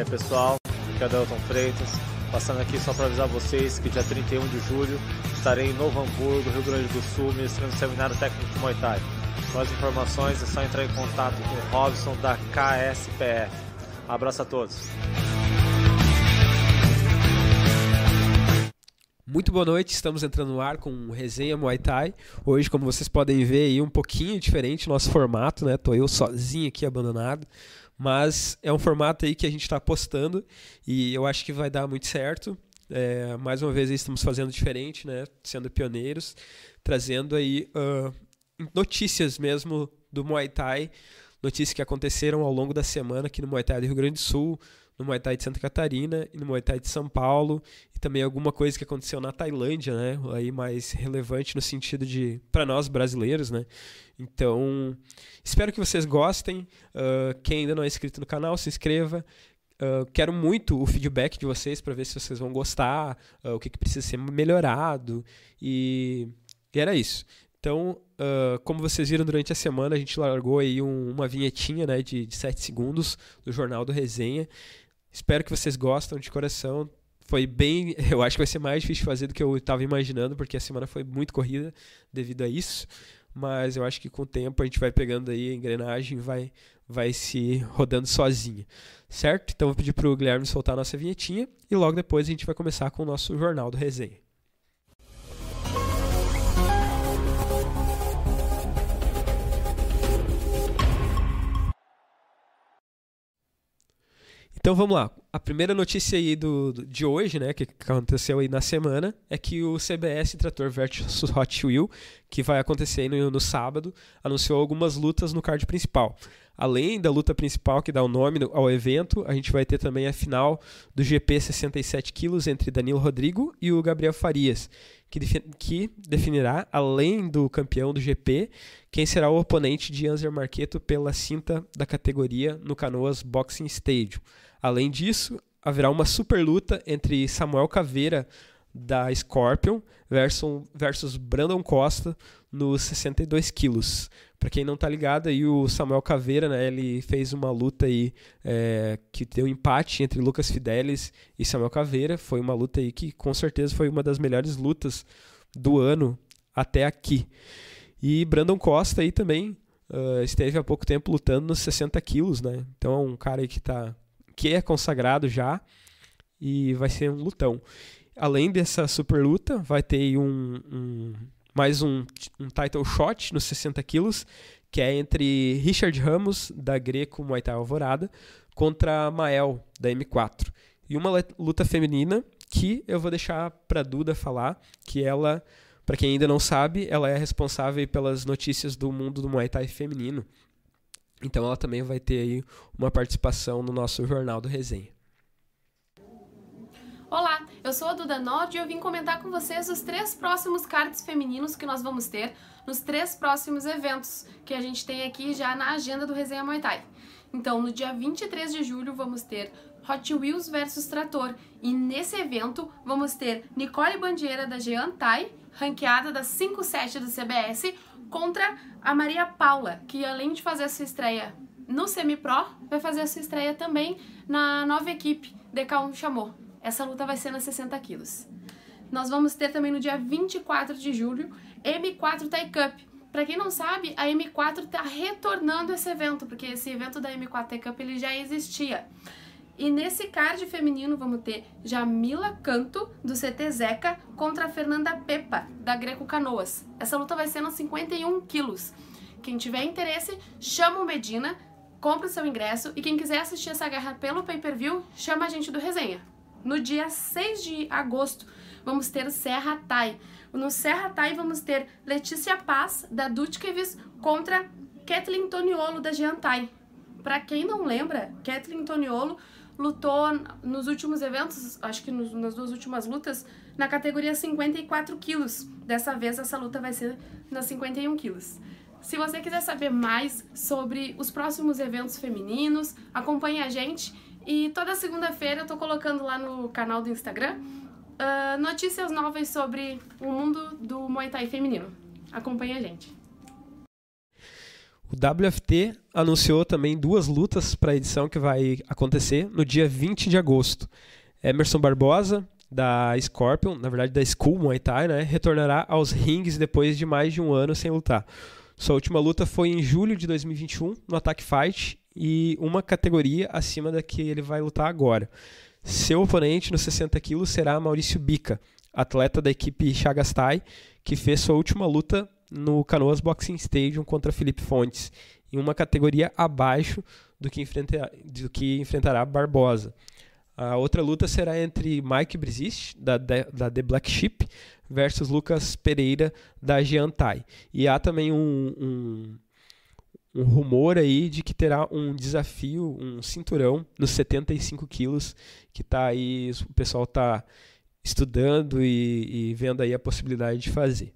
Aí pessoal, aqui é o Delton Freitas, passando aqui só para avisar vocês que dia 31 de julho estarei em Novo Hamburgo, Rio Grande do Sul, ministrando o seminário técnico de Muay Thai. Mais informações é só entrar em contato com o Robson da KSPF. abraço a todos. Muito boa noite, estamos entrando no ar com resenha Muay Thai. Hoje, como vocês podem ver, aí um pouquinho diferente o nosso formato, né? Tô eu sozinho aqui abandonado, mas é um formato aí que a gente está apostando e eu acho que vai dar muito certo. É, mais uma vez estamos fazendo diferente, né? Sendo pioneiros, trazendo aí uh, notícias mesmo do Muay Thai, notícias que aconteceram ao longo da semana aqui no Muay Thai do Rio Grande do Sul, no Muay Thai de Santa Catarina e no Muay Thai de São Paulo e também alguma coisa que aconteceu na Tailândia, né? Aí mais relevante no sentido de para nós brasileiros, né? Então espero que vocês gostem. Uh, quem ainda não é inscrito no canal, se inscreva. Uh, quero muito o feedback de vocês para ver se vocês vão gostar, uh, o que, que, precisa ser melhorado e, e era isso. Então, uh, como vocês viram durante a semana, a gente largou aí um, uma vinhetinha né, de, de 7 segundos do Jornal do Resenha. Espero que vocês gostem de coração. Foi bem. Eu acho que vai ser mais difícil fazer do que eu estava imaginando, porque a semana foi muito corrida devido a isso. Mas eu acho que com o tempo a gente vai pegando aí a engrenagem vai, vai se rodando sozinha. Certo? Então vou pedir para o Guilherme soltar a nossa vinhetinha e logo depois a gente vai começar com o nosso Jornal do Resenha. Então vamos lá. A primeira notícia aí do, do, de hoje, né, que aconteceu aí na semana, é que o CBS Trator versus Hot Wheel, que vai acontecer no, no sábado, anunciou algumas lutas no card principal. Além da luta principal que dá o nome ao evento, a gente vai ter também a final do GP 67 quilos entre Danilo Rodrigo e o Gabriel Farias, que, que definirá, além do campeão do GP, quem será o oponente de Anzer Marqueto pela cinta da categoria no Canoas Boxing Stadium. Além disso, haverá uma super luta entre Samuel Caveira da Scorpion versus, versus Brandon Costa nos 62 quilos. Para quem não tá ligado, aí o Samuel Caveira, né, ele fez uma luta aí é, que deu empate entre Lucas Fidelis e Samuel Caveira. Foi uma luta aí que com certeza foi uma das melhores lutas do ano até aqui. E Brandon Costa aí também uh, esteve há pouco tempo lutando nos 60 quilos, né? Então é um cara aí que, tá, que é consagrado já e vai ser um lutão. Além dessa super luta, vai ter um, um mais um, um title shot nos 60 quilos, que é entre Richard Ramos, da Greco Muay Thai Alvorada, contra Mael, da M4. E uma luta feminina que eu vou deixar para Duda falar, que ela, para quem ainda não sabe, ela é responsável pelas notícias do mundo do Muay Thai feminino. Então ela também vai ter aí uma participação no nosso jornal do Resenha. Olá, eu sou a Duda Nord e eu vim comentar com vocês os três próximos cards femininos que nós vamos ter nos três próximos eventos que a gente tem aqui já na agenda do Resenha Muay Thai. Então, no dia 23 de julho vamos ter Hot Wheels versus Trator e nesse evento vamos ter Nicole Bandeira da Jean Thai, ranqueada da 5-7 do CBS, contra a Maria Paula, que além de fazer sua estreia no Semi-Pro, vai fazer sua estreia também na nova equipe DK1 Chamou. Essa luta vai ser nas 60 quilos. Nós vamos ter também no dia 24 de julho M4 Thai Cup. Para quem não sabe, a M4 está retornando esse evento, porque esse evento da M4 Thai Cup ele já existia. E nesse card feminino vamos ter Jamila Canto, do CT Zeca, contra Fernanda Pepa, da Greco Canoas. Essa luta vai ser nos 51 quilos. Quem tiver interesse, chama o Medina, compra o seu ingresso e quem quiser assistir essa guerra pelo pay-per-view, chama a gente do Resenha. No dia 6 de agosto, vamos ter o Serra Tai. No Serra Tai, vamos ter Letícia Paz, da Dutkevis, contra Kathleen Toniolo, da Giantai. Para quem não lembra, Kathleen Toniolo lutou nos últimos eventos, acho que nos, nas duas últimas lutas, na categoria 54 quilos. Dessa vez, essa luta vai ser nas 51 quilos. Se você quiser saber mais sobre os próximos eventos femininos, acompanhe a gente e toda segunda-feira eu tô colocando lá no canal do Instagram uh, notícias novas sobre o mundo do Muay Thai feminino. Acompanhe a gente. O WFT anunciou também duas lutas para a edição que vai acontecer no dia 20 de agosto. Emerson Barbosa, da Scorpion, na verdade da School Muay Thai, né, retornará aos rings depois de mais de um ano sem lutar. Sua última luta foi em julho de 2021 no Attack Fight e uma categoria acima da que ele vai lutar agora. Seu oponente nos 60 quilos será Maurício Bica, atleta da equipe Chagastai, que fez sua última luta no Canoas Boxing Stadium contra Felipe Fontes, em uma categoria abaixo do que, enfrentará, do que enfrentará Barbosa. A outra luta será entre Mike Brizist, da, da The Black Sheep, versus Lucas Pereira, da Giantai. E há também um, um um rumor aí de que terá um desafio, um cinturão nos 75 quilos, que tá aí, o pessoal está estudando e, e, vendo aí a possibilidade de fazer.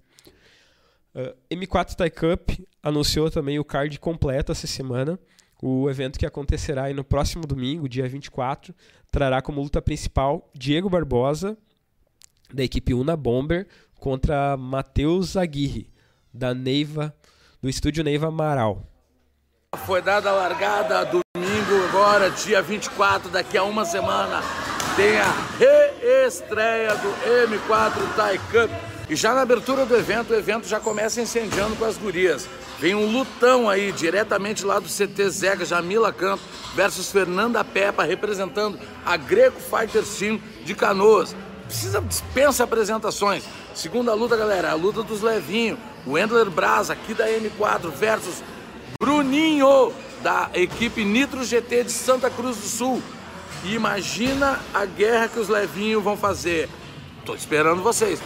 Uh, M4 Thai Cup anunciou também o card completo essa semana. O evento que acontecerá aí no próximo domingo, dia 24, trará como luta principal Diego Barbosa, da equipe Una Bomber, contra Matheus Aguirre, da Neiva, do estúdio Neiva Amaral. Foi dada a largada domingo, agora, dia 24, daqui a uma semana, tem a reestreia do M4 Thai Cup. E já na abertura do evento, o evento já começa incendiando com as gurias. Vem um lutão aí, diretamente lá do CT Zega, Jamila Canto versus Fernanda Peppa, representando a Greco Fighters Team de Canoas. Precisa dispensa apresentações. Segunda luta, galera, a luta dos levinhos. Wendler Braz, aqui da M4, versus Bruninho, da equipe Nitro GT de Santa Cruz do Sul. E imagina a guerra que os levinhos vão fazer. Tô esperando vocês.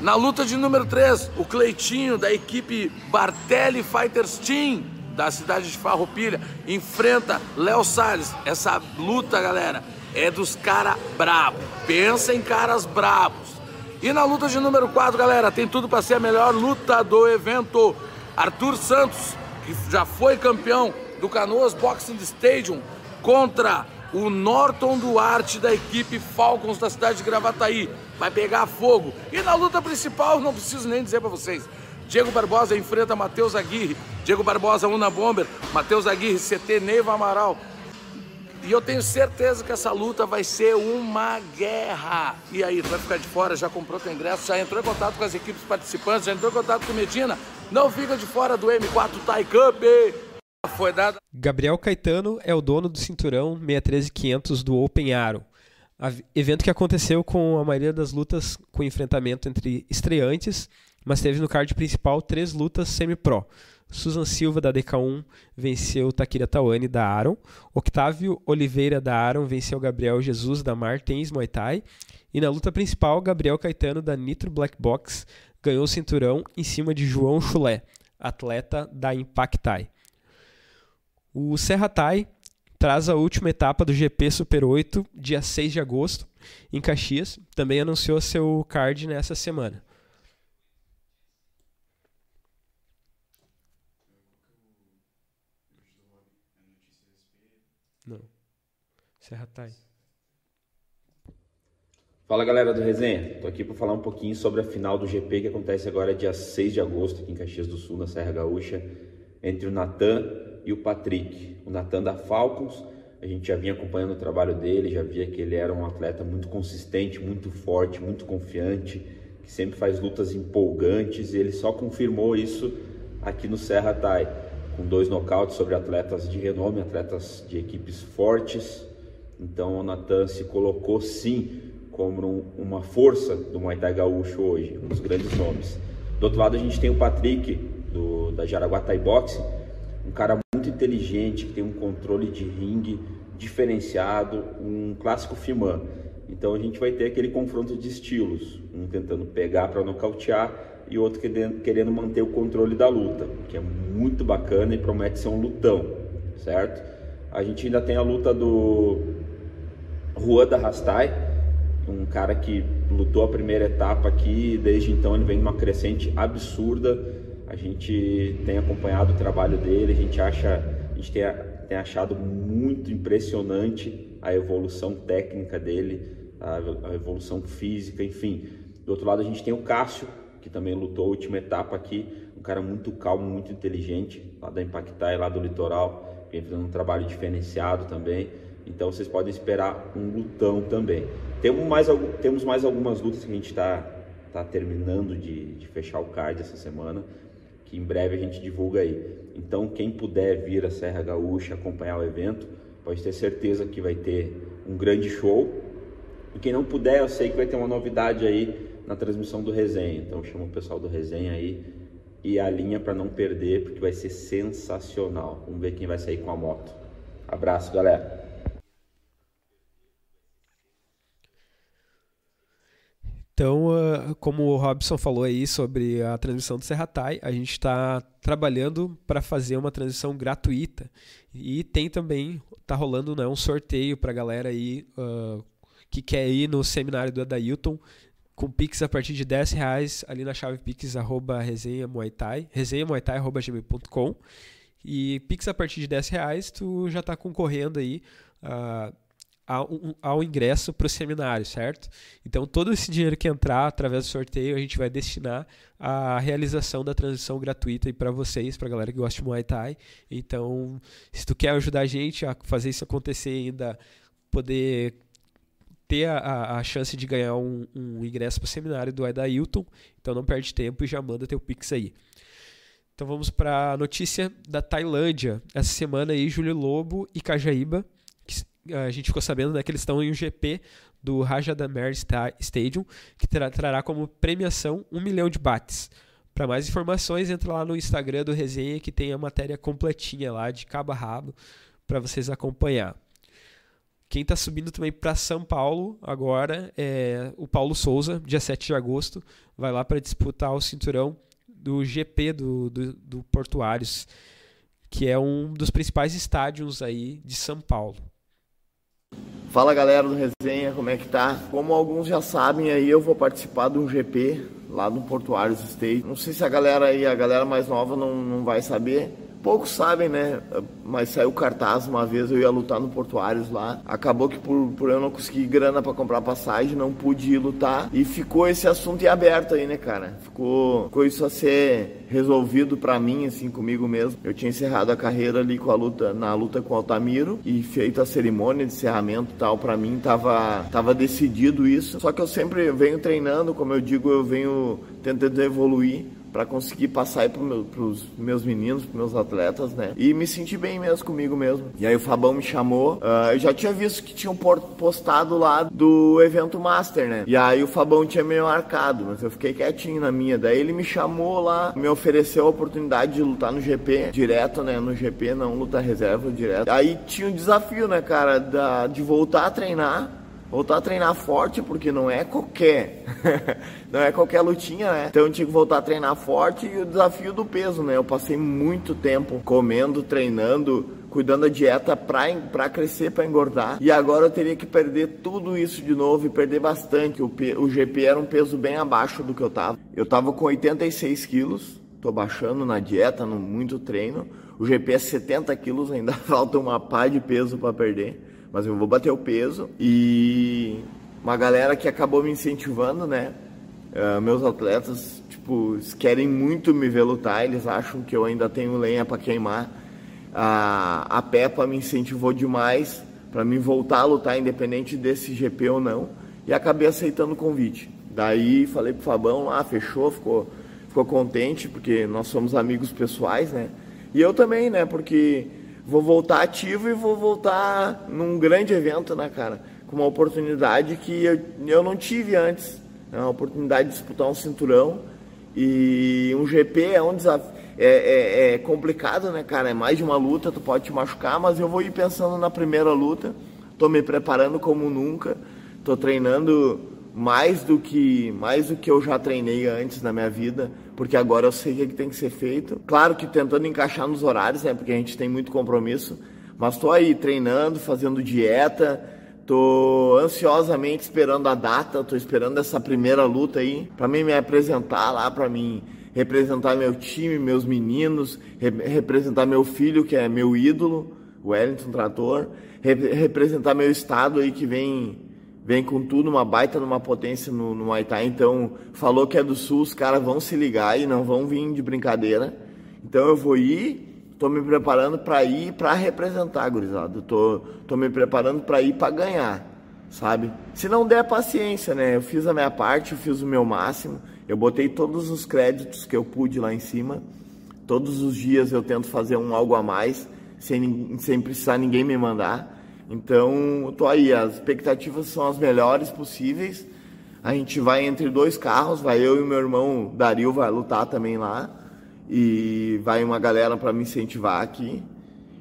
Na luta de número 3, o Cleitinho, da equipe Bartelli Fighters Team, da cidade de Farroupilha, enfrenta Léo Salles. Essa luta, galera, é dos caras brabos. Pensa em caras brabos. E na luta de número 4, galera, tem tudo para ser a melhor luta do evento. Arthur Santos, que já foi campeão do Canoas Boxing Stadium, contra o Norton Duarte da equipe Falcons da cidade de Gravataí. Vai pegar fogo. E na luta principal, não preciso nem dizer para vocês. Diego Barbosa enfrenta Matheus Aguirre. Diego Barbosa, Una Bomber. Matheus Aguirre, CT Neiva Amaral. E eu tenho certeza que essa luta vai ser uma guerra. E aí, vai ficar de fora, já comprou teu ingresso, já entrou em contato com as equipes participantes, já entrou em contato com Medina. Não fica de fora do M4 Thai Cup. Foi dada. Gabriel Caetano é o dono do cinturão 63500 do Open Arrow. Evento que aconteceu com a maioria das lutas com enfrentamento entre estreantes, mas teve no card principal três lutas semi-pro. Susan Silva da DK1 venceu Takira Tawane da Aaron. Octávio Oliveira da Aaron venceu Gabriel Jesus da Martins Muay Thai. E na luta principal, Gabriel Caetano da Nitro Black Box ganhou o cinturão em cima de João Chulé, atleta da Impact Thai. O Serra Thai traz a última etapa do GP Super 8, dia 6 de agosto, em Caxias. Também anunciou seu card nessa semana. Não. Serra Thai. Fala galera do Resenha, tô aqui para falar um pouquinho sobre a final do GP que acontece agora dia 6 de agosto aqui em Caxias do Sul, na Serra Gaúcha, entre o Natan e o Patrick. O Natan da Falcons, a gente já vinha acompanhando o trabalho dele, já via que ele era um atleta muito consistente, muito forte, muito confiante, que sempre faz lutas empolgantes e ele só confirmou isso aqui no Serra Thai com dois nocautes sobre atletas de renome, atletas de equipes fortes. Então o Natan se colocou sim como um, uma força do Muay Thai gaúcho hoje, um dos grandes nomes. Do outro lado a gente tem o Patrick do, da Jaraguá Thai Boxing, um cara muito inteligente, que tem um controle de ringue diferenciado, um clássico Fiman. Então a gente vai ter aquele confronto de estilos, um tentando pegar para nocautear e outro querendo manter o controle da luta, que é muito bacana e promete ser um lutão, certo? A gente ainda tem a luta do Juan da Rastai, um cara que lutou a primeira etapa aqui, desde então ele vem numa crescente absurda. A gente tem acompanhado o trabalho dele, a gente acha, a gente tem, tem achado muito impressionante a evolução técnica dele, a, a evolução física, enfim. Do outro lado a gente tem o Cássio, que também lutou a última etapa aqui, um cara muito calmo, muito inteligente, lá da Impactai, lá do litoral, vem fazendo um trabalho diferenciado também. Então vocês podem esperar um lutão também. Temos mais, temos mais algumas lutas que a gente está tá terminando de, de fechar o card essa semana, que em breve a gente divulga aí. Então quem puder vir à Serra Gaúcha acompanhar o evento, pode ter certeza que vai ter um grande show. E quem não puder, eu sei que vai ter uma novidade aí na transmissão do resenha. Então chama o pessoal do resenha aí e a linha para não perder, porque vai ser sensacional. Vamos ver quem vai sair com a moto. Abraço, galera. Então, uh, como o Robson falou aí sobre a transmissão do Serratai, a gente está trabalhando para fazer uma transmissão gratuita. E tem também, tá rolando né, um sorteio para a galera aí uh, que quer ir no seminário do Adailton com Pix a partir de 10 reais ali na chave Pix arroba resenha arroba gmail.com e Pix a partir de 10 reais tu já está concorrendo aí uh, ao, ao ingresso para o seminário, certo? Então todo esse dinheiro que entrar através do sorteio a gente vai destinar à realização da transição gratuita para vocês, para a galera que gosta de Muay Thai. Então se tu quer ajudar a gente a fazer isso acontecer ainda, poder ter a, a chance de ganhar um, um ingresso para o seminário do Ailton. Então não perde tempo e já manda teu pix aí. Então vamos para a notícia da Tailândia. Essa semana aí, Júlio Lobo e Cajaíba, a gente ficou sabendo né, que eles estão em um GP do Rajadamnern Stadium, que trará como premiação um milhão de bates. Para mais informações, entra lá no Instagram do Resenha, que tem a matéria completinha lá, de cabo a rabo, para vocês acompanhar. Quem está subindo também para São Paulo agora é o Paulo Souza, dia 7 de agosto, vai lá para disputar o cinturão do GP do, do, do, Portuários, que é um dos principais estádios aí de São Paulo. Fala galera do Resenha, como é que tá? Como alguns já sabem aí, eu vou participar de um GP lá no Portuários State. Não sei se a galera aí, a galera mais nova não, não vai saber, poucos sabem, né? Mas saiu cartaz uma vez, eu ia lutar no Portuários lá. Acabou que por, por eu não conseguir grana para comprar passagem, não pude ir lutar. E ficou esse assunto em aberto aí, né, cara? Ficou, ficou isso a ser resolvido para mim, assim, comigo mesmo. Eu tinha encerrado a carreira ali com a luta, na luta com o Altamiro e feito a cerimônia de encerramento e tal. Para mim tava, tava decidido isso. Só que eu sempre venho treinando, como eu digo, eu venho tentando evoluir para conseguir passar aí para meu, os meus meninos, para meus atletas, né? E me senti bem mesmo comigo mesmo. E aí o Fabão me chamou. Uh, eu já tinha visto que tinham postado lá do evento Master, né? E aí o Fabão tinha me marcado, mas eu fiquei quietinho na minha. Daí ele me chamou lá, me ofereceu a oportunidade de lutar no GP, direto, né? No GP, não luta reserva, direto. Aí tinha um desafio, né, cara, da, de voltar a treinar voltar a treinar forte, porque não é qualquer, não é qualquer lutinha, né? Então eu tinha que voltar a treinar forte e o desafio do peso, né? Eu passei muito tempo comendo, treinando, cuidando da dieta para crescer, para engordar. E agora eu teria que perder tudo isso de novo e perder bastante. O, o GP era um peso bem abaixo do que eu tava. Eu tava com 86 quilos, tô baixando na dieta, no muito treino. O GP é 70 quilos, ainda falta uma pá de peso para perder mas eu vou bater o peso e uma galera que acabou me incentivando, né? Uh, meus atletas, tipo, querem muito me ver lutar, eles acham que eu ainda tenho lenha para queimar. Uh, a Peppa me incentivou demais para mim voltar a lutar, independente desse GP ou não, e acabei aceitando o convite. Daí falei pro Fabão lá, fechou, ficou, ficou contente, porque nós somos amigos pessoais, né? E eu também, né? Porque vou voltar ativo e vou voltar num grande evento, né, cara? Com uma oportunidade que eu, eu não tive antes. É uma oportunidade de disputar um cinturão. E um GP é um desafio. É, é, é, complicado, né, cara? É mais de uma luta, tu pode te machucar, mas eu vou ir pensando na primeira luta. Tô me preparando como nunca. Tô treinando mais do que mais do que eu já treinei antes na minha vida, porque agora eu sei o que, é que tem que ser feito. Claro que tentando encaixar nos horários, né, porque a gente tem muito compromisso, mas estou aí treinando, fazendo dieta, tô ansiosamente esperando a data, tô esperando essa primeira luta aí para mim me apresentar lá, para mim representar meu time, meus meninos, re representar meu filho que é meu ídolo, o Wellington Trator, re representar meu estado aí que vem vem com tudo, uma baita numa potência no, no Muay Thai. Então, falou que é do Sul, os caras vão se ligar e não vão vir de brincadeira. Então, eu vou ir, estou me preparando para ir para representar, gurizada. Tô, tô me preparando para ir para ganhar, sabe? Se não der paciência, né? Eu fiz a minha parte, eu fiz o meu máximo. Eu botei todos os créditos que eu pude lá em cima. Todos os dias eu tento fazer um algo a mais, sem, sem precisar ninguém me mandar. Então, tô aí, as expectativas são as melhores possíveis. A gente vai entre dois carros, vai eu e meu irmão Dario vai lutar também lá e vai uma galera para me incentivar aqui.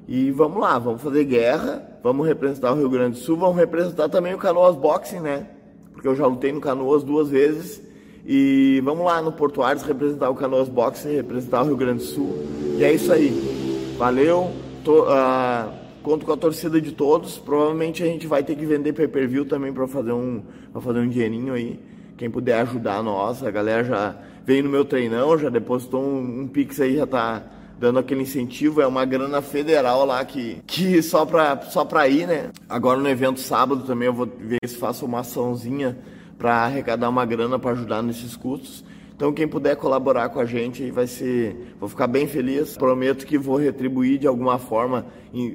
E vamos lá, vamos fazer guerra, vamos representar o Rio Grande do Sul, vamos representar também o Canoas Boxing, né? Porque eu já lutei no Canoas duas vezes. E vamos lá no Portuários representar o Canoas Boxing, representar o Rio Grande do Sul. E é isso aí. Valeu. Tô, uh conto com a torcida de todos. Provavelmente a gente vai ter que vender pay-per-view também para fazer um fazer um dinheirinho aí. Quem puder ajudar nós, a galera já veio no meu treinão, já depositou um, um pix aí, já tá dando aquele incentivo, é uma grana federal lá que, que só para só pra ir, né? Agora no evento sábado também eu vou ver se faço uma açãozinha para arrecadar uma grana para ajudar nesses custos. Então quem puder colaborar com a gente vai ser, vou ficar bem feliz. Prometo que vou retribuir de alguma forma,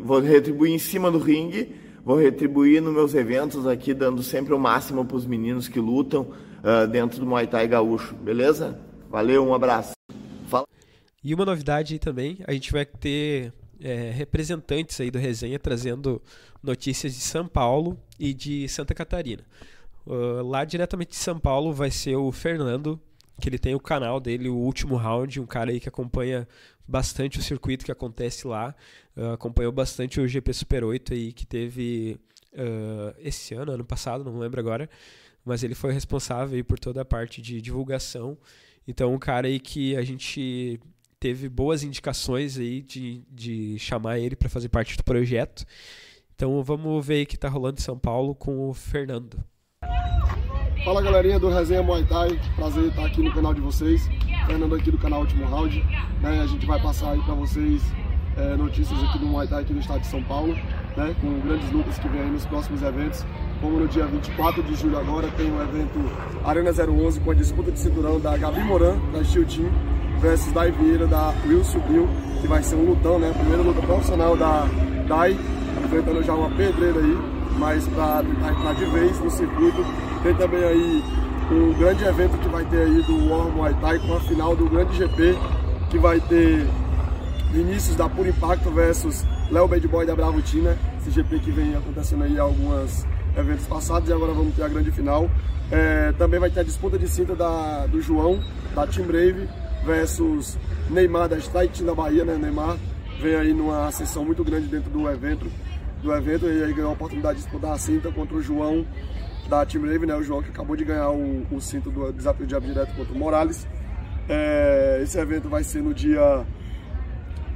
vou retribuir em cima do ringue, vou retribuir nos meus eventos aqui, dando sempre o máximo para os meninos que lutam uh, dentro do Muay Thai gaúcho, beleza? Valeu, um abraço. Fala. E uma novidade aí também, a gente vai ter é, representantes aí do Resenha trazendo notícias de São Paulo e de Santa Catarina. Uh, lá diretamente de São Paulo vai ser o Fernando que ele tem o canal dele, o Último Round, um cara aí que acompanha bastante o circuito que acontece lá, uh, acompanhou bastante o GP Super 8 aí que teve uh, esse ano, ano passado, não lembro agora, mas ele foi responsável aí por toda a parte de divulgação. Então, um cara aí que a gente teve boas indicações aí de, de chamar ele para fazer parte do projeto. Então, vamos ver aí que está rolando em São Paulo com o Fernando. Fala galerinha do Resenha Muay Thai, prazer estar aqui no canal de vocês. Fernando aqui do canal Último Round. Né? A gente vai passar aí para vocês é, notícias aqui do Muay Thai aqui no estado de São Paulo, né, com grandes lutas que vem aí nos próximos eventos. Como no dia 24 de julho agora tem o evento Arena 011 com a disputa de cinturão da Gabi Moran, da Steel Team, versus Dai Vieira, da Wilson Bill, que vai ser um lutão, né? Primeira luta profissional da Dai, enfrentando já uma pedreira aí, mas para entrar de vez no circuito. Tem também aí um grande evento que vai ter aí do War Muay Thai com a final do grande GP, que vai ter Vinícius da Puro Impacto versus Léo Bad Boy da Bravo Tina. Esse GP que vem acontecendo aí alguns eventos passados e agora vamos ter a grande final. É, também vai ter a disputa de cinta da, do João, da Team Brave, versus Neymar da Strike da Bahia, né? Neymar vem aí numa sessão muito grande dentro do evento, do evento e aí ganhou a oportunidade de disputar a cinta contra o João da Team Brave, né? O João que acabou de ganhar o, o cinto do desafio de direto contra o Morales. É, esse evento vai ser no dia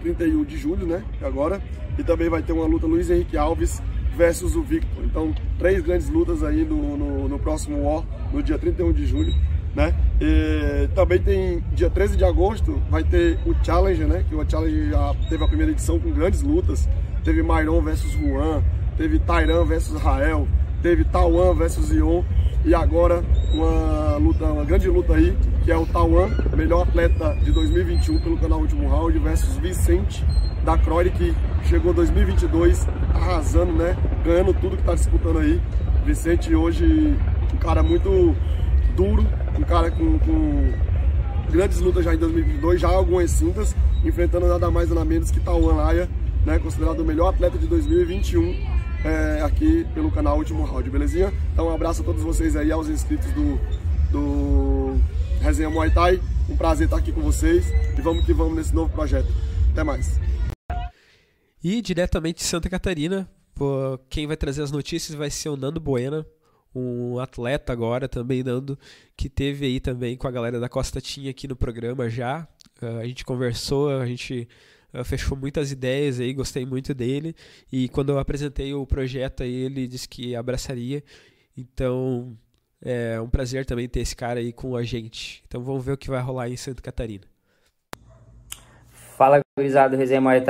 31 de julho, né? Agora. E também vai ter uma luta Luiz Henrique Alves versus o Victor. Então, três grandes lutas aí no, no, no próximo War, no dia 31 de julho. Né? E também tem dia 13 de agosto, vai ter o Challenger, né? Que o Challenger já teve a primeira edição com grandes lutas. Teve Myron versus Juan, teve Tairan versus Rael, teve Tauan versus Ion e agora uma luta, uma grande luta aí, que é o Tauan, melhor atleta de 2021 pelo canal Último Round versus Vicente da Croy, que chegou 2022 arrasando, né? Ganhando tudo que tá disputando aí. Vicente hoje um cara muito duro, um cara com, com grandes lutas já em 2022, já algumas cintas, enfrentando nada mais nada menos que Tauan Laia, né? Considerado o melhor atleta de 2021 é, aqui pelo canal Último Round, belezinha? Então um abraço a todos vocês aí, aos inscritos do, do Resenha Muay Thai. Um prazer estar aqui com vocês e vamos que vamos nesse novo projeto. Até mais. E diretamente de Santa Catarina, quem vai trazer as notícias vai ser o Nando Buena, um atleta agora também, Nando, que teve aí também com a galera da Costa Tinha aqui no programa já. Uh, a gente conversou, a gente fechou muitas ideias aí, gostei muito dele. E quando eu apresentei o projeto aí, ele disse que abraçaria. Então é um prazer também ter esse cara aí com a gente. Então vamos ver o que vai rolar em Santa Catarina. Fala, gurizada do Resenha Muay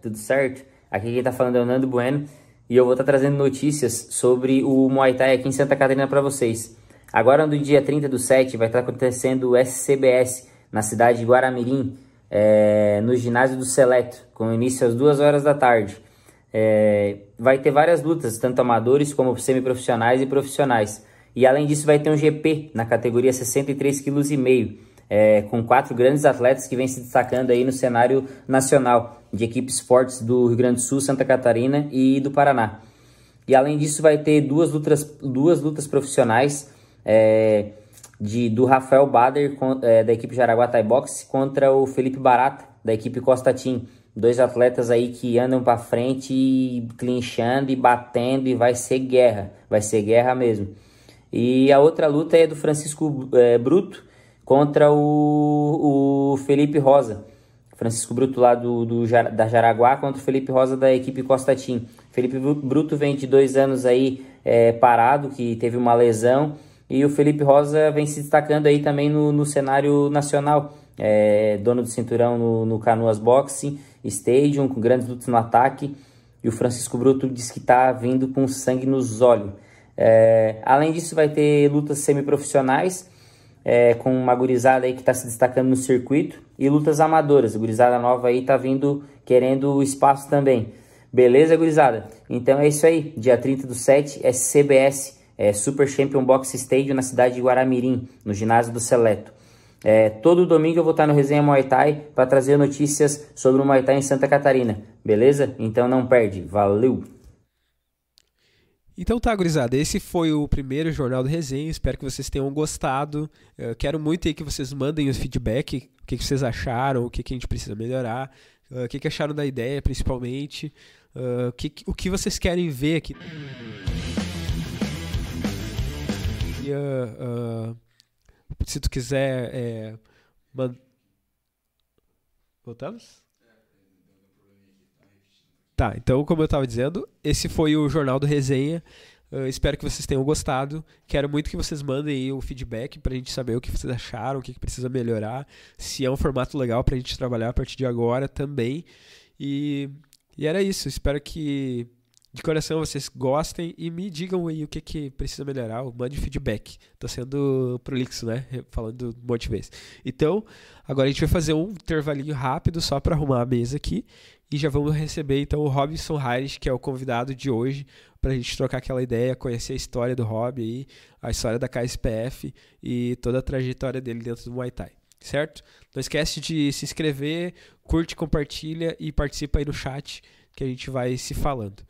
tudo certo? Aqui quem tá falando é o Nando Bueno e eu vou estar tá trazendo notícias sobre o Muay Thai aqui em Santa Catarina para vocês. Agora no dia 30 do 7 vai estar tá acontecendo o SCBS na cidade de Guaramirim, é, no ginásio do Seleto, com início às 2 horas da tarde. É, vai ter várias lutas, tanto amadores como semiprofissionais e profissionais. E além disso vai ter um GP na categoria 63,5 kg, é, com quatro grandes atletas que vêm se destacando aí no cenário nacional de equipes fortes do Rio Grande do Sul, Santa Catarina e do Paraná. E além disso vai ter duas lutas, duas lutas profissionais é, de, do Rafael Bader é, da equipe Jaraguá Thai Box contra o Felipe Barata da equipe Costa Team. Dois atletas aí que andam para frente, clinchando e batendo e vai ser guerra, vai ser guerra mesmo. E a outra luta é do Francisco é, Bruto contra o, o Felipe Rosa. Francisco Bruto lá do, do, da Jaraguá contra o Felipe Rosa da equipe Costa Team. Felipe Bruto vem de dois anos aí é, parado, que teve uma lesão, e o Felipe Rosa vem se destacando aí também no, no cenário nacional. É, dono do cinturão no, no Canoas Boxing Stadium, com grandes lutas no ataque. E o Francisco Bruto diz que está vindo com sangue nos olhos. É, além disso, vai ter lutas semiprofissionais é, com uma gurizada aí que está se destacando no circuito e lutas amadoras. A gurizada nova aí tá vindo querendo espaço também. Beleza, gurizada? Então é isso aí. Dia 30 do 7 é CBS, é Super Champion Box Stadium na cidade de Guaramirim, no ginásio do Seleto. É, todo domingo eu vou estar no Resenha Muay Thai para trazer notícias sobre o Muay Thai em Santa Catarina. Beleza? Então não perde. Valeu! Então tá, gurizada, esse foi o primeiro Jornal do Resenha, espero que vocês tenham gostado. Eu quero muito aí que vocês mandem os feedback, o que, que vocês acharam, o que, que a gente precisa melhorar, uh, o que, que acharam da ideia, principalmente, uh, o, que, o que vocês querem ver aqui. Uh, se tu quiser... É, man... Voltamos? Tá, então, como eu estava dizendo, esse foi o Jornal do Resenha. Uh, espero que vocês tenham gostado. Quero muito que vocês mandem o feedback para a gente saber o que vocês acharam, o que, que precisa melhorar, se é um formato legal para a gente trabalhar a partir de agora também. E, e era isso. Espero que de coração vocês gostem e me digam aí o que, que precisa melhorar. Mande feedback. Tô sendo prolixo, né? Falando um monte de vezes. Então, agora a gente vai fazer um intervalinho rápido só para arrumar a mesa aqui. E já vamos receber então o Robinson Heinrich, que é o convidado de hoje, para a gente trocar aquela ideia, conhecer a história do Rob aí, a história da KSPF e toda a trajetória dele dentro do Muay Thai. Certo? Não esquece de se inscrever, curte, compartilha e participa aí no chat que a gente vai se falando.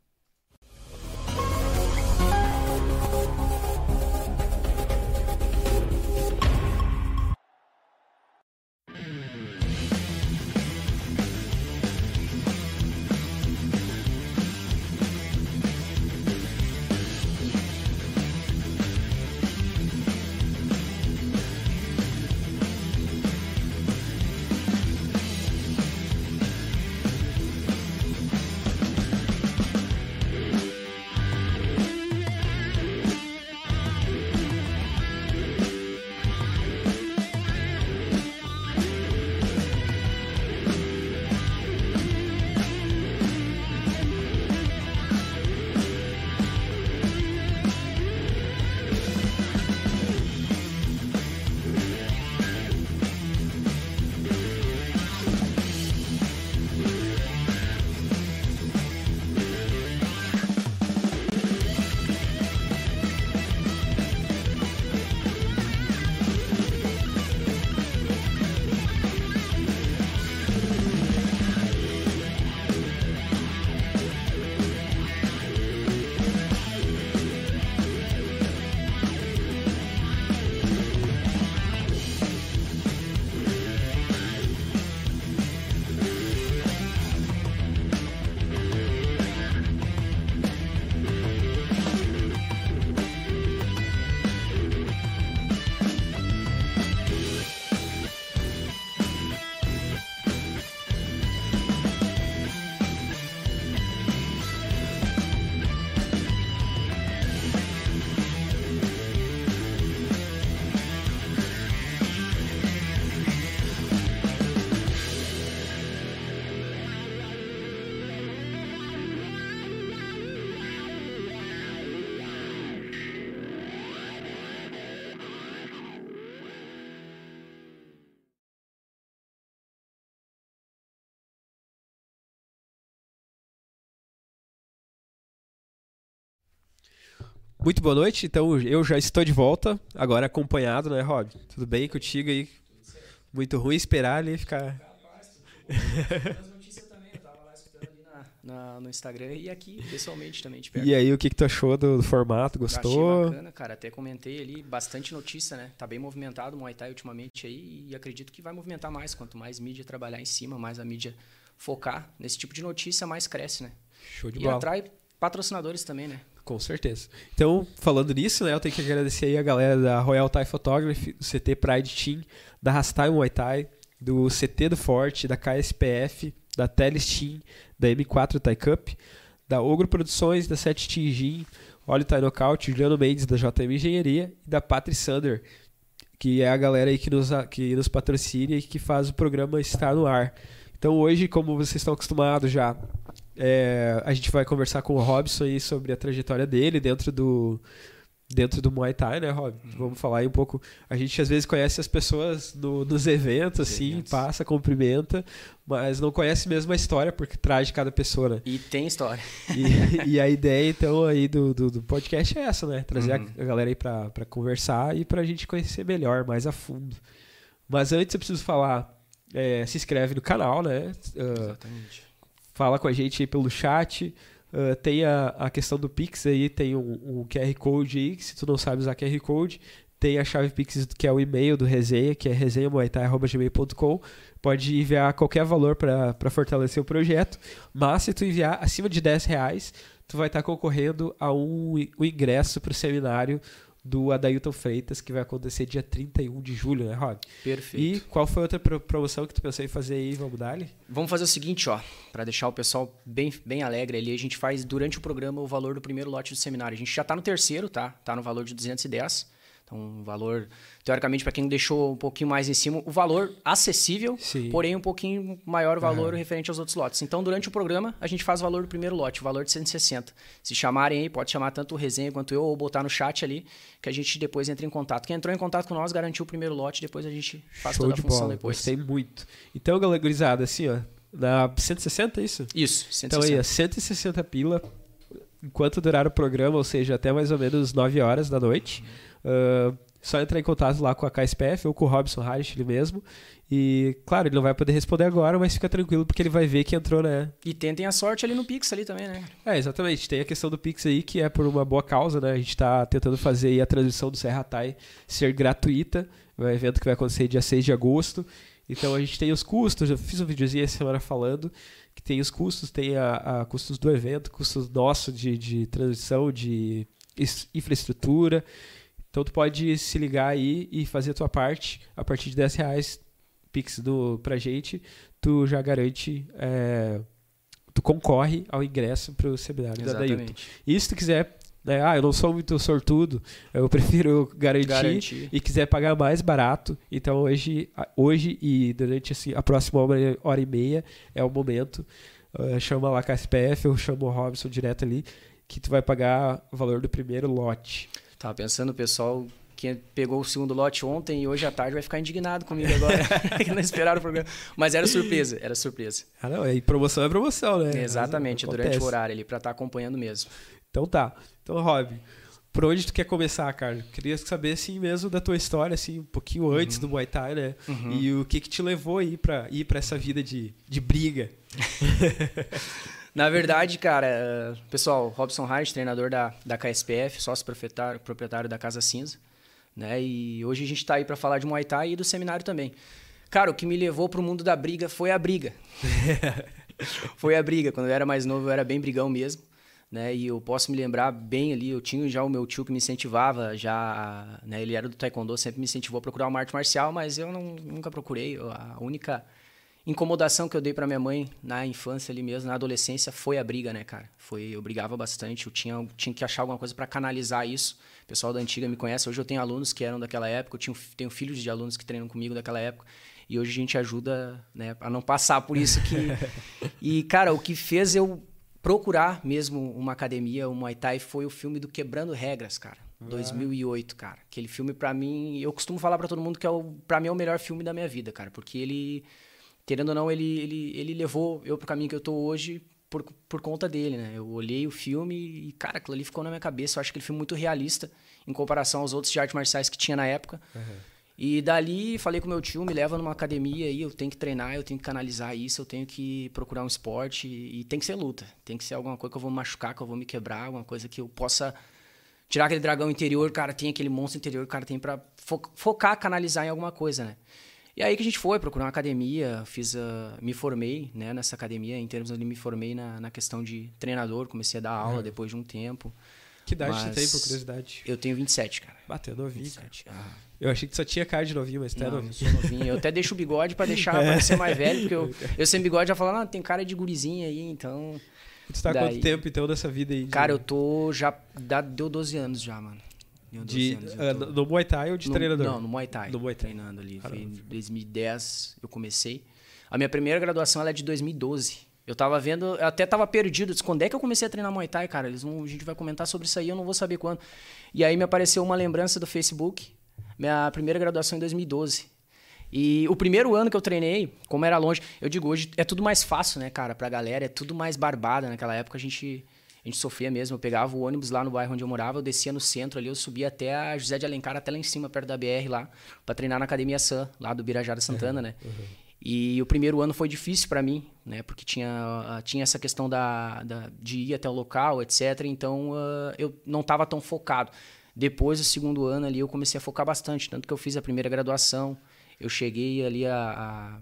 Muito boa noite. Então, eu já estou de volta, agora acompanhado, né, Rob? Tudo bem contigo aí? Muito ruim esperar ali ficar. Na, no Instagram e aqui pessoalmente também. E aí, o que, que tu achou do, do formato? Gostou? Achei bacana, cara. Até comentei ali, bastante notícia, né? Tá bem movimentado o Muay Thai ultimamente aí e acredito que vai movimentar mais. Quanto mais mídia trabalhar em cima, mais a mídia focar nesse tipo de notícia, mais cresce, né? Show de e bola. atrai patrocinadores também, né? Com certeza. Então, falando nisso, né, eu tenho que agradecer aí a galera da Royal Thai Photography, do CT Pride Team, da Rastai Muay Thai, do CT do Forte, da KSPF, da Teles Team, da M4 Thai Cup, da Ogro Produções, da 7 Team Gin, Olho Thai Knockout, Juliano Mendes, da JM Engenharia, e da Patri Sander, que é a galera aí que nos, que nos patrocina e que faz o programa estar no ar. Então hoje, como vocês estão acostumados já é, a gente vai conversar com o Robson aí sobre a trajetória dele dentro do dentro do Muay Thai, né, Rob? Vamos falar aí um pouco. A gente às vezes conhece as pessoas no, nos eventos, assim, eventos. passa, cumprimenta, mas não conhece mesmo a história porque traz de cada pessoa, né? E tem história. E, e a ideia, então, aí do, do, do, podcast é essa, né? Trazer uhum. a galera aí pra, pra conversar e pra gente conhecer melhor, mais a fundo. Mas antes eu preciso falar, é, se inscreve no canal, né? Uh, Exatamente fala com a gente aí pelo chat. Uh, tem a, a questão do Pix aí, tem um, um QR Code aí, que se tu não sabe usar QR Code, tem a chave Pix que é o e-mail do resenha, que é resenhamoetai.gmail.com. Pode enviar qualquer valor para fortalecer o projeto, mas se tu enviar acima de 10 reais, tu vai estar concorrendo a um, um ingresso para o seminário do Adailton Freitas, que vai acontecer dia 31 de julho, né, Rob? Perfeito. E qual foi a outra promoção que tu pensou em fazer aí? Vamos dar? Vamos fazer o seguinte, ó, para deixar o pessoal bem, bem alegre ali, a gente faz durante o programa o valor do primeiro lote do seminário. A gente já está no terceiro, tá? Tá no valor de 210. Então, um valor, teoricamente, para quem deixou um pouquinho mais em cima, o valor acessível, Sim. porém um pouquinho maior o valor Aham. referente aos outros lotes. Então, durante o programa, a gente faz o valor do primeiro lote, o valor de 160. Se chamarem aí, pode chamar tanto o Resenha quanto eu, ou botar no chat ali, que a gente depois entra em contato. Quem entrou em contato com nós garantiu o primeiro lote, depois a gente faz Show toda a de função bola. depois. Gostei muito. Então, galera, gurizada, assim, ó. Na 160, é isso? Isso, Então 160. aí, ó, 160 pila enquanto durar o programa, ou seja, até mais ou menos 9 horas da noite. Ah, só entrar em contato lá com a KSPF ou com o Robson Harris, ele mesmo. E, claro, ele não vai poder responder agora, mas fica tranquilo porque ele vai ver que entrou, né? E tentem a sorte ali no Pix ali também, né? É, exatamente. Tem a questão do Pix aí, que é por uma boa causa, né? A gente tá tentando fazer aí a transmissão do Serra Tai ser gratuita. É um evento que vai acontecer dia 6 de agosto. Então a gente tem os custos, eu fiz um videozinho essa semana falando que tem os custos, tem a, a custos do evento, custos nosso de, de transmissão, de infraestrutura. Então tu pode se ligar aí e fazer a tua parte a partir de 10 reais Pix do, pra gente, tu já garante, é, tu concorre ao ingresso pro seminário da Dailton. E se tu quiser, né, ah, eu não sou muito sortudo, eu prefiro garantir, Garantir. e quiser pagar mais barato, então hoje, hoje e durante assim, a próxima hora, hora e meia é o momento. Ah, chama lá a SPF ou chama o Robson direto ali, que tu vai pagar o valor do primeiro lote. Tava pensando, o pessoal que pegou o segundo lote ontem e hoje à tarde vai ficar indignado comigo agora, que não esperaram o programa. Mas era surpresa, era surpresa. Ah, não, e promoção é promoção, né? Exatamente, Acontece. durante o horário ali, pra estar acompanhando mesmo. Então tá. Então, Rob, por onde tu quer começar, cara? Queria saber, assim, mesmo da tua história, assim, um pouquinho antes do Muay Thai, né? E o que que te levou aí pra ir pra essa vida de, de briga? Na verdade, cara, pessoal, Robson Reis, treinador da, da KSPF, sócio proprietário, proprietário da Casa Cinza, né? E hoje a gente tá aí pra falar de Muay Thai e do seminário também. Cara, o que me levou pro mundo da briga foi a briga. foi a briga. Quando eu era mais novo, eu era bem brigão mesmo. Né? E eu posso me lembrar bem ali, eu tinha já o meu tio que me incentivava, já, né? ele era do taekwondo, sempre me incentivou a procurar uma arte marcial, mas eu não, nunca procurei. A única incomodação que eu dei pra minha mãe na infância ali mesmo, na adolescência, foi a briga, né, cara? Foi, eu brigava bastante, eu tinha, tinha que achar alguma coisa pra canalizar isso. O pessoal da antiga me conhece, hoje eu tenho alunos que eram daquela época, eu tinha, tenho filhos de alunos que treinam comigo daquela época, e hoje a gente ajuda, né, a não passar por isso que... e, cara, o que fez eu procurar mesmo uma academia, o Muay Thai, foi o filme do Quebrando Regras, cara. 2008, cara. Aquele filme, pra mim, eu costumo falar pra todo mundo que é o, pra mim é o melhor filme da minha vida, cara, porque ele querendo ou não, ele, ele, ele levou eu pro caminho que eu tô hoje por, por conta dele, né? Eu olhei o filme e, cara, aquilo ali ficou na minha cabeça. Eu acho aquele filme muito realista em comparação aos outros de artes marciais que tinha na época. E dali falei com meu tio, me leva numa academia aí, eu tenho que treinar, eu tenho que canalizar isso, eu tenho que procurar um esporte e, e tem que ser luta. Tem que ser alguma coisa que eu vou me machucar, que eu vou me quebrar, alguma coisa que eu possa tirar aquele dragão interior, cara, tem aquele monstro interior, cara, tem pra fo- focar, canalizar em alguma coisa, né? E aí que a gente foi procurar uma academia, fiz a, me formei né, nessa academia, em termos ali me formei na, na questão de treinador, comecei a dar aula depois de um tempo. Que idade Mas você tem, por curiosidade? Eu tenho 27, cara. Bateu novinho, cara. 27. Ah, Eu achei que só tinha cara de novinho, mas tu é não, eu novinho. sou novinho. Eu até deixo o bigode pra deixar parecer mais velho, porque eu, eu sem bigode já falo, ah, tem cara de gurizinha aí, então... Tu tá Daí- quanto tempo, então, dessa vida aí? de- Cara, eu tô já... Deu 12 anos já, mano. Deu 12 De, ah, no Muay Thai ou de no, treinador? Não, no Muay Thai. No Muay Thai. Treinando ali. Foi em Caramba. 2010 eu comecei. A minha primeira graduação é de 2012. Eu tava vendo, eu até tava perdido. Disse, quando é que eu comecei a treinar Muay Thai, cara? Eles vão, a gente vai comentar sobre isso aí, eu não vou saber quando. E aí me apareceu uma lembrança do Facebook. Minha primeira graduação em 2012. E o primeiro ano que eu treinei, como era longe, eu digo, hoje é tudo mais fácil, né, cara, pra galera, é tudo mais barbada. Naquela época a gente, a gente sofria mesmo. Eu pegava o ônibus lá no bairro onde eu morava, eu descia no centro ali, eu subia até a José de Alencar, até lá em cima, perto da BR lá, pra treinar na Academia Sam, lá do Birajara Santana, né? E o primeiro ano foi difícil pra mim, né? Porque tinha, ah, tinha essa questão da, da- de ir até o local, etc. Então ah, eu não tava tão focado. Depois do segundo ano ali eu comecei a focar bastante, tanto que eu fiz a primeira graduação. Eu cheguei ali a,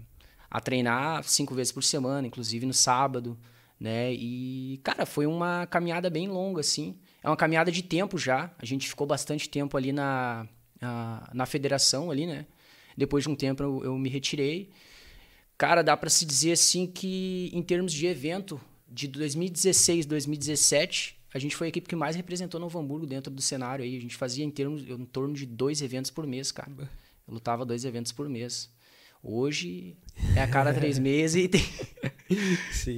a, a treinar cinco vezes por semana, inclusive no sábado, né? E, cara, foi uma caminhada bem longa, assim. É uma caminhada de tempo já. A gente ficou bastante tempo ali na, na, na federação ali, né? Depois de um tempo eu, eu me retirei. Cara, dá pra se dizer assim que em termos de evento, de 2016, 2017, a gente foi a equipe que mais representou Novo Hamburgo dentro do cenário aí. A gente fazia em, termos, em torno de dois eventos por mês, cara. Eu lutava dois eventos por mês. Hoje é a cada três meses e tem,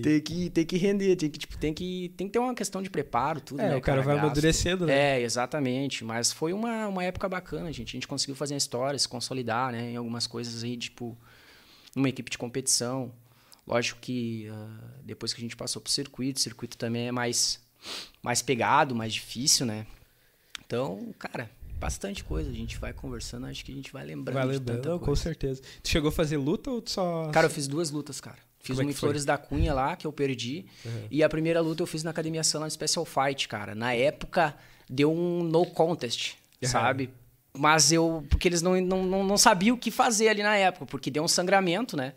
tem, que, tem que render, tem que, tipo, tem, que, tem que ter uma questão de preparo, tudo, é, né? o cara, vai gasto. amadurecendo, né? É, exatamente. Mas foi uma, uma época bacana, gente. A gente conseguiu fazer a história, se consolidar, né? Em algumas coisas aí, tipo, uma equipe de competição. Lógico que uh, depois que a gente passou pro circuito, o circuito também é mais, mais pegado, mais difícil, né? Então, cara, bastante coisa. A gente vai conversando, acho que a gente vai lembrando. Vai de lembrando, não, coisa. com certeza. Tu chegou a fazer luta ou tu só. Cara, eu fiz duas lutas, cara. Fiz Como é uma que em? Flores da Cunha lá, que eu perdi. Uhum. E a primeira luta eu fiz na Academia Sala Special Fight, cara. Na época, deu um no contest, Uhum. sabe? Mas eu... Porque eles não, não, não, não sabiam o que fazer ali na época. Porque deu um sangramento, né?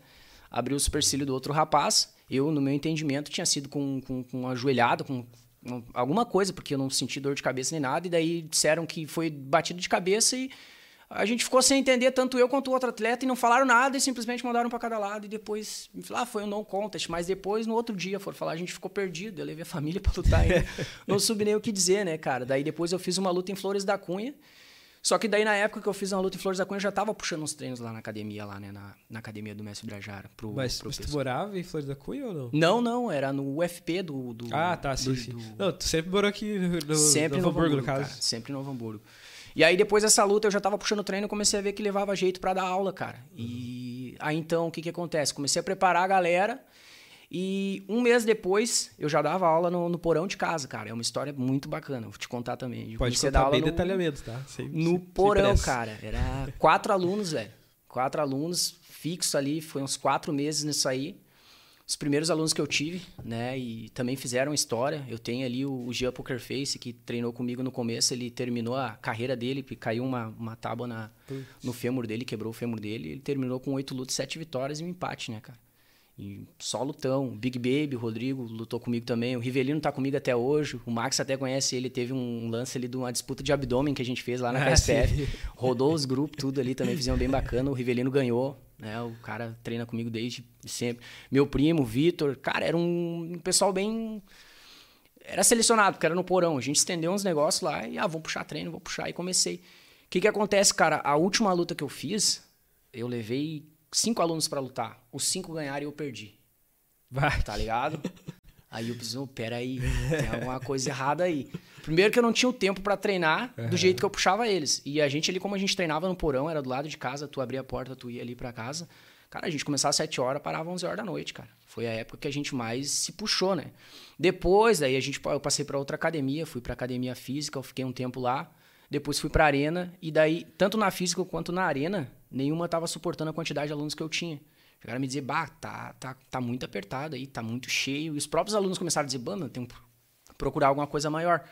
Abriu o supercílio do outro rapaz. Eu, no meu entendimento, tinha sido com, com, com um ajoelhado, com alguma coisa, porque eu não senti dor de cabeça nem nada. E daí disseram que foi batido de cabeça e a gente ficou sem entender, tanto eu quanto o outro atleta, e não falaram nada e simplesmente mandaram para cada lado. E depois, ah, foi um não contest. Mas depois, no outro dia, foram falar, a gente ficou perdido. Eu levei a família para lutar ainda. não soube nem o que dizer, né, cara? Daí depois eu fiz uma luta em Flores da Cunha. Só que daí, na época que eu fiz uma luta em Flores da Cunha, eu já tava puxando uns treinos lá na academia, lá, né? Na, na academia do Mestre Brajara. Pro, Mas, pro tu morava em Flores da Cunha ou não? Não, não, era no UFP do. do Ah, tá, sim, do- sim. do- Não, tu sempre morou aqui no, sempre em Novo Novo Hamburgo, no caso. cara. Sempre em Novo Hamburgo. E aí, depois dessa luta, eu já tava puxando treino e comecei a ver que levava jeito pra dar aula, cara. E aí, então, o que que acontece? Comecei a preparar a galera e um mês depois, eu já dava aula no, no porão de casa, cara. É uma história muito bacana, vou te contar também. Eu Pode contar bem no- detalhamento, tá? Sem- sem- no sem porão, pressa. cara. Era quatro alunos, velho. Quatro alunos fixos ali. Foi uns quatro meses nisso aí. Os primeiros alunos que eu tive, né? E também fizeram história. Eu tenho ali o, o Jean Pokerface, que treinou comigo no começo. Ele terminou a carreira dele, caiu uma, uma tábua na, no fêmur dele, quebrou o fêmur dele. Ele terminou com oito lutas, sete vitórias e um empate, né, cara? E só lutão. Big Baby, o Rodrigo lutou comigo também. O Rivelino tá comigo até hoje. O Max até conhece ele. Teve um lance ali de uma disputa de abdômen que a gente fez lá na Ah, KSPF. sim. Rodou os grupos, tudo ali também. Fizemos bem bacana. O Rivelino ganhou. Né? O cara treina comigo desde sempre. Meu primo, o Vitor. Cara, era um um pessoal bem... Era selecionado, porque era no porão. A gente estendeu uns negócios lá e, ah, vou puxar treino, vou puxar. E comecei. O que que acontece, cara? A última luta que eu fiz, eu levei cinco alunos pra lutar. Os cinco ganharam e eu perdi. Vai. Tá ligado? Aí eu pensei, oh, peraí, tem alguma coisa errada aí. Primeiro que eu não tinha o tempo pra treinar do jeito que eu puxava eles. E a gente ali, como a gente treinava no porão, era do lado de casa, tu abria a porta, tu ia ali pra casa. Cara, a gente começava às 7 horas, parava às 11 horas da noite, cara. Foi a época que a gente mais se puxou, né? Depois, daí a gente, eu passei pra outra academia, fui pra academia física, eu fiquei um tempo lá. Depois fui pra arena, e daí, tanto na física quanto na arena, nenhuma tava suportando a quantidade de alunos que eu tinha. Chegaram a me dizer, bah, tá, tá, tá muito apertado aí, tá muito cheio. E os próprios alunos começaram a dizer, banda, tem que procurar alguma coisa maior.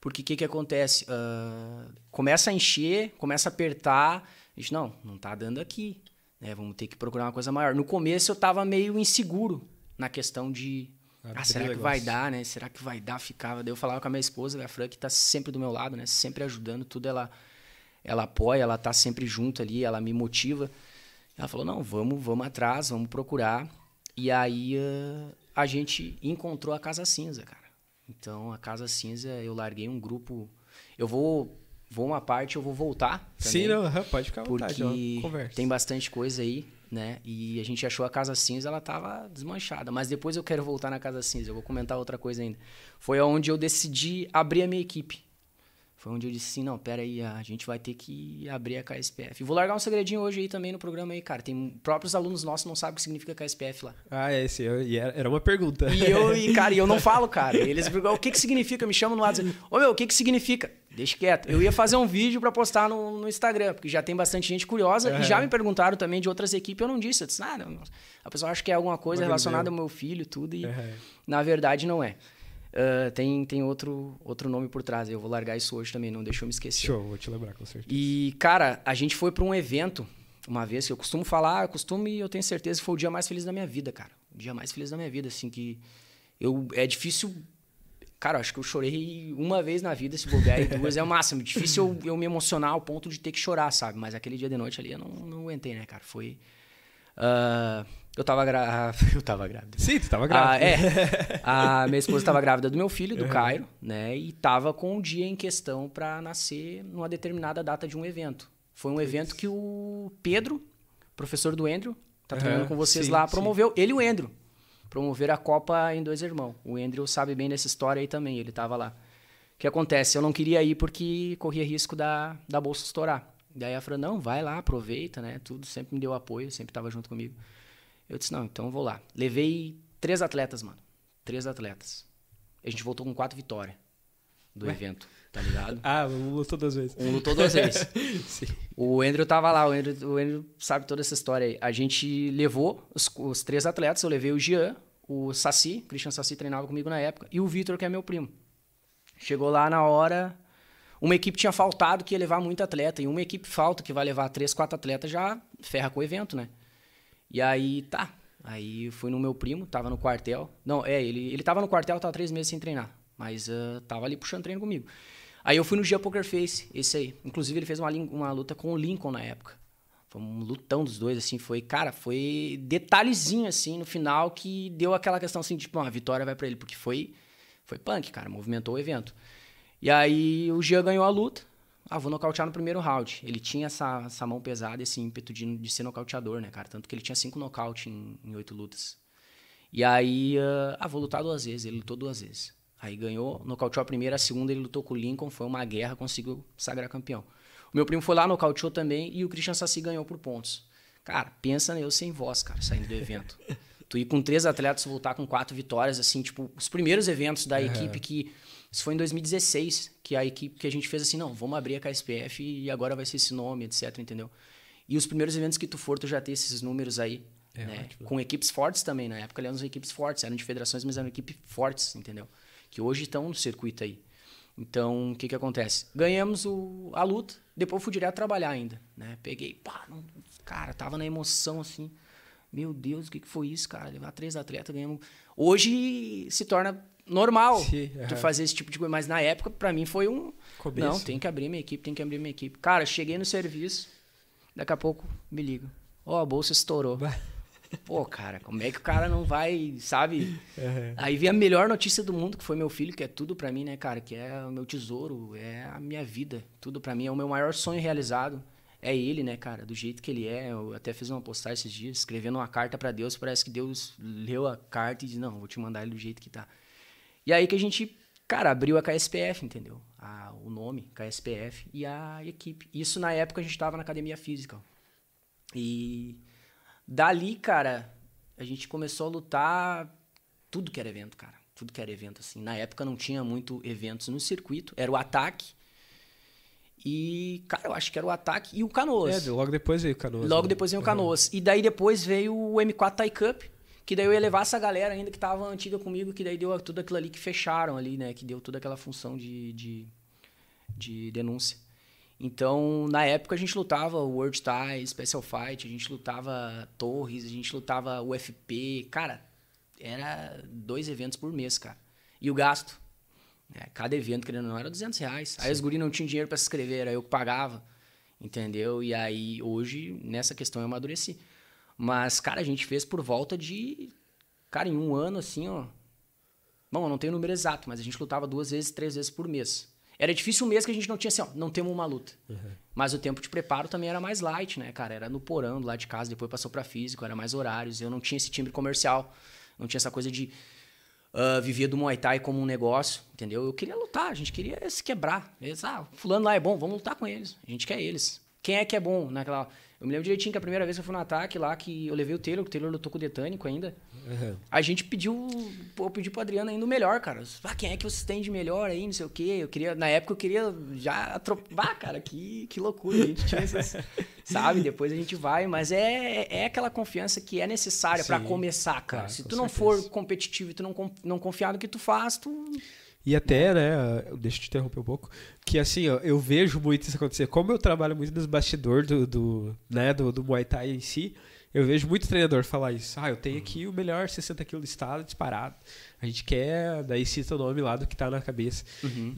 Porque o que que acontece? Ah, começa a encher, começa a apertar. A gente, não, não tá dando aqui. Né? Vamos ter que procurar uma coisa maior. No começo eu tava meio inseguro na questão de... Abrir Ah, será que vai dar, né? Será que vai dar? Ficava. Daí eu falava com a minha esposa, a Fran, que tá sempre do meu lado, né? Sempre ajudando, tudo ela, ela apoia, ela tá sempre junto ali, ela me motiva. Ela falou, não, vamos, vamos atrás, vamos procurar. E aí ah, a gente encontrou a Casa Cinza, cara. Então, a Casa Cinza, eu larguei um grupo... Eu vou... Vou uma parte, eu vou voltar. Sim, também, não, aham, pode ficar à vontade, Porque ó, tem bastante coisa aí, né? E a gente achou a Casa Cinza, ela tava desmanchada. Mas depois eu quero voltar na Casa Cinza, eu vou comentar outra coisa ainda. Foi onde eu decidi abrir a minha equipe. Foi onde eu disse assim, não, pera aí, a gente vai ter que abrir a KSPF. Vou largar um segredinho hoje aí também no programa aí, cara. Tem próprios alunos nossos não sabem o que significa KSPF lá. Ah, é esse. eu- e era, uma pergunta. E eu, e, cara, e eu não falo, cara. Eles perguntam, o que que significa? Me chamam no WhatsApp. Ô, meu, o que que significa? Deixa quieto. Eu ia fazer um vídeo pra postar no, no Instagram, porque já tem bastante gente curiosa. Aham. E já me perguntaram também de outras equipes, eu não disse. Eu disse, ah, não, a pessoa acha que é alguma coisa Uma relacionada ao meu filho, tudo. E Aham. na verdade não é. Ah, tem tem outro, outro nome por trás. Eu vou largar isso hoje também, não deixa eu me esquecer. Show, vou te lembrar com certeza. E, cara, a gente foi pra um evento uma vez que eu costumo falar, eu costumo e eu tenho certeza que foi o dia mais feliz da minha vida, cara. O dia mais feliz da minha vida, assim, que eu é difícil. Cara, acho que eu chorei uma vez na vida, se bobear, e duas é o máximo. Difícil eu, eu me emocionar ao ponto de ter que chorar, sabe? Mas aquele dia de noite ali eu não, não aguentei, né, cara? Foi. ah, Eu tava grávida. Eu tava grávida. Sim, tu tava Ah, grávida. é. A minha esposa estava grávida do meu filho, do Cairo, né? E tava com o dia em questão para nascer numa determinada data de um evento. Foi um evento que o Pedro, professor do Andrew, tá treinando com vocês sim, lá, sim. promoveu. Ele e o Andrew. Promoveram a Copa em dois irmãos. O Andrew sabe bem dessa história aí também, ele tava lá. O que acontece? Eu não queria ir porque corria risco da, da bolsa estourar. Daí ela falou, não, vai lá, aproveita, né? Tudo, sempre me deu apoio, sempre tava junto comigo. Eu disse, não, então eu vou lá. Levei três atletas, mano. Três atletas. A gente voltou com quatro vitórias do evento, tá ligado? Ah, um lutou duas vezes. Um lutou duas vezes. O Andrew tava lá, o Andrew, o Andrew sabe toda essa história aí. A gente levou os, os três atletas, eu levei o Jean, o Saci, o Christian Saci treinava comigo na época, e o Vitor, que é meu primo. Chegou lá na hora, uma equipe tinha faltado que ia levar muito atleta, e uma equipe falta que vai levar três, quatro atletas já ferra com o evento, né? E aí, tá. Aí fui no meu primo, tava no quartel. Não, é, ele, ele tava no quartel, tava três meses sem treinar. Mas ah, tava ali puxando treino comigo. Aí eu fui no Gia Poker Face, esse aí. Inclusive, ele fez uma, uma luta com o Lincoln na época. Foi um lutão dos dois, assim. Foi, cara, foi detalhezinho, assim, no final, que deu aquela questão, assim, tipo, ah, a vitória vai pra ele. Porque foi, foi punk, cara, movimentou o evento. E aí o Gia ganhou a luta. Ah, vou nocautear no primeiro round. Ele tinha essa, essa mão pesada, esse ímpeto de, de ser nocauteador, né, cara? Tanto que ele tinha cinco nocaute em, em oito lutas. E aí, ah, ah, vou lutar duas vezes. Ele lutou duas vezes. Aí ganhou, nocauteou a primeira, a segunda ele lutou com o Lincoln, foi uma guerra, conseguiu sagrar campeão. O meu primo foi lá, nocauteou também, e o Christian Sassi ganhou por pontos. Cara, pensa eu sem voz, cara, saindo do evento. tu ir com três atletas, voltar com quatro vitórias, assim, tipo, os primeiros eventos da equipe que... Isso foi em 2016, que a equipe que a gente fez assim, não, vamos abrir a KSPF e agora vai ser esse nome, etc, entendeu? E os primeiros eventos que tu for, tu já ter esses números aí, É, né? Com equipes fortes também, na época eram equipes fortes, eram de federações, mas eram equipes fortes, entendeu? Que hoje estão no circuito aí. Então, o que que acontece? Ganhamos o, a luta, depois fui direto trabalhar ainda, né? Peguei, pá, não- cara, tava na emoção assim. Meu Deus, o que que foi isso, cara? Levar três atletas, ganhamos. Hoje se torna normal Sim, tu aham. fazer esse tipo de coisa, mas na época pra mim foi um Começo. não, tem que abrir minha equipe, tem que abrir minha equipe. Cara, cheguei no serviço, daqui a pouco me liga. Ó, a bolsa estourou. Pô, cara, como é que o cara não vai, sabe? Aí vi a melhor notícia do mundo, que foi meu filho, que é tudo pra mim, né, cara? Que é o meu tesouro, é a minha vida. Tudo pra mim, é o meu maior sonho realizado. É ele, né, cara? Do jeito que ele é. Eu até fiz uma postagem esses dias, escrevendo uma carta pra Deus. Parece que Deus leu a carta e disse: Não, vou te mandar ele do jeito que tá. E aí que a gente, cara, abriu a KSPF, entendeu? A, o nome, KSPF, e a equipe. Isso na época a gente tava na academia física. E dali, cara, a gente começou a lutar tudo que era evento, cara. Tudo que era evento, assim. Na época não tinha muito eventos no circuito. Era o ataque. E, cara, eu acho que era o ataque e o canoas. É, logo depois veio o Canoas. Logo né? depois veio o Canoas. E daí depois veio o M4 Thai Cup, que daí eu ia levar essa galera ainda que tava antiga comigo, que daí deu tudo aquilo ali que fecharam ali, né? Que deu toda aquela função de, de, de denúncia. Então, na época a gente lutava World Thai, Special Fight, a gente lutava Torres, a gente lutava UFP. Cara, era dois eventos por mês, cara. E o gasto? né, cada evento, querendo ou não, era 200 reais. Aí os guri não tinham dinheiro para se inscrever, era eu que pagava. Entendeu? E aí, hoje, nessa questão, eu amadureci. Mas, cara, a gente fez por volta de. Cara, em um ano, assim, ó. Bom, eu não tenho o número exato, mas a gente lutava duas vezes, três vezes por mês. Era difícil um mês que a gente não tinha assim, ó, não temos uma luta. Mas o tempo de preparo também era mais light, né, cara? Era no porão, lado de casa, depois passou pra físico, era mais horários. Eu não tinha esse timbre comercial, não tinha essa coisa de ah, viver do Muay Thai como um negócio, entendeu? Eu queria lutar, a gente queria se quebrar. Eles, ah, fulano lá é bom, vamos lutar com eles. A gente quer eles. Quem é que é bom naquela... Eu me lembro direitinho que a primeira vez que eu fui no ataque lá, que eu levei o Taylor, que o Taylor lutou com o Detânico ainda. Uhum. A gente pediu, eu pedi pro Adriano ainda o melhor, cara. Ah, quem é que vocês têm de melhor aí, não sei o quê. Eu queria, na época eu queria já atropelar, cara, que, que loucura. A gente tinha essas, sabe? Depois a gente vai, mas é, é aquela confiança que é necessária pra Sim, começar, cara. claro, Se tu não certeza. for competitivo e tu não, não confiar no que tu faz, tu... E até, né, deixa eu te interromper um pouco, que assim, ó, eu vejo muito isso acontecer. Como eu trabalho muito nos bastidores do, do, né, do, do Muay Thai em si, eu vejo muito treinador falar isso. Ah, eu tenho aqui o melhor 60 quilos listado, disparado. A gente quer, daí cita o nome lá do que tá na cabeça.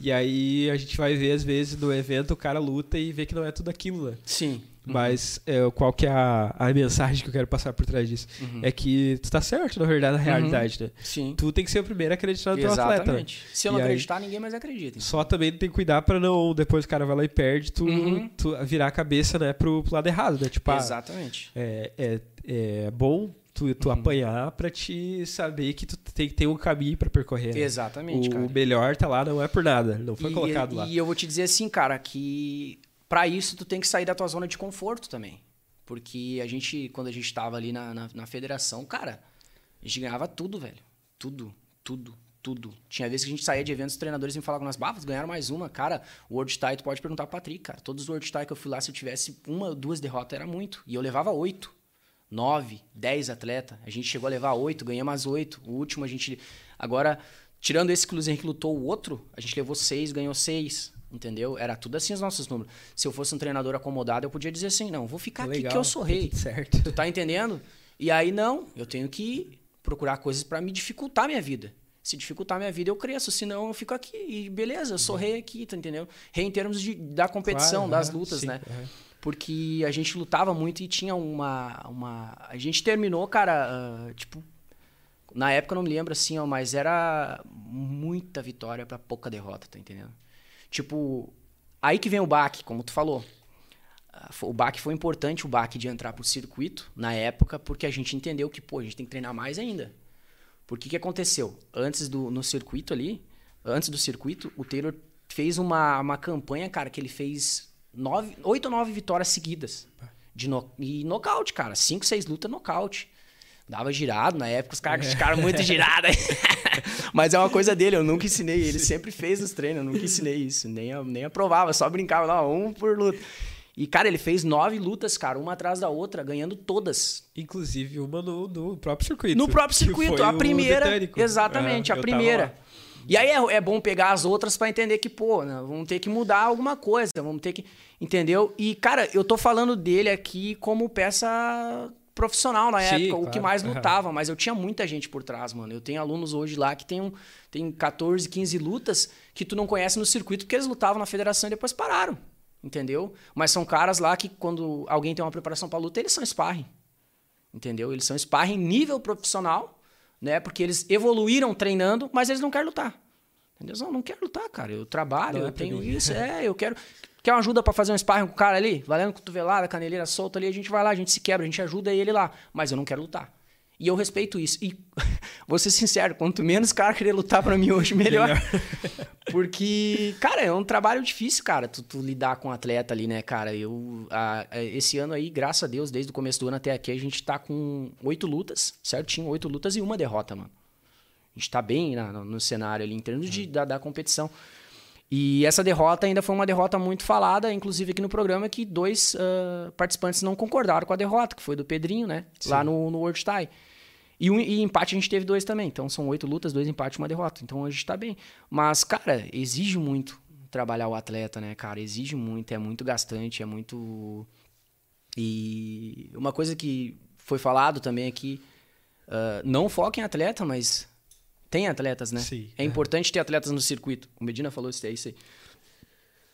E aí a gente vai ver, às vezes, no evento, o cara luta e vê que não é tudo aquilo, né? Sim. Mas é, qual que é a, a mensagem que eu quero passar por trás disso? Uhum. É que tu tá certo, na verdade, na realidade, né? Sim. Tu tem que ser o primeiro a acreditar no teu atleta. né? Exatamente. Se eu não E aí- acreditar, ninguém mais acredita. Só também tem que cuidar pra não, depois o cara vai lá e perde, tu, Uhum. tu virar a cabeça, né, pro, pro lado errado, né? Tipo, ah, Exatamente. é, é, é bom tu, tu Uhum. apanhar pra te saber que tu tem que ter um caminho pra percorrer. né? Exatamente, o, cara. o melhor tá lá, não é por nada. Não foi e, colocado lá. E eu vou te dizer assim, cara, que pra isso tu tem que sair da tua zona de conforto também. Porque a gente, quando a gente tava ali na, na, na federação, cara, a gente ganhava tudo, velho. Tudo, tudo, tudo. Tinha vezes que a gente saía de eventos, os treinadores me falavam bah, vocês ganharam mais uma. Cara, o World Tie, tu pode perguntar pro Patrick, cara. Todos os World Tie que eu fui lá, se eu tivesse uma duas derrotas, era muito. E eu levava oito. nove, dez atletas. A gente chegou a levar oito, ganhamos mais oito. O último a gente. Agora, tirando esse que o Luiz Henrique lutou, o outro, a gente levou seis, ganhou seis. Entendeu? Era tudo assim os nossos números. Se eu fosse um treinador acomodado, eu podia dizer assim: não, vou ficar aqui Legal, que eu sou rei. certo. Tu tá entendendo? E aí, não, eu tenho que procurar coisas pra me dificultar a minha vida. Se dificultar a minha vida, eu cresço, senão eu fico aqui. E beleza, eu sou rei aqui, tá entendendo? Rei em termos de, da competição, Claro, das lutas, sim, né? aham. Porque a gente lutava muito e tinha uma. uma... A gente terminou, cara, ah, tipo. Na época eu não me lembro assim, ó, mas era muita vitória pra pouca derrota, tá entendendo? Tipo, aí que vem o baque, como tu falou. Ah, O baque foi importante, o baque de entrar pro circuito na época, porque a gente entendeu que, pô, a gente tem que treinar mais ainda. Porque que aconteceu? Antes do no circuito ali, antes do circuito, o Taylor fez uma, uma campanha, cara, que ele fez nove, oito ou nove vitórias seguidas. De no, e nocaute, cara. Cinco, seis lutas nocaute. Dava girado na época, os caras ficaram muito girados. Mas é uma coisa dele, eu nunca ensinei. Ele sempre fez nos treinos, eu nunca ensinei isso. Nem, nem aprovava, só brincava, lá, um por luta. E, cara, ele fez nove lutas, cara, uma atrás da outra, ganhando todas. Inclusive uma no, no próprio circuito. No próprio circuito, a primeira. Exatamente, É, a primeira. E aí é, é bom pegar as outras pra entender que, pô, né, vamos ter que mudar alguma coisa, vamos ter que. Entendeu? E, cara, eu tô falando dele aqui como peça profissional na Sim, época, o que claro. mais lutava, mas eu tinha muita gente por trás, mano. Eu tenho alunos hoje lá que tem, um, tem 14, 15 lutas que tu não conhece no circuito porque eles lutavam na federação e depois pararam. Entendeu? Mas são caras lá que quando alguém tem uma preparação pra luta, eles são sparring. Entendeu? Eles são sparring nível profissional, né? Porque eles evoluíram treinando, mas eles não querem lutar. Entendeu? Não, não quero lutar, cara. Eu trabalho, Não eu tenho mim. isso, é, eu quero. Quer uma ajuda pra fazer um sparring com o cara ali? Valendo cotovelada, caneleira solta ali, a gente vai lá, a gente se quebra, a gente ajuda ele lá. Mas eu não quero lutar. E eu respeito isso. E vou ser sincero, quanto menos cara querer lutar pra mim hoje, melhor. Porque, cara, é um trabalho difícil, cara, tu, tu lidar com um atleta ali, né, cara? Eu, a- a- esse ano aí, graças a Deus, desde o começo do ano até aqui, a gente tá com oito lutas, certinho, oito lutas e uma derrota, mano. A gente tá bem na- no, no cenário ali, em termos de, da, da competição. E essa derrota ainda foi uma derrota muito falada, inclusive aqui no programa, que dois ah, participantes não concordaram com a derrota, que foi do Pedrinho, né? Lá no, no World Tie. E, um, e empate a gente teve dois também. Então são oito lutas, dois empates e uma derrota. Então a gente tá bem. Mas, cara, exige muito trabalhar o atleta, né, cara? Exige muito, é muito gastante, é muito. E uma coisa que foi falado também aqui, ah, não foca em atleta, mas tem atletas, né? Sim, É importante ter atletas no circuito. O Medina falou isso, é isso aí.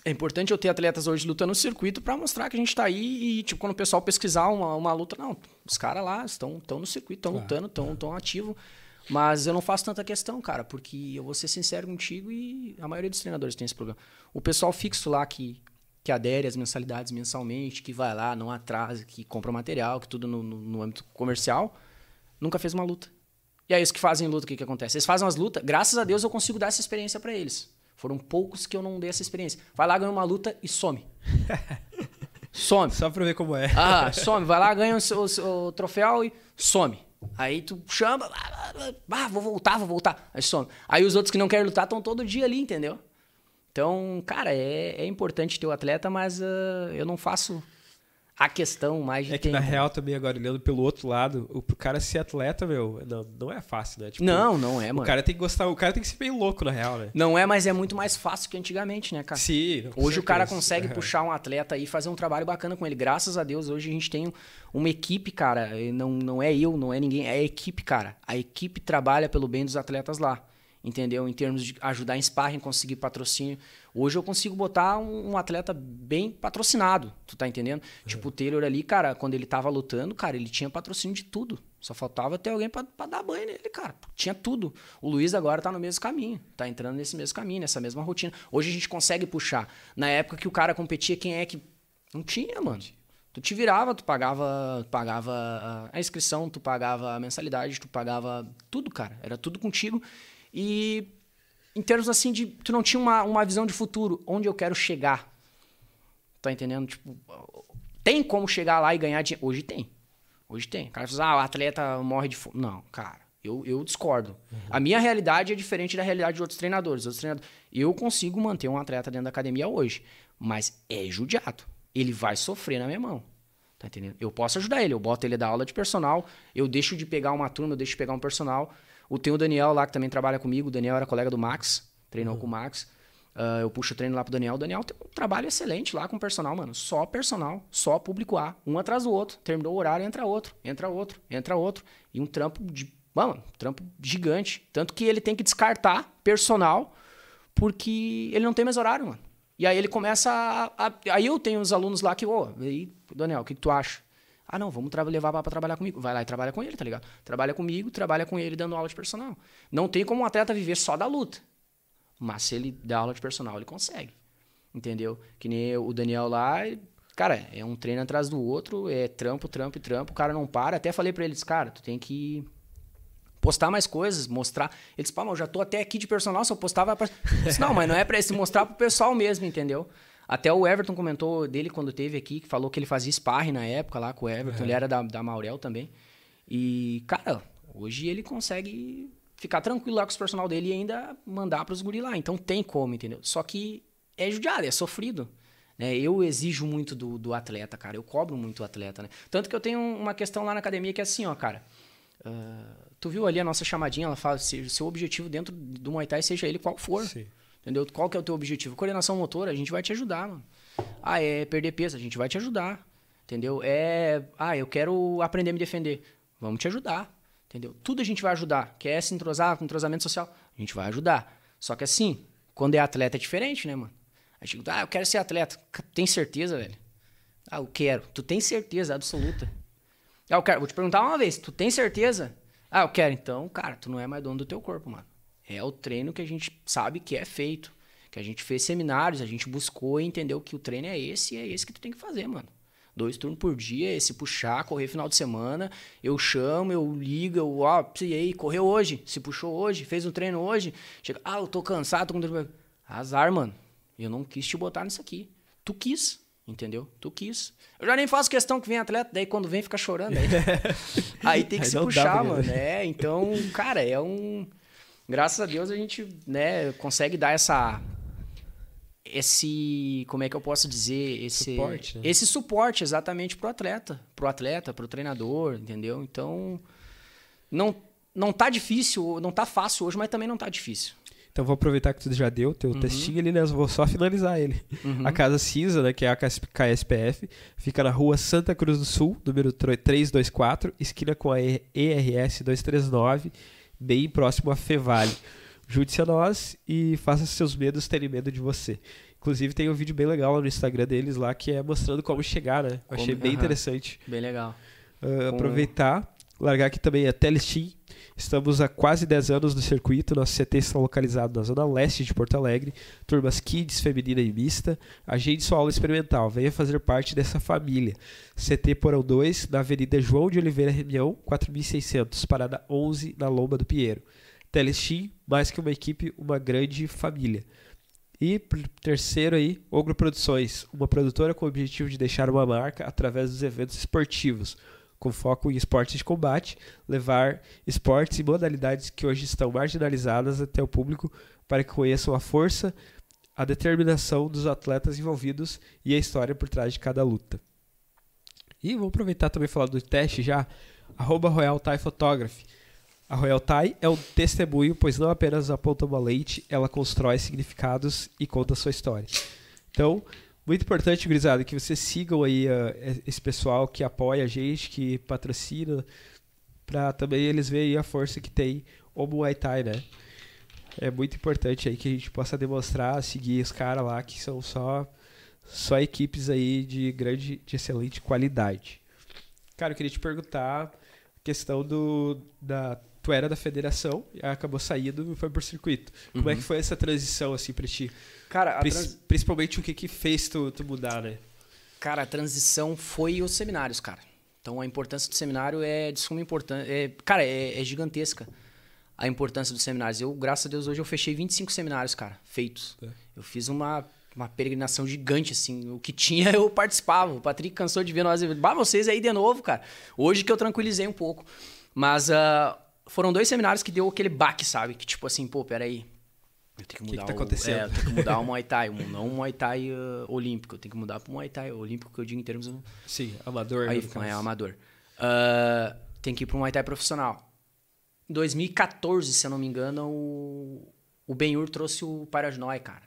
É importante eu ter atletas hoje lutando no circuito pra mostrar que a gente tá aí e, tipo, quando o pessoal pesquisar uma, uma luta, não, os caras lá estão tão no circuito, estão lutando, estão tão ativo. Mas eu não faço tanta questão, cara, porque eu vou ser sincero contigo e a maioria dos treinadores tem esse problema. O pessoal fixo lá que, que adere às mensalidades mensalmente, que vai lá, não atrasa, que compra material, que tudo no, no, no âmbito comercial, nunca fez uma luta. E aí, os que fazem luta, o que, que acontece? Eles fazem umas lutas, graças a Deus eu consigo dar essa experiência pra eles. Foram poucos que eu não dei essa experiência. Vai lá, ganha uma luta e some. some. Só pra ver como é. Ah, some. Vai lá, ganha o, o o troféu e some. Aí tu chama, ah, vou voltar, vou voltar. Aí some. Aí os outros que não querem lutar estão todo dia ali, entendeu? Então, cara, é, é importante ter o atleta, mas ah, eu não faço a questão mais de É que na tempo. real também, agora olhando pelo outro lado, o pro cara ser atleta, meu, não, não é fácil, né? Tipo, Não, não é, O mano. cara tem que gostar, o cara tem que ser meio louco, na real, né? Não é, mas é muito mais fácil que antigamente, né, cara? Sim. Hoje o cara consegue puxar um atleta e fazer um trabalho bacana com ele. Graças a Deus, hoje a gente tem uma equipe, cara. Não, não é eu, não é ninguém, é a equipe, cara. A equipe trabalha pelo bem dos atletas lá. Entendeu? Em termos de ajudar em sparring, conseguir patrocínio. Hoje eu consigo botar um, um atleta bem patrocinado, tu tá entendendo? É. Tipo, o Taylor ali, cara, quando ele tava lutando, cara, ele tinha patrocínio de tudo. Só faltava ter alguém para dar banho nele, cara. Tinha tudo. O Luiz agora tá no mesmo caminho, tá entrando nesse mesmo caminho, nessa mesma rotina. Hoje a gente consegue puxar. Na época que o cara competia, quem é que. Não tinha, mano. Tu te virava, tu pagava, pagava a inscrição, tu pagava a mensalidade, tu pagava tudo, cara. Era tudo contigo. E em termos assim de. Tu não tinha uma, uma visão de futuro, onde eu quero chegar. Tá entendendo? Tipo, tem como chegar lá e ganhar dinheiro? Hoje tem. Hoje tem. O cara fala, ah, o atleta morre de fome. Não, cara, eu, eu discordo. Uhum. A minha realidade é diferente da realidade de outros treinadores. outros treinadores. Eu consigo manter um atleta dentro da academia hoje, mas é judiado. Ele vai sofrer na minha mão. Tá entendendo? Eu posso ajudar ele, eu boto ele da aula de personal, eu deixo de pegar uma turma, eu deixo de pegar um personal. O, tem o Daniel lá que também trabalha comigo, o Daniel era colega do Max, treinou uhum. com o Max. Uh, eu puxo o treino lá pro Daniel. O Daniel tem um trabalho excelente lá com o personal, mano. Só personal, só público A, um atrás do outro. Terminou o horário, entra outro, entra outro, entra outro. E um trampo de. Mano, um trampo gigante. Tanto que ele tem que descartar personal porque ele não tem mais horário, mano. E aí ele começa a. a aí eu tenho os alunos lá que, ô, oh, aí, Daniel, o que, que tu acha? Ah, não, vamos levar para trabalhar comigo. Vai lá e trabalha com ele, tá ligado? Trabalha comigo, trabalha com ele dando aula de personal. Não tem como um atleta viver só da luta. Mas se ele dá aula de personal, ele consegue. Entendeu? Que nem o Daniel lá, cara, é um treino atrás do outro, é trampo, trampo e trampo, o cara não para. Até falei para eles, cara, tu tem que postar mais coisas, mostrar. Ele disse, pá, mas eu já tô até aqui de personal, se eu postar vai disse, não, mas não é pra se mostrar pro pessoal mesmo, entendeu? Até o Everton comentou dele quando teve aqui, que falou que ele fazia sparring na época lá com o Everton, ele era da, da Maurel também. E, cara, hoje ele consegue ficar tranquilo lá com os personal dele e ainda mandar para os guri lá. Então tem como, entendeu? Só que é judiado, é sofrido. Né? Eu exijo muito do, do atleta, cara. Eu cobro muito o atleta, né? Tanto que eu tenho uma questão lá na academia que é assim, ó, cara. Uh, tu viu ali a nossa chamadinha? Ela fala se seu objetivo dentro do Muay Thai seja ele qual for. Sim. Entendeu? Qual que é o teu objetivo? Coordenação motora, a gente vai te ajudar, mano. Ah, é perder peso, a gente vai te ajudar. Entendeu? É, ah, eu quero aprender a me defender. Vamos te ajudar. Entendeu? Tudo a gente vai ajudar. Quer se entrosar com entrosamento social? A gente vai ajudar. Só que assim, quando é atleta é diferente, né, mano? A gente, ah, eu quero ser atleta. Tem certeza, velho? Ah, eu quero. Tu tem certeza absoluta? Ah, eu quero. Vou te perguntar uma vez. Tu tem certeza? Ah, eu quero. Então, cara, tu não é mais dono do teu corpo, mano. É o treino que a gente sabe que é feito. Que a gente fez seminários, a gente buscou e entendeu que o treino é esse e é esse que tu tem que fazer, mano dois turnos por dia, se puxar, correr final de semana, eu chamo, eu ligo, eu, ó, e aí, correu hoje, se puxou hoje, fez um treino hoje, chega, ah, eu tô cansado, tô com dor. Azar, mano. Eu não quis te botar nisso aqui. Tu quis, entendeu? Tu quis. Eu já nem faço questão que vem atleta, daí quando vem fica chorando. Aí, aí tem que aí se puxar, mano. É, então, cara, é um. Graças a Deus a gente, né, consegue dar essa esse como é que eu posso dizer esse suporte, né? esse suporte exatamente pro atleta pro atleta pro treinador entendeu então não não tá difícil não tá fácil hoje mas também não tá difícil então vou aproveitar que tu já deu teu uhum. textinho ali né vou só finalizar ele uhum. a casa cinza né que é a KSPF fica na rua Santa Cruz do Sul número 324 esquina com a ERS 239 bem próximo a Fevale Junte-se a nós e faça seus medos terem medo de você. Inclusive tem um vídeo bem legal no Instagram deles lá que é mostrando como chegar, né? Como, Achei bem uh -huh. interessante. Bem legal. Uh, aproveitar, largar aqui também a Telestim. Estamos há quase 10 anos no circuito. Nosso CT está localizado na zona leste de Porto Alegre. Turmas Kids, feminina e mista. Agende sua aula experimental. Venha fazer parte dessa família. CT Porão 2, na Avenida João de Oliveira Reunião, 4600, parada 11, na Lomba do Pinheiro. Telestim, mais que uma equipe, uma grande família. E terceiro aí, Ogro Produções, uma produtora com o objetivo de deixar uma marca através dos eventos esportivos, com foco em esportes de combate, levar esportes e modalidades que hoje estão marginalizadas até o público para que conheçam a força, a determinação dos atletas envolvidos e a história por trás de cada luta. E vou aproveitar também falar do teste já, arroba Royal Thai Photography a Royal Thai é um testemunho, pois não apenas aponta uma lente, ela constrói significados e conta sua história. Então, muito importante, gurizada, que vocês sigam aí uh, esse pessoal que apoia a gente, que patrocina, para também eles verem a força que tem o Muay Thai, né? É muito importante aí que a gente possa demonstrar, seguir os caras lá que são só só equipes aí de grande, de excelente qualidade. Cara, eu queria te perguntar questão do da tu era da federação, acabou saindo e foi por circuito. Como Uhum. é que foi essa transição assim para ti? Cara, trans- Principalmente o que que fez tu, tu mudar, né? Cara, a transição foi os seminários, cara. Então a importância do seminário é de suma importância. É, cara, é, é gigantesca a importância dos seminários. Eu, graças a Deus, hoje eu fechei 25 seminários, cara, feitos. É. Eu fiz uma, uma peregrinação gigante, assim. O que tinha, eu participava. O Patrick cansou de ver nós. Bah, vocês aí de novo, cara. Hoje que eu tranquilizei um pouco. Mas ah, foram dois seminários que deu aquele baque, sabe? Que tipo assim, pô, peraí. Eu tenho que que mudar tá o- acontecendo? É, eu tenho que mudar o Muay Thai. um- Não o Muay Thai ah, olímpico. Eu tenho que mudar pro Muay Thai olímpico, que eu digo em termos... Sim, amador. Aí, é amador. Ah, tem que ir para um Muay Thai profissional. Em 2014, se eu não me engano, o, o Benhur trouxe o Parajnói, cara,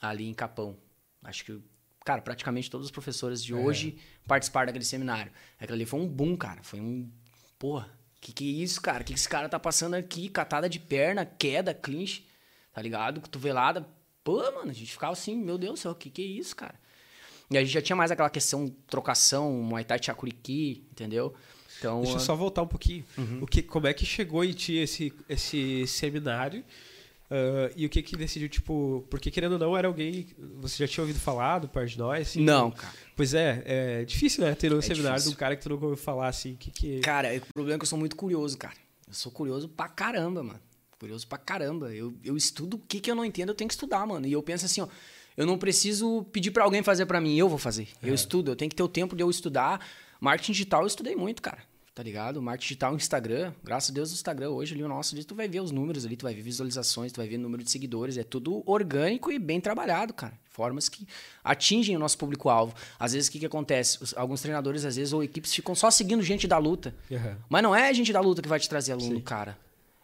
ali em Capão. Acho que, cara, praticamente todos os professores de hoje participaram daquele seminário. Aquilo ali foi um boom, cara. Foi um. Porra, que que é isso, cara? Que que esse cara tá passando aqui? Catada de perna, queda, clinch, tá ligado? Cotovelada. Pô, mano, a gente ficava assim, meu Deus do céu, que que é isso, cara? E a gente já tinha mais aquela questão trocação, Muay Thai Chakuriki, entendeu? Então, Deixa eu só voltar um pouquinho. Uhum. O que, como é que chegou em ti esse, esse seminário? ah, e o que que decidiu, tipo... Porque, querendo ou não, era alguém... Você já tinha ouvido falar do Par de Nós? Assim, Não, cara. Pois é, é difícil, né? Ter um seminário difícil. de um cara que tu nunca ouviu falar, assim, que que... Cara, o problema é que eu sou muito curioso, cara. Eu sou curioso pra caramba, mano. Curioso pra caramba. Eu, eu estudo o que, que eu não entendo, eu tenho que estudar, mano. E eu penso assim, ó. Eu não preciso pedir pra alguém fazer pra mim, eu vou fazer. Eu estudo, eu tenho que ter o tempo de eu estudar. Marketing digital eu estudei muito, cara. Tá ligado? Marketing digital, Instagram. Graças a Deus, o Instagram hoje ali, o nosso ali, tu vai ver os números ali, tu vai ver visualizações, tu vai ver número de seguidores. É tudo orgânico e bem trabalhado, cara. Formas que atingem o nosso público-alvo. Às vezes, o que, que acontece? Os- alguns treinadores, às vezes, ou equipes ficam só seguindo gente da luta. Aham. Mas não é a gente da luta que vai te trazer aluno, cara.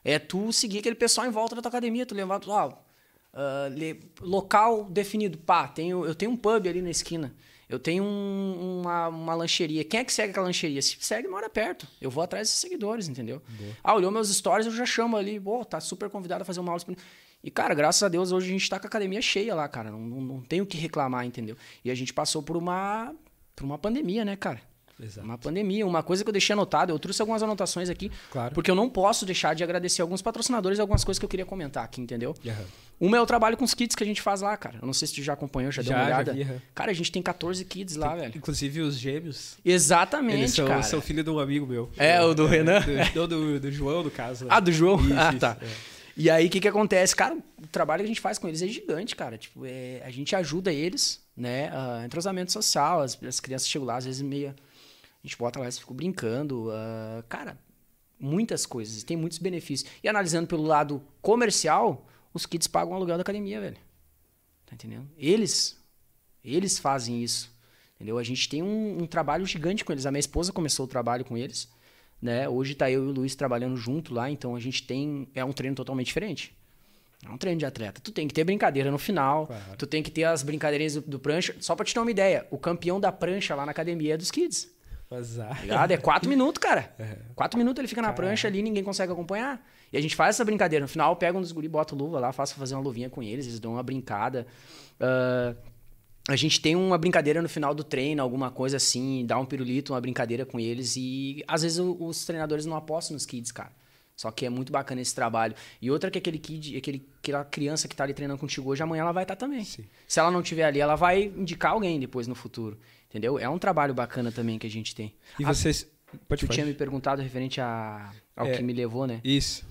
É tu seguir aquele pessoal em volta da tua academia, tu levar, tu, ah, le- local definido, pá, tenho, eu tenho um pub ali na esquina. Eu tenho um- uma, uma lancheria. Quem é que segue aquela lancheria? Se segue, mora perto. Eu vou atrás desses seguidores, entendeu? Ah, olhou meus stories, eu já chamo ali. Pô, tá super convidado a fazer uma aula. E, cara, graças a Deus, hoje a gente tá com a academia cheia lá, cara. Não, não, não tem o que reclamar, entendeu? E a gente passou por uma, por uma pandemia, né, cara? Exato. Uma pandemia. Uma coisa que eu deixei anotado, eu trouxe algumas anotações aqui, Claro. porque eu não posso deixar de agradecer alguns patrocinadores e algumas coisas que eu queria comentar aqui, entendeu? Aham. Uma é o trabalho com os kits que a gente faz lá, cara. Eu não sei se tu já acompanhou, já, deu Já, uma já olhada. vi, aham. Cara, a gente tem 14 kits lá, velho. Inclusive os gêmeos. Exatamente, Eles são, cara. são filho de um amigo meu. É, o do Renan? Do, do, do João, no caso. Ah, do João? Isso, ah, isso, tá. é. E aí, o que que acontece? Cara, o trabalho que a gente faz com eles é gigante, cara. Tipo, é, a gente ajuda eles, né? Uh, entrosamento social, as, as crianças chegam lá, às vezes meia... A gente bota lá, eles ficam brincando. ah, cara, muitas coisas. Tem muitos benefícios. E analisando pelo lado comercial, os kids pagam o aluguel da academia, velho. Tá entendendo? Eles, eles fazem isso. Entendeu? A gente tem um, um trabalho gigante com eles. A minha esposa começou o trabalho com eles. Né? Hoje tá eu e o Luiz trabalhando junto lá, então a gente tem. É um treino totalmente diferente. É um treino de atleta. Tu tem que ter brincadeira no final. Claro. Tu tem que ter as brincadeirinhas do, do prancha. Só pra te ter uma ideia, o campeão da prancha lá na academia é dos kids. Azar. Tá ligado? É quatro minutos, cara. Quatro minutos ele fica na prancha ali, ninguém consegue acompanhar. E a gente faz essa brincadeira. No final, eu pego um dos guri, boto luva lá, faço fazer uma luvinha com eles, eles dão uma brincada. Ah, a gente tem uma brincadeira no final do treino, alguma coisa assim, dá um pirulito, uma brincadeira com eles. E às vezes os treinadores não apostam nos kids, cara. Só que é muito bacana esse trabalho. E outra que aquele kid, aquele, aquela criança que tá ali treinando contigo hoje, amanhã ela vai estar também. Se ela não tiver ali, ela vai indicar alguém depois no futuro. Entendeu? É um trabalho bacana também que a gente tem. E Ah, vocês. Pode Tu pode. tinha me perguntado referente a, ao É. que me levou, né? Isso.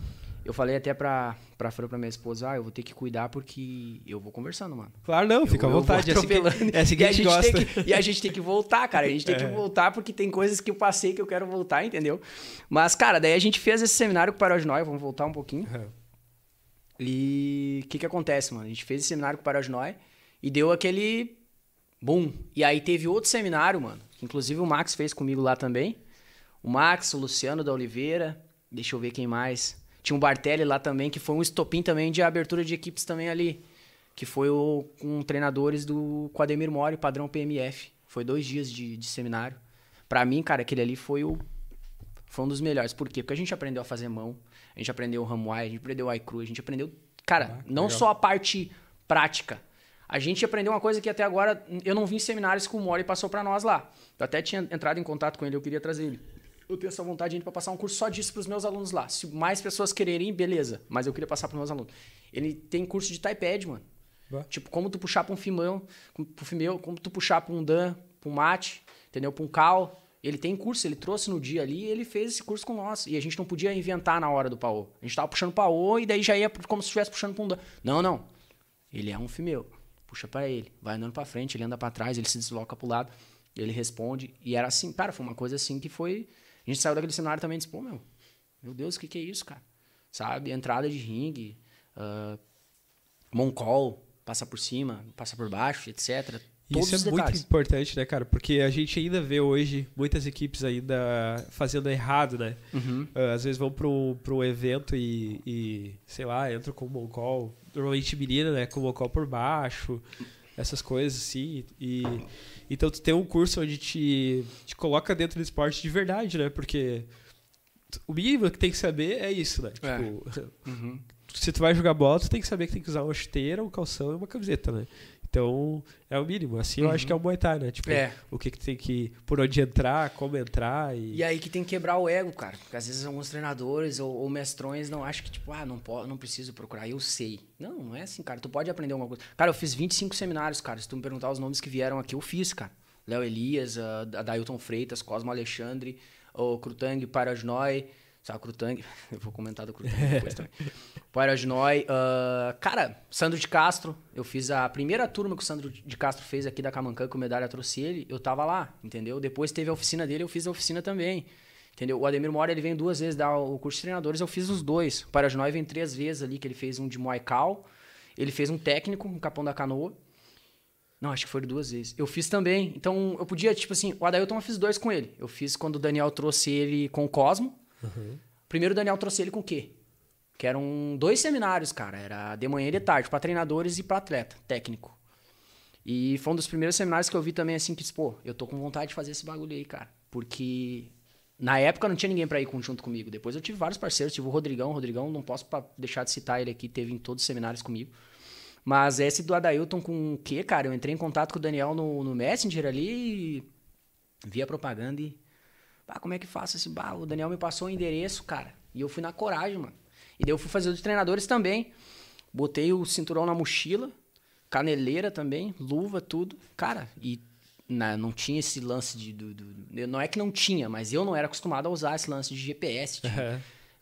Eu falei até pra, pra Fran, pra minha esposa, ah, eu vou ter que cuidar porque eu vou conversando, mano. Claro, não, fica à Eu- eu vontade. É assim que, é assim que a gente gosta. Tem que, e a gente tem que voltar, cara. A gente tem que voltar porque tem coisas que eu passei que eu quero voltar, entendeu? Mas, cara, daí a gente fez esse seminário com o Paró de Nóia, vamos voltar um pouquinho. Aham. E o que que acontece, mano? A gente fez esse seminário com o Paró de Nóia e deu aquele boom. E aí teve outro seminário, mano, que inclusive o Max fez comigo lá também. O Max, o Luciano da Oliveira, deixa eu ver quem mais. Tinha um Bartelli lá também, que foi um estopim também de abertura de equipes também ali. Que foi o, com treinadores do com Ademir Mori, padrão PMF. Foi dois dias de, de seminário. Pra mim, cara, aquele ali foi o. Foi um dos melhores. Por quê? Porque a gente aprendeu a fazer mão, a gente aprendeu o Ramuai, a gente aprendeu o iCru, a gente aprendeu Cara, Ah, não legal. só a parte prática. A gente aprendeu uma coisa que até agora eu não vi em seminários que o Mori passou pra nós lá. Eu até tinha entrado em contato com ele, eu queria trazer ele. Eu tenho essa vontade de para passar um curso só disso pros meus alunos lá. Se mais pessoas quererem, beleza. Mas eu queria passar pros meus alunos. Ele tem curso de Typepad, mano. Bah. Tipo, como tu puxar pra um Fimão, pro Fimeu, como tu puxar pra um Dan, pra um Mate, entendeu? Pra um Cal. Ele tem curso, ele trouxe no dia ali e ele fez esse curso com nós. E a gente não podia inventar na hora do paô. A gente tava puxando paô e daí já ia como se estivesse puxando pra um Dan. Não, não. Ele é um Fimeu. Puxa pra ele. Vai andando pra frente, ele anda pra trás, ele se desloca pro lado. Ele responde. E era assim, cara, foi uma coisa assim que foi... A gente saiu daquele cenário também e disse, pô, meu, meu Deus, o que que é isso, cara? Sabe? Entrada de ringue, ah, Moncol, passa por cima, passa por baixo, etc. Todos Isso é muito importante, né, cara? Porque a gente ainda vê hoje muitas equipes ainda fazendo errado, né? Uhum. Ah, às vezes vão para um, evento e, e, sei lá, entram com o Moncol, normalmente menina, né? Com o Moncol por baixo, essas coisas assim. E, então tu tem um curso onde te, te coloca dentro do esporte de verdade, né? Porque o mínimo que tem que saber é isso, né? É. Tipo, Uhum. se tu vai jogar bola, tu tem que saber que tem que usar uma chuteira, um calção e uma camiseta, né? Então, é o mínimo. Assim eu acho que é o Muay Thai, né? Tipo, É. o que, que tem que... Por onde entrar, como entrar e... E aí que tem que quebrar o ego, cara. Porque às vezes alguns treinadores ou, ou mestrões não acham que, tipo, ah, não, pode, não preciso procurar, eu sei. Não, não é assim, cara. Tu pode aprender alguma coisa. Cara, eu fiz 25 seminários, cara. Se tu me perguntar os nomes que vieram aqui, eu fiz, cara. Léo Elias, a, a Dailton Freitas, Cosmo Alexandre, o Krutang Parajnoi. Sabe, Krutang? Eu vou comentar do Krutang depois também. Parajnoi. ah, cara, Sandro de Castro. Eu fiz a primeira turma que o Sandro de Castro fez aqui da Camancã, que o medalha trouxe ele. Eu tava lá, entendeu? Depois teve a oficina dele, eu fiz a oficina também. Entendeu? O Ademir Mora, ele vem duas vezes dar o curso de treinadores, eu fiz os dois. O Parajnoi vem três vezes ali, que ele fez um de Muay Cal, ele fez um técnico, um capão da canoa. Não, acho que foi duas vezes. Eu fiz também. Então, eu podia, tipo assim, o Adailton eu fiz dois com ele. Eu fiz quando o Daniel trouxe ele com o Cosmo. Primeiro o Daniel trouxe ele com o quê? Que eram dois seminários, cara. Era de manhã e de tarde, para treinadores e para atleta, técnico. E foi um dos primeiros seminários que eu vi também, assim, que, pô, eu tô com vontade de fazer esse bagulho aí, cara. Porque na época não tinha ninguém pra ir junto comigo. Depois eu tive vários parceiros, tive o Rodrigão. O Rodrigão, não posso deixar de citar ele aqui, teve em todos os seminários comigo. Mas esse do Adailton com o quê, cara? Eu entrei em contato com o Daniel no, no Messenger ali e vi a propaganda e. Como é que faço esse bah? O Daniel me passou o endereço, cara. E eu fui na coragem, mano. E daí eu fui fazer o de treinadores também. Botei o cinturão na mochila, caneleira também, luva, tudo. Cara, e na- não tinha esse lance de. do- do- não é que não tinha, mas eu não era acostumado a usar esse lance de GPS. de-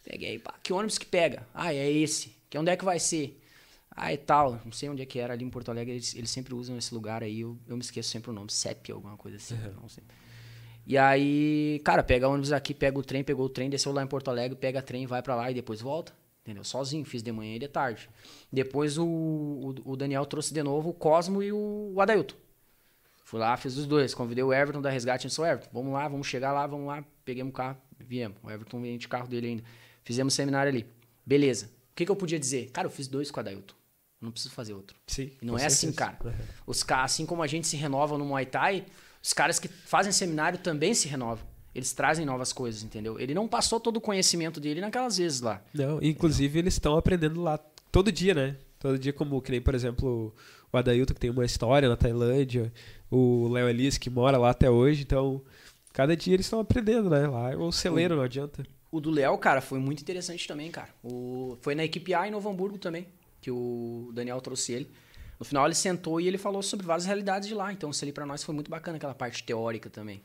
Peguei, pá, que ônibus que pega? Ah, é esse. Que onde é que vai ser? Ah, é tal. Não sei onde é que era ali em Porto Alegre. Eles, eles sempre usam esse lugar aí. Eu, eu me esqueço sempre o nome. CEP, alguma coisa assim. Não sei. E aí, cara, pega ônibus aqui, pega o trem, pegou o trem, desceu lá em Porto Alegre, pega trem, vai pra lá e depois volta. Entendeu? Sozinho, fiz de manhã e de tarde. Depois o, o, o Daniel trouxe de novo o Cosmo e o, o Adailton. Fui lá, fiz os dois. Convidei o Everton da Resgate. Disse, "Ô, Everton, vamos lá, vamos chegar lá, vamos lá. Peguei um carro, viemos. O Everton veio de carro dele ainda. Fizemos seminário ali. Beleza. O que, que eu podia dizer? Cara, eu fiz dois com o Adailton. Eu não preciso fazer outro. Sim, E não é assim, certeza. cara. Os caras, assim como a gente se renova no Muay Thai, os caras que fazem seminário também se renovam. Eles trazem novas coisas, entendeu? Ele não passou todo o conhecimento dele naquelas vezes lá. Não, inclusive eles estão aprendendo lá todo dia, né? Todo dia, como que nem, por exemplo, o Adailton, que tem uma história na Tailândia, o Léo Elias, que mora lá até hoje, então, cada dia eles estão aprendendo, né? Lá é o celeiro, não adianta. O do Léo, cara, foi muito interessante também, cara. O... Foi na equipe A em Novo Hamburgo também, que o Daniel trouxe ele. No final ele sentou e ele falou sobre várias realidades de lá. Então isso ali pra nós foi muito bacana, aquela parte teórica também.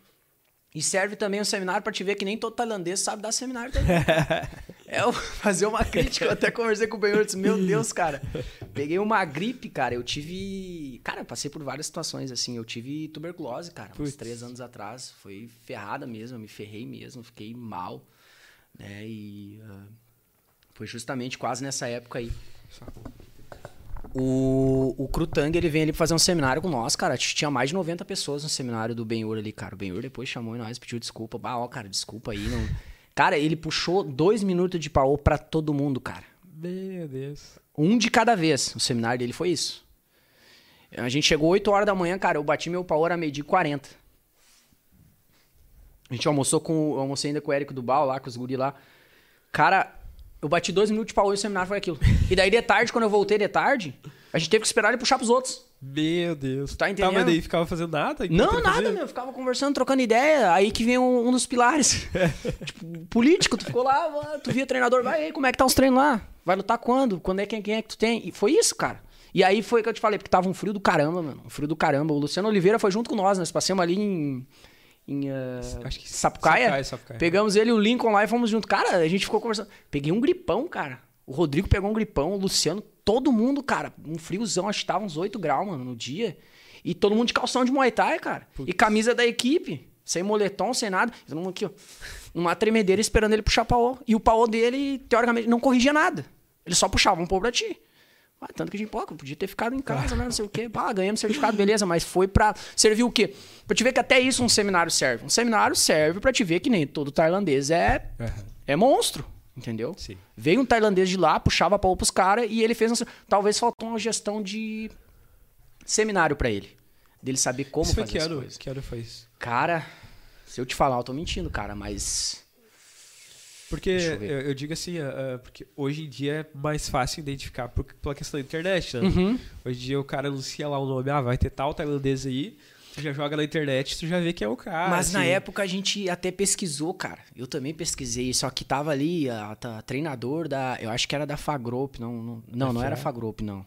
E serve também um seminário pra te ver que nem todo tailandês sabe dar seminário também. é fazer uma crítica. Eu até conversei com o Benhor e disse: Meu Deus, cara. Peguei uma gripe, cara. Eu tive. Cara, eu passei por várias situações assim. Eu tive tuberculose, cara, uns Putz. três anos atrás. Foi ferrada mesmo. Eu me ferrei mesmo. Fiquei mal. Né? E. ah, foi justamente quase nessa época aí. O, o Krutang, ele vem ali pra fazer um seminário com nós, cara. Tinha mais de 90 pessoas no seminário do Benhur ali, cara. O Benhur depois chamou nós, pediu desculpa. Bah, ó, cara, desculpa aí. Não... Cara, ele puxou dois minutos de paô pra todo mundo, cara. Meu Deus. Um de cada vez. O seminário dele foi isso. A gente chegou 8 horas da manhã, cara. Eu bati meu pau, era meio-dia e 40. A gente almoçou com. Almocei ainda com o Érico do Bal lá, com os guri lá. Cara, Eu bati dois minutos de pau e o seminário foi aquilo. E daí de tarde, quando eu voltei de tarde, a gente teve que esperar ele puxar pros outros. Meu Deus. Tá entendendo? Tá, mas daí ficava fazendo nada? Não, enquanto ele nada, fazia? meu. Eu ficava conversando, trocando ideia. Aí que vem um, um dos pilares. tipo, político, tu ficou lá, "Ah, tu via treinador, vai aí, como é que tá os treinos lá? Vai lutar quando? Quando é quem, quem é que tu tem? E foi isso, cara. E aí foi que eu te falei, porque tava um frio do caramba, mano. Um frio do caramba. O Luciano Oliveira foi junto com nós, nós passamos ali em. Em uh, Acho que Sapucaia. Sapucaia, Sapucaia. Pegamos ele e o Lincoln lá e fomos junto. Cara, a gente ficou conversando. Peguei um gripão, cara. O Rodrigo pegou um gripão, o Luciano, todo mundo, cara. Um friozão, acho que tava uns 8 graus, mano, no dia. E todo mundo de calção de Muay Thai, cara. E camisa da equipe. Sem moletom, sem nada. Todo mundo aqui, ó. Uma tremedeira esperando ele puxar paô. E o paô dele, teoricamente, não corrigia nada. Ele só puxava um pô pra ti. Ah, tanto que a gente, pô, podia ter ficado em casa, né? Não sei o quê. Pá, ganhamos certificado, beleza, mas foi pra. Servir o quê? Pra te ver que até isso um seminário serve. Um seminário serve pra te ver que nem todo tailandês é. É monstro. Entendeu? Sim. Veio um tailandês de lá, puxava pau pros caras e ele fez. Um... Talvez faltou uma gestão de seminário pra ele. Dele saber como Isso foi fazer que as ano, coisas. que ano foi isso? Cara, se eu te falar, eu tô mentindo, cara, mas. Porque eu, eu digo assim, ah, porque hoje em dia é mais fácil identificar por- pela questão da internet, né? Uhum. Hoje em dia o cara anuncia lá o nome, ah, vai ter tal tailandês aí, tu já joga na internet, tu já vê que é o cara. Mas na assim. época a gente até pesquisou, cara. Eu também pesquisei, só que tava ali a, a treinador da. Eu acho que era da Fagrop, não. Não, não, não era FA? Fagrop, não.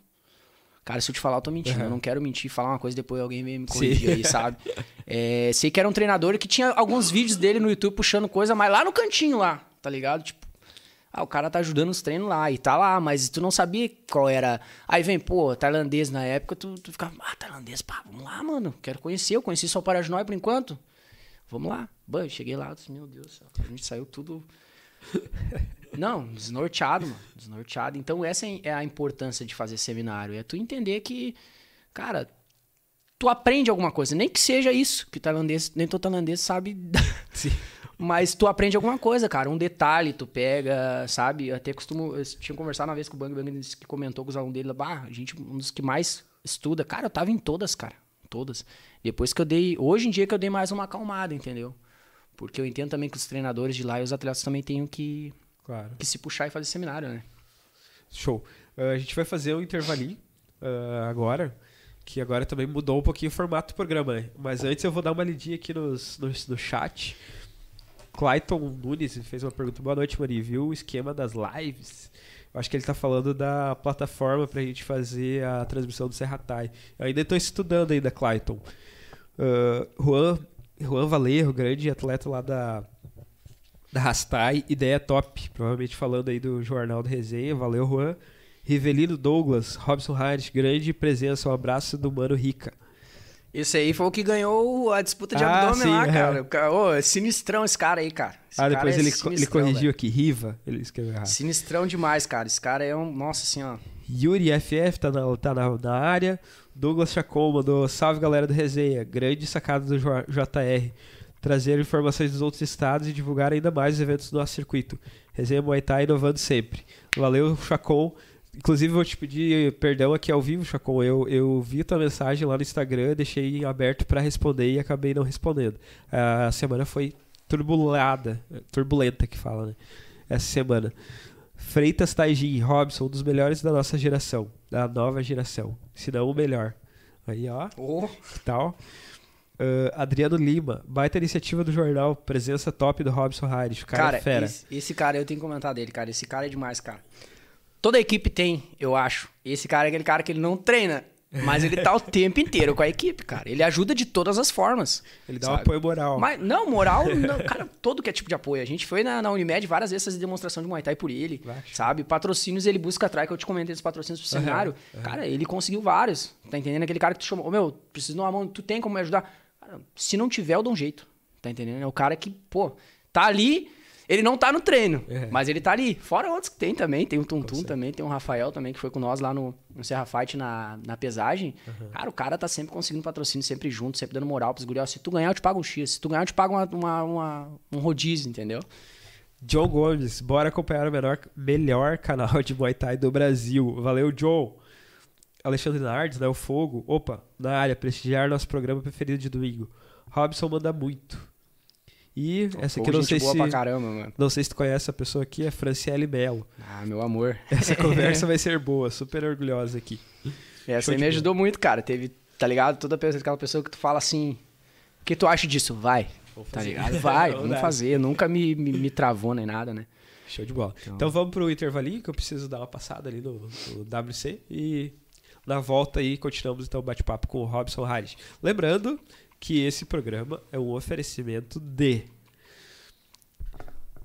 Cara, se eu te falar, eu tô mentindo. Uhum. Eu não quero mentir e falar uma coisa depois alguém vem me Sim. corrigir aí, sabe? É, sei que era um treinador que tinha alguns vídeos dele no YouTube puxando coisa, mas lá no cantinho lá, tá ligado? Tipo, ah, o cara tá ajudando os treinos lá e tá lá, mas tu não sabia qual era. Aí vem, pô, tailandês na época, tu, tu ficava, ah, tailandês, pá, vamos lá, mano. Quero conhecer, eu conheci só o Parajonói por enquanto. Vamos lá. Eu cheguei lá, meu Deus do céu, a gente saiu tudo. Não, desnorteado, mano. Desnorteado. Então, essa é a importância de fazer seminário. É tu entender que, cara, tu aprende alguma coisa. Nem que seja isso, que tailandês, nem todo tailandês sabe. Mas tu aprende alguma coisa, cara. Um detalhe, tu pega, sabe? Eu até costumo. Eu tinha conversado uma vez com o Bang Bang que comentou com os alunos dele. Bah, a gente, um dos que mais estuda. Cara, eu tava em todas, cara. Todas. Depois que eu dei. Hoje em dia que eu dei mais uma acalmada, entendeu? Porque eu entendo também que os treinadores de lá e os atletas também tenham que, Claro. que se puxar e fazer seminário, né? Show. Ah, a gente vai fazer um intervalinho ah, agora, que agora também mudou um pouquinho o formato do programa, né? Mas antes eu vou dar uma lidinha aqui nos, nos- no chat. Clayton Nunes fez uma pergunta. Boa noite, Mari. Viu o esquema das lives? Eu acho que ele tá falando da plataforma pra gente fazer a transmissão do Serratai. Eu ainda tô estudando ainda, Clayton. Ah, Juan, Juan Valerro, grande atleta lá da, da Rastai, ideia top. Provavelmente falando aí do Jornal da Resenha. Valeu, Juan. Rivelino Douglas, Robson Heinrich, grande presença. Um abraço do Mano Rica. Esse aí foi o que ganhou a disputa de Ah, abdômen sim, lá, é. cara. Cara ô, é sinistrão esse cara aí, cara. Esse ah, cara depois é ele, co- ele corrigiu velho. aqui. Riva, ele escreveu errado. Sinistrão demais, cara. Esse cara é um. Nossa senhora. Yuri FF tá na, tá na, na área. Douglas Chacon mandou salve galera do Resenha. Grande sacada do JR. Trazer informações dos outros estados e divulgar ainda mais os eventos do nosso circuito. Resenha Muay Thai inovando sempre. Valeu, Chacon. Inclusive, vou te pedir perdão aqui ao vivo, Chacon. Eu, eu vi tua mensagem lá no Instagram, deixei aberto para responder e acabei não respondendo. A semana foi turbulada, turbulenta que fala, né? Essa semana. Freitas Taijin, Robson, um dos melhores da nossa geração, da nova geração, se não o melhor. Aí, ó, Ô, que tal? Ah, Adriano Lima, baita iniciativa do jornal, presença top do Robson Harris, cara, cara, é fera. Esse, esse cara eu tenho que comentar dele, cara. Esse cara é demais, cara. Toda equipe tem, eu acho. Esse cara é aquele cara que ele não treina, mas ele tá o tempo inteiro com a equipe, cara. Ele ajuda de todas as formas. Ele dá um apoio moral. Mas, não, moral, não, cara, todo que é tipo de apoio. A gente foi na, na Unimed várias vezes fazer demonstração de Muay Thai por ele, Acho. sabe? Patrocínios ele busca atrás, que eu te comentei dos patrocínios pro seminário. Cara, ele conseguiu vários, tá entendendo? Aquele cara que tu chamou, ô meu, preciso de uma mão, tu tem como me ajudar? Cara, se não tiver, eu dou um jeito, tá entendendo? É o cara que, pô, tá ali, ele não tá no treino, É. mas ele tá ali. Fora outros que tem também, tem o Tuntum também, tem o Rafael também, que foi com nós lá no, no Serra Fight na, na pesagem. Cara, o cara tá sempre conseguindo patrocínio, sempre junto, sempre dando moral pros gurios. Se tu ganhar, eu te pago um X. Se tu ganhar, eu te pago uma, uma- uma- um rodízio, entendeu? John Gomes, bora acompanhar o menor, melhor canal de Muay Thai do Brasil. Valeu, John. Alexandre Nardes, né? O Fogo. Opa, na área, prestigiar nosso programa preferido de domingo. Robson manda muito. E essa aqui não sei boa se pra caramba, mano. não sei se tu conhece a pessoa aqui, é Franciele Melo. Ah, meu amor. Essa conversa vai ser boa, super orgulhosa aqui. Essa Show aí me ajudou muito, cara. Teve, tá ligado? Toda aquela pessoa que tu fala assim, o que tu acha disso? Vai. Tá ligado? Vai, Vamos dar. fazer. Nunca me, me, me travou nem nada, né? Show de bola. Então, vamos pro intervalinho que eu preciso dar uma passada ali no, no WC e na volta aí continuamos então o bate-papo com o Robson Harris. Lembrando que esse programa é um oferecimento de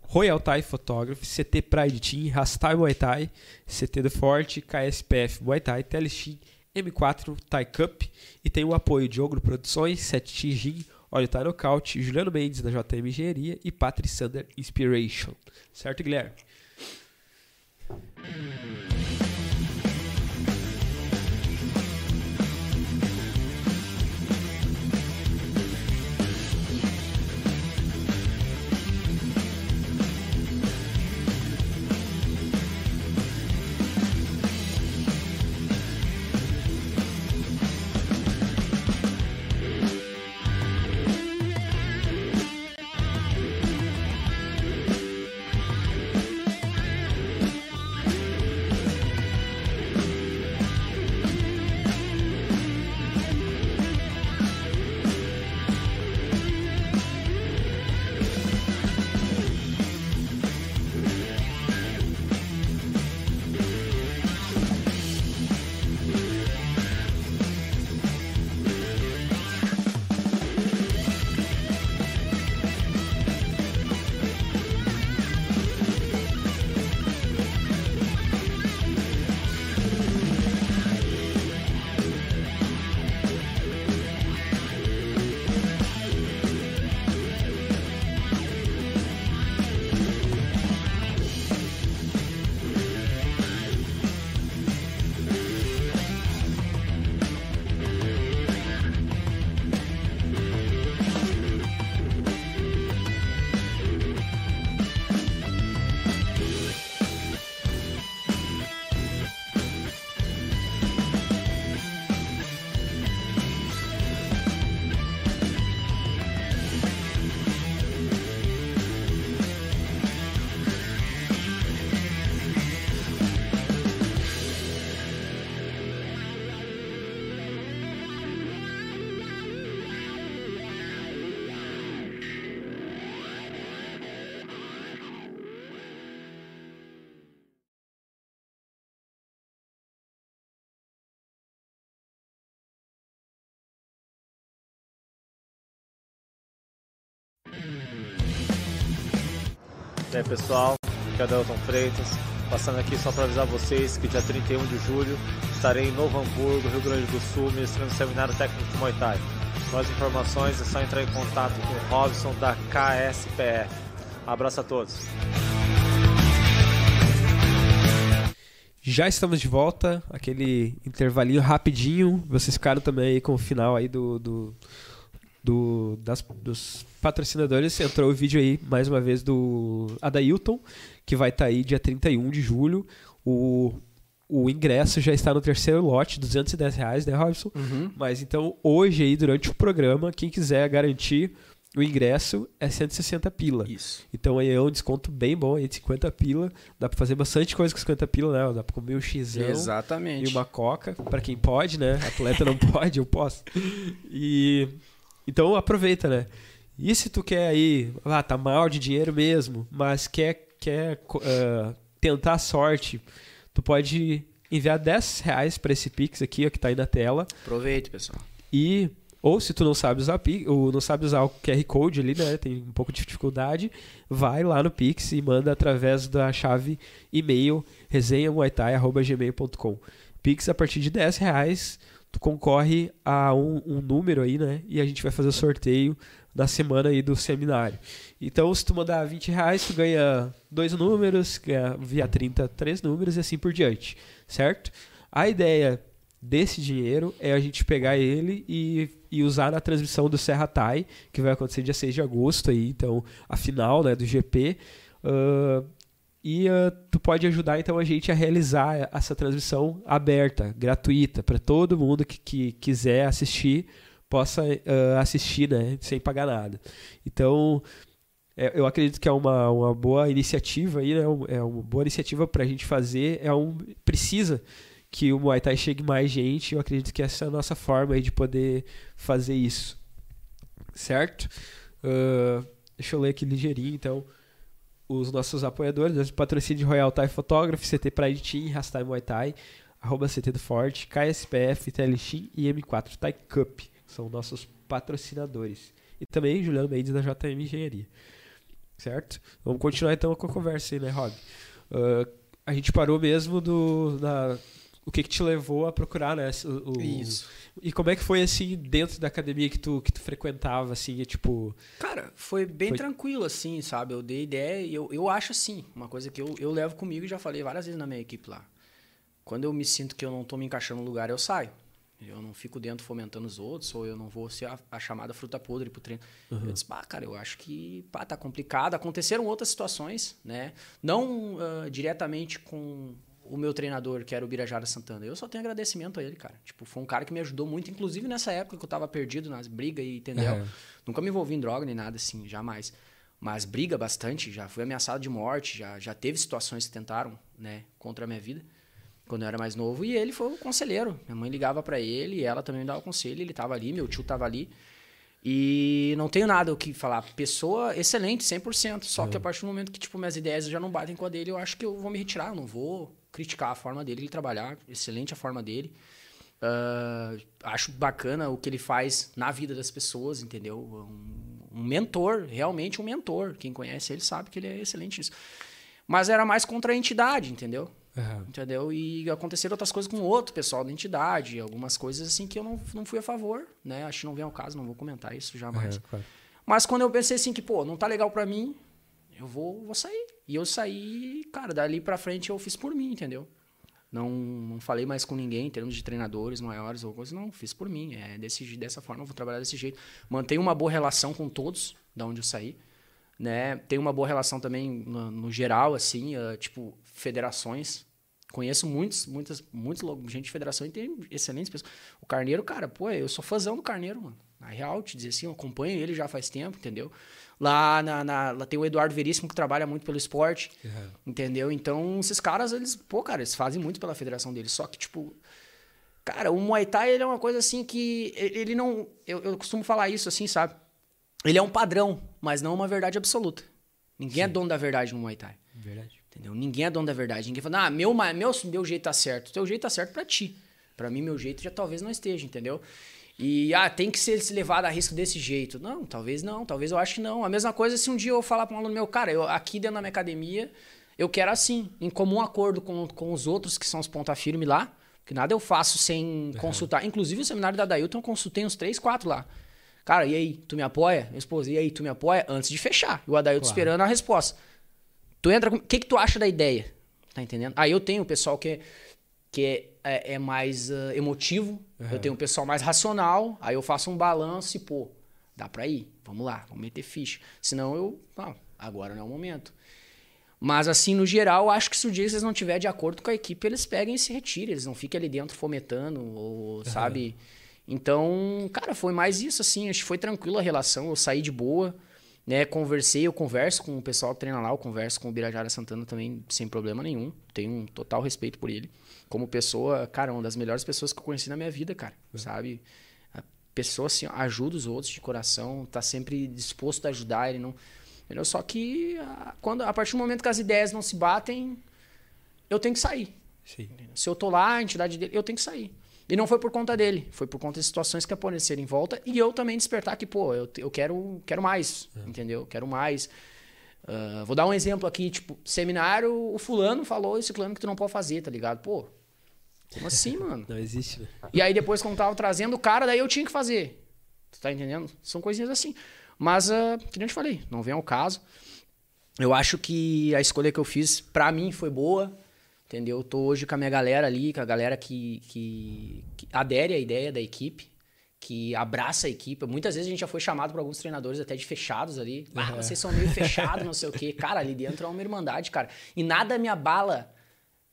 Royal Thai Photography, CT Pride Team, Rastai Muay Thai, CT do Forte, KSPF Muay Thai, Telestim, M4 Thai Cup e tem o apoio de Ogro Produções, 7T Gin, Olha Thai Nocaute, Juliano Mendes da JM Engenharia e Patri Sander Inspiration. Certo, Guilherme? E aí pessoal, aqui é o Delton Freitas, passando aqui só para avisar vocês que dia 31 de julho estarei em Novo Hamburgo, Rio Grande do Sul, ministrando um seminário técnico de Muay Thai. Mais informações é só entrar em contato com o Robson da KSPF. Abraço a todos. Já estamos de volta, aquele intervalinho rapidinho. Vocês ficaram também aí com o final aí do, do, do- das, dos patrocinadores. Entrou o vídeo aí, mais uma vez, do Adailton, que vai estar aí dia 31 de julho. O, o ingresso já está no terceiro lote, 210 reais, né, Robson? Mas então, hoje aí, durante o programa, quem quiser garantir o ingresso é 160 pila. Isso. Então aí é um desconto bem bom aí de 50 pila. Dá pra fazer bastante coisa com 50 pila, né? Dá pra comer um xizão Exatamente. e uma coca, pra quem pode, né? Atleta não pode, eu posso. E então aproveita, né? E se tu quer aí, ah, tá mal de dinheiro mesmo, mas quer quer ah, tentar a sorte, tu pode enviar 10 reais pra esse Pix aqui, ó, que tá aí na tela. Aproveite, pessoal. E ou se tu não sabe usar ou não sabe usar o QR Code ali, né? Tem um pouco de dificuldade, vai lá no Pix e manda através da chave e-mail resenhamuaitai@gmail.com. Pix a partir de 10 reais, tu concorre a um, um número aí, né? E a gente vai fazer o sorteio na semana aí do seminário. Então, se tu mandar 20 reais, tu ganha dois números, ganha via 30, três números e assim por diante, certo? A ideia desse dinheiro é a gente pegar ele e, e usar na transmissão do Serra Thai, que vai acontecer dia 6 de agosto aí, então a final né, do GP. ah, e ah, tu pode ajudar então a gente a realizar essa transmissão aberta, gratuita, para todo mundo que, que quiser assistir possa ah, assistir né, sem pagar nada. Então é, eu acredito que é uma, uma boa iniciativa aí, né? É uma boa iniciativa para a gente fazer. É um precisa que o Muay Thai chegue mais gente. Eu acredito que essa é a nossa forma aí de poder fazer isso, certo? Uh, deixa eu ler aqui ligeirinho, então. Os nossos apoiadores, o patrocínio de Royal Thai Photography, CT Pride Team, Rastai Muay Thai, arroba CT do Forte, KSPF, Telexim e M4 Thai Cup. São nossos patrocinadores. E também Juliano Mendes da JM Engenharia. Certo? Vamos continuar então com a conversa aí, né, Rob? Uh, a gente parou mesmo do, na, o que, que te levou a procurar, né? O, o, Isso. E como é que foi, assim, dentro da academia que tu, que tu frequentava, assim, é, tipo... Cara, foi bem Foi- tranquilo, assim, sabe? Eu dei ideia e eu, eu acho assim, uma coisa que eu, eu levo comigo e já falei várias vezes na minha equipe lá. Quando eu me sinto que eu não tô me encaixando no lugar, eu saio. Eu não fico dentro fomentando os outros, ou eu não vou ser a, a chamada fruta podre pro treino. Eu disse, pá, cara, eu acho que pá, tá complicado. Aconteceram outras situações, né? Não ah, diretamente com o meu treinador, que era o Birajara Santana. Eu só tenho agradecimento a ele, cara. Tipo, foi um cara que me ajudou muito, inclusive nessa época que eu tava perdido nas brigas, e entendeu? Aham. Nunca me envolvi em droga nem nada assim, jamais. Mas briga bastante, já fui ameaçado de morte, já, já teve situações que tentaram, né, contra a minha vida, quando eu era mais novo. E ele foi o conselheiro. Minha mãe ligava pra ele, e ela também me dava conselho, ele tava ali, meu tio tava ali. E não tenho nada o que falar. Pessoa excelente, 100%. Só que a partir do momento que, tipo, minhas ideias já não batem com a dele, eu acho que eu vou me retirar. Eu não vou criticar a forma dele de trabalhar. Excelente a forma dele. Ah, acho bacana o que ele faz na vida das pessoas, entendeu? Um, um mentor, realmente um mentor. Quem conhece ele sabe que ele é excelente nisso. Mas era mais contra a entidade, entendeu? Aham. Entendeu? E aconteceram outras coisas com outro pessoal da entidade, algumas coisas assim que eu não, não fui a favor, né? Acho que não vem ao caso, não vou comentar isso jamais. Aham, claro. Mas quando eu pensei assim que, pô, não tá legal pra mim, eu vou, vou sair. E eu saí, cara, dali pra frente eu fiz por mim, entendeu? Não, não falei mais com ninguém em termos de treinadores maiores ou coisa, não, fiz por mim. É desse, dessa forma, eu vou trabalhar desse jeito. Mantenho uma boa relação com todos, da onde eu saí. Né? Tenho uma boa relação também no, no geral, assim, ah, tipo, federações. Conheço muitos, muitas, muitos gente de federação e tem excelentes pessoas. O Carneiro, cara, pô, eu sou fãzão do Carneiro, mano. Na real, te dizer assim, eu acompanho ele já faz tempo, entendeu? Lá, na, na- lá tem o Eduardo Veríssimo que trabalha muito pelo esporte, entendeu? Então, esses caras, eles, pô, cara, eles fazem muito pela federação deles. Só que, tipo, cara, o Muay Thai, ele é uma coisa assim que ele não. Eu, eu costumo falar isso assim, sabe? Ele é um padrão, mas não uma verdade absoluta. Ninguém é dono da verdade no Muay Thai. Verdade. Entendeu? Ninguém é dono da verdade. Ninguém fala, ah, meu, meu, meu jeito tá certo. Teu jeito tá certo pra ti. Pra mim, meu jeito já talvez não esteja, entendeu? E, ah, tem que ser se levado a risco desse jeito. Não, talvez não. Talvez eu acho que não. A mesma coisa se um dia eu falar pra um aluno meu, cara, eu, aqui dentro da minha academia, eu quero assim, em comum acordo com, com os outros que são os ponta firme lá, que nada eu faço sem consultar. Inclusive, o seminário da Dailton, eu consultei uns três, quatro lá. Cara, e aí, tu me apoia? Minha esposa, e aí, tu me apoia? Antes de fechar. E o Adailton esperando a resposta. Tu entra com. O que, que tu acha da ideia? Tá entendendo? Aí eu tenho o pessoal que, é- que é, é, é mais ah, emotivo, eu tenho o pessoal mais racional, aí eu faço um balanço e, pô, dá pra ir, vamos lá, vamos meter ficha. Senão eu. Não, agora não é o momento. Mas, assim, no geral, acho que se o dia vocês não tiver de acordo com a equipe, eles peguem e se retirem. Eles não fiquem ali dentro fomentando, ou, sabe? Então, cara, foi mais isso, assim. Acho que foi tranquilo a relação. Eu saí de boa, né? Conversei, eu converso com o pessoal que treina lá, eu converso com o Birajara Santana também, sem problema nenhum. Tenho um total respeito por ele. Como pessoa, cara, uma das melhores pessoas que eu conheci na minha vida, cara. Sabe? A pessoa, assim, ajuda os outros de coração, tá sempre disposto a ajudar, ele não... Entendeu? Só que a, quando, a partir do momento que as ideias não se batem, eu tenho que sair. Sim. Se eu tô lá, a entidade dele, eu tenho que sair. E não foi por conta dele, foi por conta de situações que apareceram em volta e eu também despertar que, pô, eu, eu quero, quero mais, entendeu? Quero mais. Ah, vou dar um exemplo aqui, tipo, seminário, o fulano falou esse ciclano que tu não pode fazer, tá ligado? Pô, como assim, mano? Não existe, né? E aí depois, quando tava trazendo o cara, daí eu tinha que fazer. Tu tá entendendo? São coisinhas assim. Mas, uh, que nem eu te falei, não vem ao caso. Eu acho que a escolha que eu fiz, pra mim, foi boa. Entendeu? Eu tô hoje com a minha galera ali, com a galera que, que, que adere à ideia da equipe, que abraça a equipe. Muitas vezes a gente já foi chamado por alguns treinadores até de fechados ali. Ah, vocês são meio fechados, não sei o quê. Cara, ali dentro é uma irmandade, cara. E nada me abala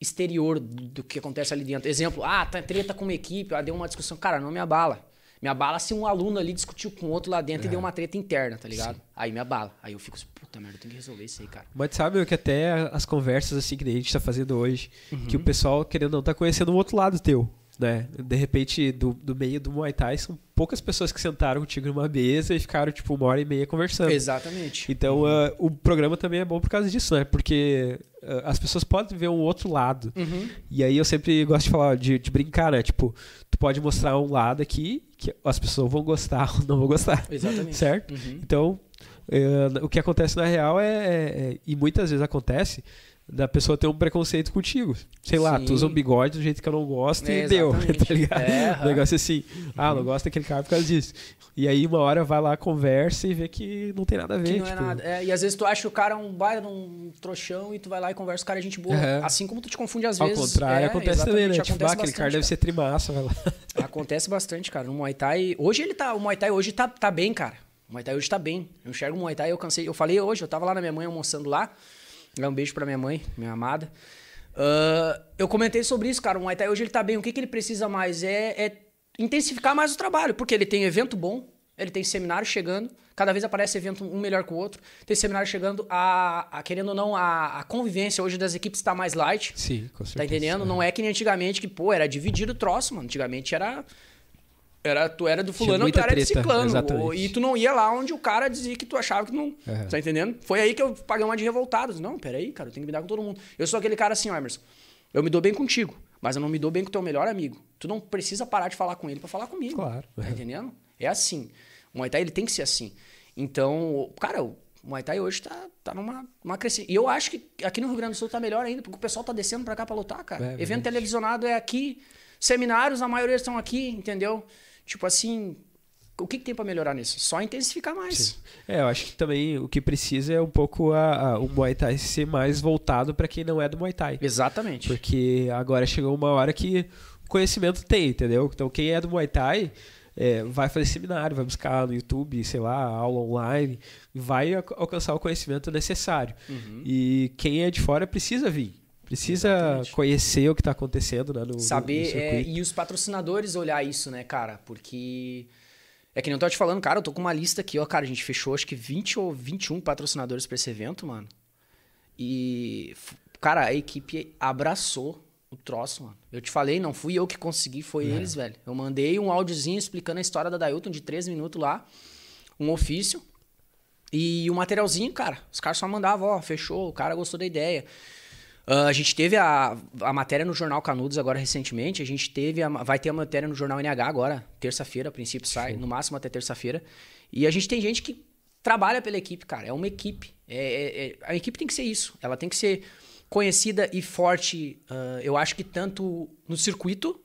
exterior do que acontece ali dentro. Exemplo, ah, tá treta com uma equipe, ah, deu uma discussão. Cara, não me abala. Me abala se um aluno ali discutiu com outro lá dentro é. e deu uma treta interna, tá ligado? Sim. Aí me abala. Aí eu fico assim, puta merda, eu tenho que resolver isso aí, cara. Mas sabe que até as conversas assim que a gente tá fazendo hoje, uhum. que o pessoal querendo não tá conhecendo o outro lado teu né? De repente, do, do meio do Muay Thai, são poucas pessoas que sentaram contigo numa mesa e ficaram, tipo, uma hora e meia conversando. Exatamente. Então, uhum. uh, o programa também é bom por causa disso, né? Porque uh, as pessoas podem ver um outro lado. Uhum. E aí eu sempre gosto de falar, de, de, brincar, né? Tipo, tu pode mostrar um lado aqui que as pessoas vão gostar ou não vão gostar. Exatamente. Certo? Uhum. Então, uh, o que acontece na real é, é, é, e muitas vezes acontece, da pessoa ter um preconceito contigo. Sei Sim. lá, tu usa um bigode do jeito que eu não gosto é, e deu, tá ligado? É, o negócio é assim, ah, não gosto daquele cara por causa disso. E aí uma hora vai lá, conversa e vê que não tem nada a ver. Que não é tipo... é nada. É, e às vezes tu acha o cara um baile, um trouxão e tu vai lá e conversa com o cara é gente boa. Uhum. Assim como tu te confunde às vezes. Ao contrário, acontece também, né? Tipo, ah, aquele cara, deve ser trimassa, vai lá. Acontece bastante, cara. No Muay Thai, hoje ele tá, o Muay Thai hoje tá, tá bem, cara. O Muay Thai hoje tá bem. Eu enxergo o Muay Thai, eu cansei. Eu falei hoje, eu tava lá na minha mãe almoçando lá. Um beijo pra minha mãe, minha amada. Uh, eu comentei sobre isso, cara. O Muay Thai hoje ele tá bem. O que, que ele precisa mais? É, é, intensificar mais o trabalho, porque ele tem evento bom, ele tem seminário chegando, cada vez aparece evento um melhor que o outro. Tem seminário chegando, a, a querendo ou não, a, a, convivência hoje das equipes está mais light. Sim, com certeza. Tá entendendo? É. Não é que nem antigamente, que, pô, era dividido o troço, mano. Antigamente era era, tu era do fulano tu era treta, de ciclano. Exatamente. E tu não ia lá onde o cara dizia que tu achava que não. Uhum. Tá entendendo? Foi aí que eu paguei uma de revoltados. Não, peraí, cara, eu tenho que me dar com todo mundo. Eu sou aquele cara assim, ó, Emerson. Eu me dou bem contigo, mas eu não me dou bem com o teu melhor amigo. Tu não precisa parar de falar com ele para falar comigo. Claro. Tá entendendo? É assim. O Muay Thai ele tem que ser assim. Então, cara, o Muay Thai hoje tá, tá numa uma crescente. E eu acho que aqui no Rio Grande do Sul tá melhor ainda, porque o pessoal tá descendo para cá para lutar, cara. É, Evento televisionado é aqui, seminários, a maioria estão aqui, entendeu? Tipo assim, o que, que tem para melhorar nisso? Só intensificar mais. Sim. É, eu acho que também o que precisa é um pouco a, a o Muay Thai ser mais voltado para quem não é do Muay Thai. Exatamente. Porque agora chegou uma hora que o conhecimento tem, entendeu? Então quem é do Muay Thai é, vai fazer seminário, vai buscar no YouTube, sei lá, aula online, vai alcançar o conhecimento necessário. Uhum. E quem é de fora precisa vir. Precisa Exatamente. conhecer o que está acontecendo, né? No, Saber, no é, e os patrocinadores olhar isso, né, cara? Porque. É que nem eu tô te falando, cara, eu tô com uma lista aqui, ó, cara, a gente fechou acho que 20 ou 21 patrocinadores para esse evento, mano. E, cara, a equipe abraçou o troço, mano. Eu te falei, não fui eu que consegui, foi é. eles, velho. Eu mandei um áudiozinho explicando a história da Dailton de 13 minutos lá, um ofício e o um materialzinho, cara. Os caras só mandavam, ó, fechou, o cara gostou da ideia. Uh, a gente teve a, a matéria no Jornal Canudos agora recentemente. A gente teve a, vai ter a matéria no Jornal NH agora, terça-feira, a princípio sai, Sim. no máximo até terça-feira. E a gente tem gente que trabalha pela equipe, cara. É uma equipe. É, é, é, a equipe tem que ser isso. Ela tem que ser conhecida e forte. Uh, eu acho que tanto no circuito,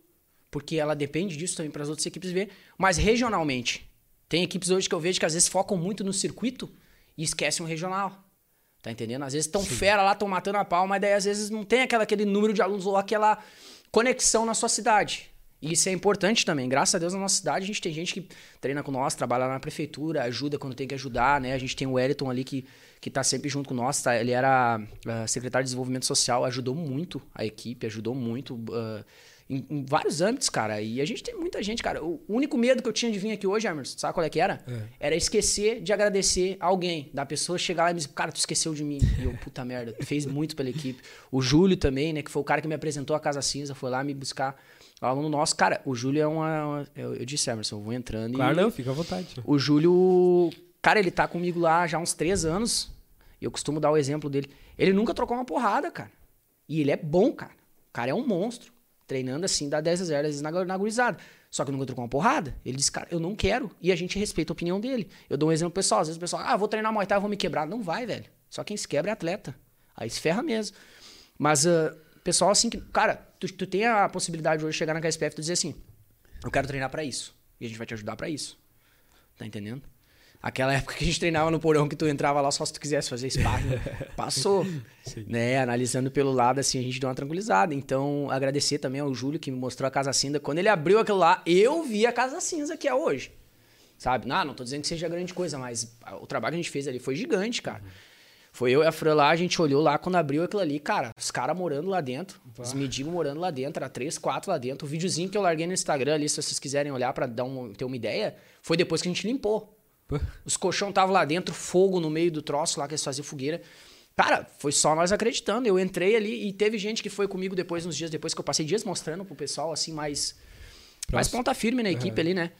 porque ela depende disso também para as outras equipes ver, mas regionalmente. Tem equipes hoje que eu vejo que às vezes focam muito no circuito e esquecem o regional. Tá entendendo? Às vezes estão fera lá, estão matando a pau, mas daí às vezes não tem aquela, aquele número de alunos ou aquela conexão na sua cidade. E isso é importante também. Graças a Deus na nossa cidade a gente tem gente que treina com nós, trabalha lá na prefeitura, ajuda quando tem que ajudar, né? A gente tem o Wellington ali que, que tá sempre junto com nós, tá? Ele era uh, secretário de desenvolvimento social, ajudou muito a equipe, ajudou muito. Uh, em, em, vários âmbitos, cara. E a gente tem muita gente, cara. O único medo que eu tinha de vir aqui hoje, Emerson, sabe qual é que era? É. Era esquecer de agradecer alguém. Da pessoa chegar lá e me dizer, cara, tu esqueceu de mim. E eu, puta merda, fez muito pela equipe. O Júlio também, né, que foi o cara que me apresentou a Casa Cinza, foi lá me buscar. O aluno nosso, cara, o Júlio é uma. uma eu, eu, disse, Emerson, eu vou entrando claro, e. Claro, não, fica à vontade. O Júlio, cara, ele tá comigo lá já há uns três anos. E eu costumo dar o exemplo dele. Ele nunca trocou uma porrada, cara. E ele é bom, cara. O cara é um monstro treinando assim, dá 10 a 0 às vezes na, na gurizada. Só que nunca trocou uma porrada. Ele disse, cara, eu não quero. E a gente respeita a opinião dele. Eu dou um exemplo pessoal. Às vezes o pessoal, ah, vou treinar Muay Thai, vou me quebrar. Não vai, velho. Só quem se quebra é atleta. Aí se ferra mesmo. Mas, uh, pessoal, assim, que, cara, tu, tu tem a possibilidade de hoje chegar na KSPF e dizer assim, eu quero treinar para isso. E a gente vai te ajudar para isso. Tá entendendo? Aquela época que a gente treinava no porão que tu entrava lá só se tu quisesse fazer sparring. Passou. Sim. Né? Analisando pelo lado, assim, a gente deu uma tranquilizada. Então, agradecer também ao Júlio que me mostrou a Casa Cinza. Quando ele abriu aquilo lá, eu vi a Casa Cinza que é hoje. Sabe? Não, não tô dizendo que seja grande coisa, mas o trabalho que a gente fez ali foi gigante, cara. Uhum. Foi eu e a Fran lá, a gente olhou lá quando abriu aquilo ali, cara, os caras morando lá dentro, os mendigos morando lá dentro, era três, quatro lá dentro. O videozinho que eu larguei no Instagram ali, se vocês quiserem olhar pra dar um, ter uma ideia, foi depois que a gente limpou. Os colchão estavam lá dentro, fogo no meio do troço lá que eles faziam fogueira. Cara, foi só nós acreditando. Eu entrei ali e teve gente que foi comigo depois, uns dias depois, que eu passei dias mostrando pro pessoal, assim, mais, mais ponta firme na equipe ali, né?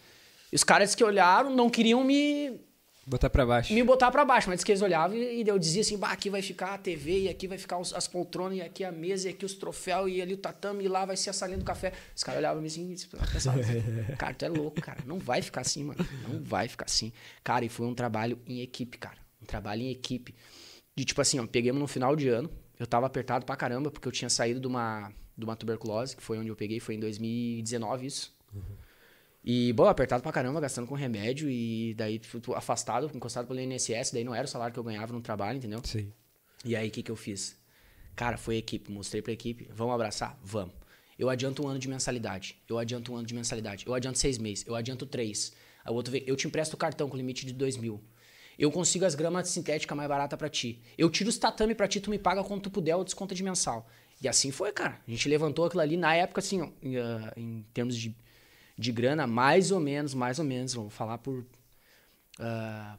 E os caras que olharam não queriam me, Botar pra baixo. me botar pra baixo, mas que eles olhavam e, e eu dizia assim, bah, aqui vai ficar a TV, e aqui vai ficar os- as poltronas, e aqui a mesa, e aqui os troféus, e ali o tatame, e lá vai ser a salinha do café. Os caras olhavam assim, e pensavam, cara, tu é louco, cara, não vai ficar assim, mano, não vai ficar assim. Cara, e foi um trabalho em equipe, cara, um trabalho em equipe. De tipo assim, ó, peguemos no final de ano, eu tava apertado pra caramba, porque eu tinha saído de uma, de uma tuberculose, que foi onde eu peguei, foi em 2019 isso. E, bom, apertado pra caramba, gastando com remédio e daí fui afastado, encostado pelo INSS, daí não era o salário que eu ganhava no trabalho, entendeu? Sim. E aí, o que que eu fiz? Cara, foi a equipe, mostrei pra equipe, vamos abraçar? Vamos. Eu adianto um ano de mensalidade, eu adianto um ano de mensalidade, eu adianto seis meses, eu adianto três. Aí o outro vem, eu te empresto o cartão com limite de dois mil. Eu consigo as gramas sintéticas mais baratas pra ti. Eu tiro os tatame pra ti, tu me paga quando tu puder ou desconta de mensal. E assim foi, cara. A gente levantou aquilo ali na época, assim, ó, em, ah, em termos de, de grana, mais ou menos, mais ou menos, vamos falar por. ah,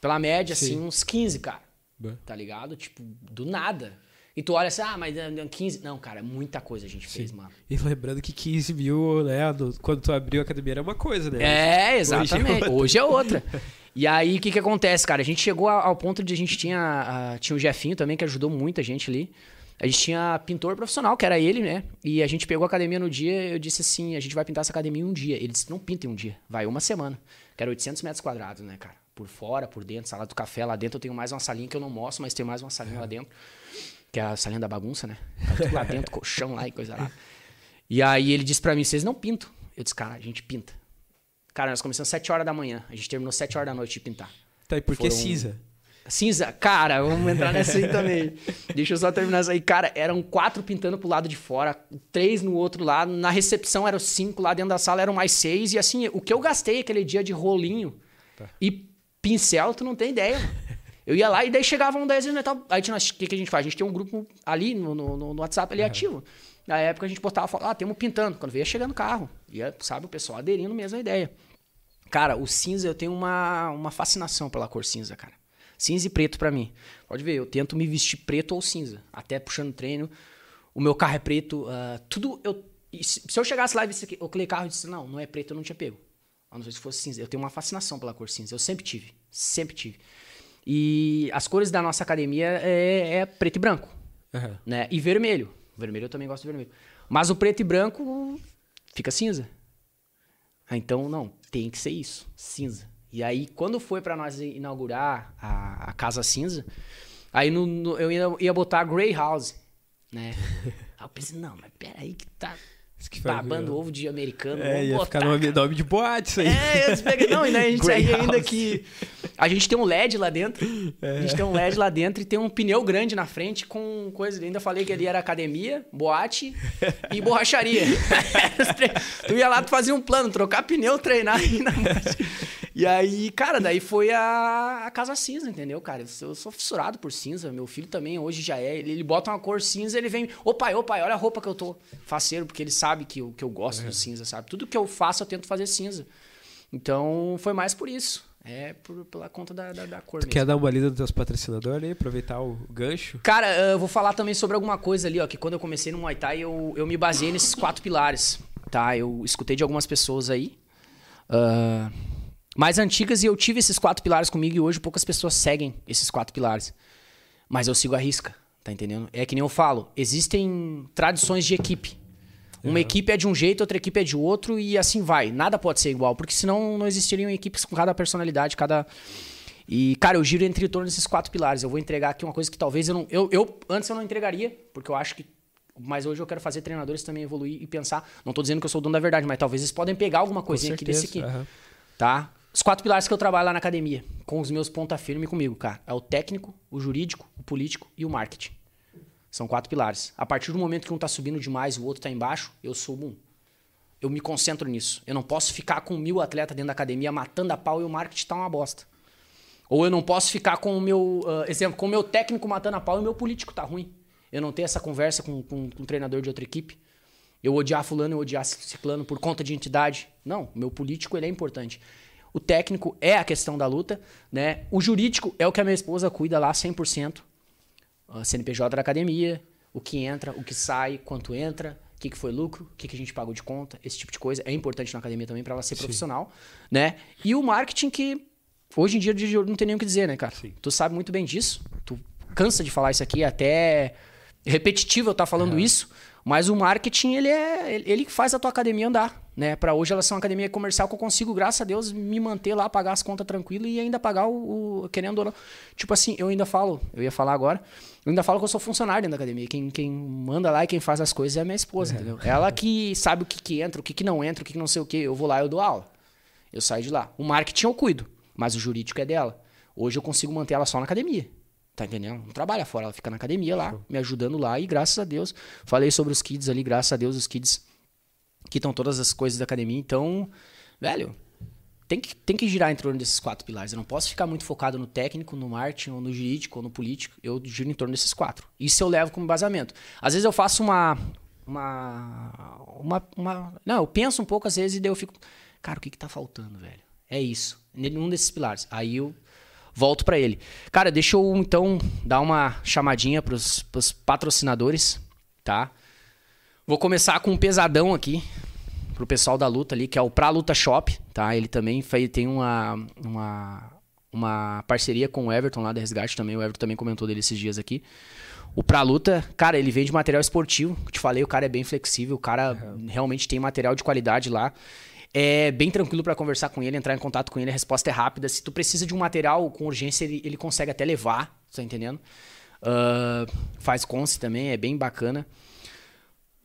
pela média, Sim. assim, uns 15, cara. Bah. Tá ligado? Tipo, do nada. E tu olha assim, ah, mas ah, 15. Não, cara, muita coisa a gente fez, mano. E lembrando que 15 mil, né, do- quando tu abriu a academia era uma coisa, né? É, exatamente. outra. Hoje é outra. E aí, o que que acontece, cara? A gente chegou ao ponto de a gente tinha... ah, tinha o Jefinho também, que ajudou muita gente ali. A gente tinha pintor profissional, que era ele, né? E a gente pegou a academia no dia, eu disse assim, a gente vai pintar essa academia em um dia. Ele disse, não pinta em um dia, vai uma semana. Que era 800 metros quadrados, né, cara? Por fora, por dentro, sala do café. Lá dentro eu tenho mais uma salinha que eu não mostro, mas tem mais uma salinha lá dentro. Que é a salinha da bagunça, né? Tá tudo lá dentro, colchão lá e coisa lá. E aí ele disse pra mim, vocês não pintam. Eu disse, cara, a gente pinta. Cara, nós começamos às 7 horas da manhã. A gente terminou às 7 horas da noite de pintar. Tá, e por que Foram- cinza? Cinza, cara, vamos entrar nessa aí também. Deixa eu só terminar isso aí. Cara, eram quatro pintando pro lado de fora, três no outro lado. Na recepção eram cinco, lá dentro da sala eram mais seis. E assim, o que eu gastei aquele dia de rolinho e pincel, tu não tem ideia, mano. Eu ia lá e daí chegavam 10 vezes no. Aí o que, que a gente faz? A gente tem um grupo ali no, no, no- WhatsApp ali ativo. Na época a gente postava, falava, ah, temos pintando. Quando veio chegando carro. Ia, sabe, o pessoal aderindo mesmo à ideia. Cara, o cinza, eu tenho uma, uma fascinação pela cor cinza, cara. Cinza e preto pra mim. Pode ver, eu tento me vestir preto ou cinza. Até puxando treino. O meu carro é preto. ah, tudo eu. Se eu chegasse lá e visse aquele carro e disse, não, não é preto, eu não tinha pego. A não ser se fosse cinza. Eu tenho uma fascinação pela cor cinza. Eu sempre tive. Sempre tive. E as cores da nossa academia é, é preto e branco. Aham. Né? E vermelho. Vermelho eu também gosto de vermelho. Mas o preto e branco fica cinza. Ah, então, não, tem que ser isso, cinza. E aí, quando foi pra nós inaugurar a, a Casa Cinza, aí no, no- eu ia, ia botar Grey House, né? aí eu pensei, não, mas peraí que tá que babando ovo de americano, É, ia botar, ficar nome, nome de boate isso aí. é, peguei, não, e daí a gente segue ainda que a gente tem um LED lá dentro. A gente tem um LED lá dentro e tem um pneu grande na frente com coisa. Ainda falei que ali era academia, boate e borracharia. tu ia lá, tu fazia um plano, trocar pneu, treinar e na boate. E aí, cara, daí foi a, a casa cinza, entendeu, cara? Eu sou, eu sou fissurado por cinza. Meu filho também hoje já é. Ele, ele bota uma cor cinza, ele vem. Ô pai, ô pai, olha a roupa que eu tô faceiro, porque ele sabe que eu, que eu gosto do cinza, sabe? Tudo que eu faço eu tento fazer cinza. Então foi mais por isso. É por, pela conta da, da, da cor Tu mesmo. quer dar uma lida nos teus patrocinadores aí, aproveitar o gancho? Cara, eh, eu vou falar também sobre alguma coisa ali, ó, que quando eu comecei no Muay Thai, eu, eu me baseei nesses quatro pilares, tá? Eu escutei de algumas pessoas aí, ah, mais antigas, e eu tive esses quatro pilares comigo, e hoje poucas pessoas seguem esses quatro pilares. Mas eu sigo a risca, tá entendendo? É que nem eu falo, existem tradições de equipe. Uma equipe é de um jeito, outra equipe é de outro, e assim vai. Nada pode ser igual, porque senão não existiriam equipes com cada personalidade, cada. E, cara, eu giro entre em torno desses quatro pilares. Eu vou entregar aqui uma coisa que talvez eu não. Eu, eu antes eu não entregaria, porque eu acho que. Mas hoje eu quero fazer treinadores também evoluir e pensar. Não tô dizendo que eu sou o dono da verdade, mas talvez eles podem pegar alguma coisinha aqui desse aqui. aham. Tá? Os quatro pilares que eu trabalho lá na academia, com os meus ponta firme comigo, cara. É o técnico, o jurídico, o político e o marketing. São quatro pilares. A partir do momento que um tá subindo demais e o outro tá embaixo, eu subo um. Eu me concentro nisso. Eu não posso ficar com mil atletas dentro da academia matando a pau e o marketing tá uma bosta. Ou eu não posso ficar com o meu, uh, exemplo, com o meu técnico matando a pau e o meu político tá ruim. Eu não ter essa conversa com, com, com um treinador de outra equipe. Eu odiar fulano, eu odiar ciclano por conta de entidade. Não, o meu político ele é importante. O técnico é a questão da luta, né? O jurídico é o que a minha esposa cuida lá 100%. A CNPJ da academia, o que entra, o que sai, quanto entra, o que, que foi lucro, o que, que a gente pagou de conta, esse tipo de coisa. É importante na academia também para ela ser Sim. profissional, né? E o marketing que hoje em dia não tem nem o que dizer, né, cara? Sim. Tu sabe muito bem disso. Tu cansa de falar isso aqui, até repetitivo eu estar tá falando isso, mas o marketing ele é ele faz a tua academia andar, né? Para hoje ela ser uma academia comercial que eu consigo, graças a Deus, me manter lá, pagar as contas tranquilo e ainda pagar o, o querendo ou não. Tipo assim, eu ainda falo, eu ia falar agora, eu ainda falo que eu sou funcionário dentro da academia. Quem, quem manda lá e quem faz as coisas é a minha esposa, é. entendeu? Ela que sabe o que, que entra, o que, que não entra, o que, que não sei o que. Eu vou lá, eu dou aula. Eu saio de lá. O marketing eu cuido, mas o jurídico é dela. Hoje eu consigo manter ela só na academia. Tá entendendo? Não trabalha fora, ela fica na academia lá, me ajudando lá. E graças a Deus, falei sobre os kids ali, graças a Deus, os kids que estão todas as coisas da academia. Então, velho, tem que, tem que girar em torno desses quatro pilares. Eu não posso ficar muito focado no técnico, no marketing, ou no jurídico, ou no político. Eu giro em torno desses quatro. Isso eu levo como embasamento. Às vezes eu faço uma. Uma. Uma. uma não, eu penso um pouco às vezes e daí eu fico. Cara, o que, que tá faltando, velho? É isso. Nenhum desses pilares. Aí eu volto para ele. Cara, deixa eu então dar uma chamadinha pros, pros patrocinadores, tá? Vou começar com um pesadão aqui, pro pessoal da luta ali, que é o Pra Luta Shop, tá? Ele também fez, tem uma, uma, uma parceria com o Everton lá da Resgate também. O Everton também comentou dele esses dias aqui. O Pra Luta, cara, ele vende material esportivo. Te falei, o cara é bem flexível, o cara uhum. realmente tem material de qualidade lá. É bem tranquilo para conversar com ele, entrar em contato com ele, a resposta é rápida. Se tu precisa de um material com urgência, ele, ele consegue até levar, tá entendendo? Uh, faz conce também, é bem bacana.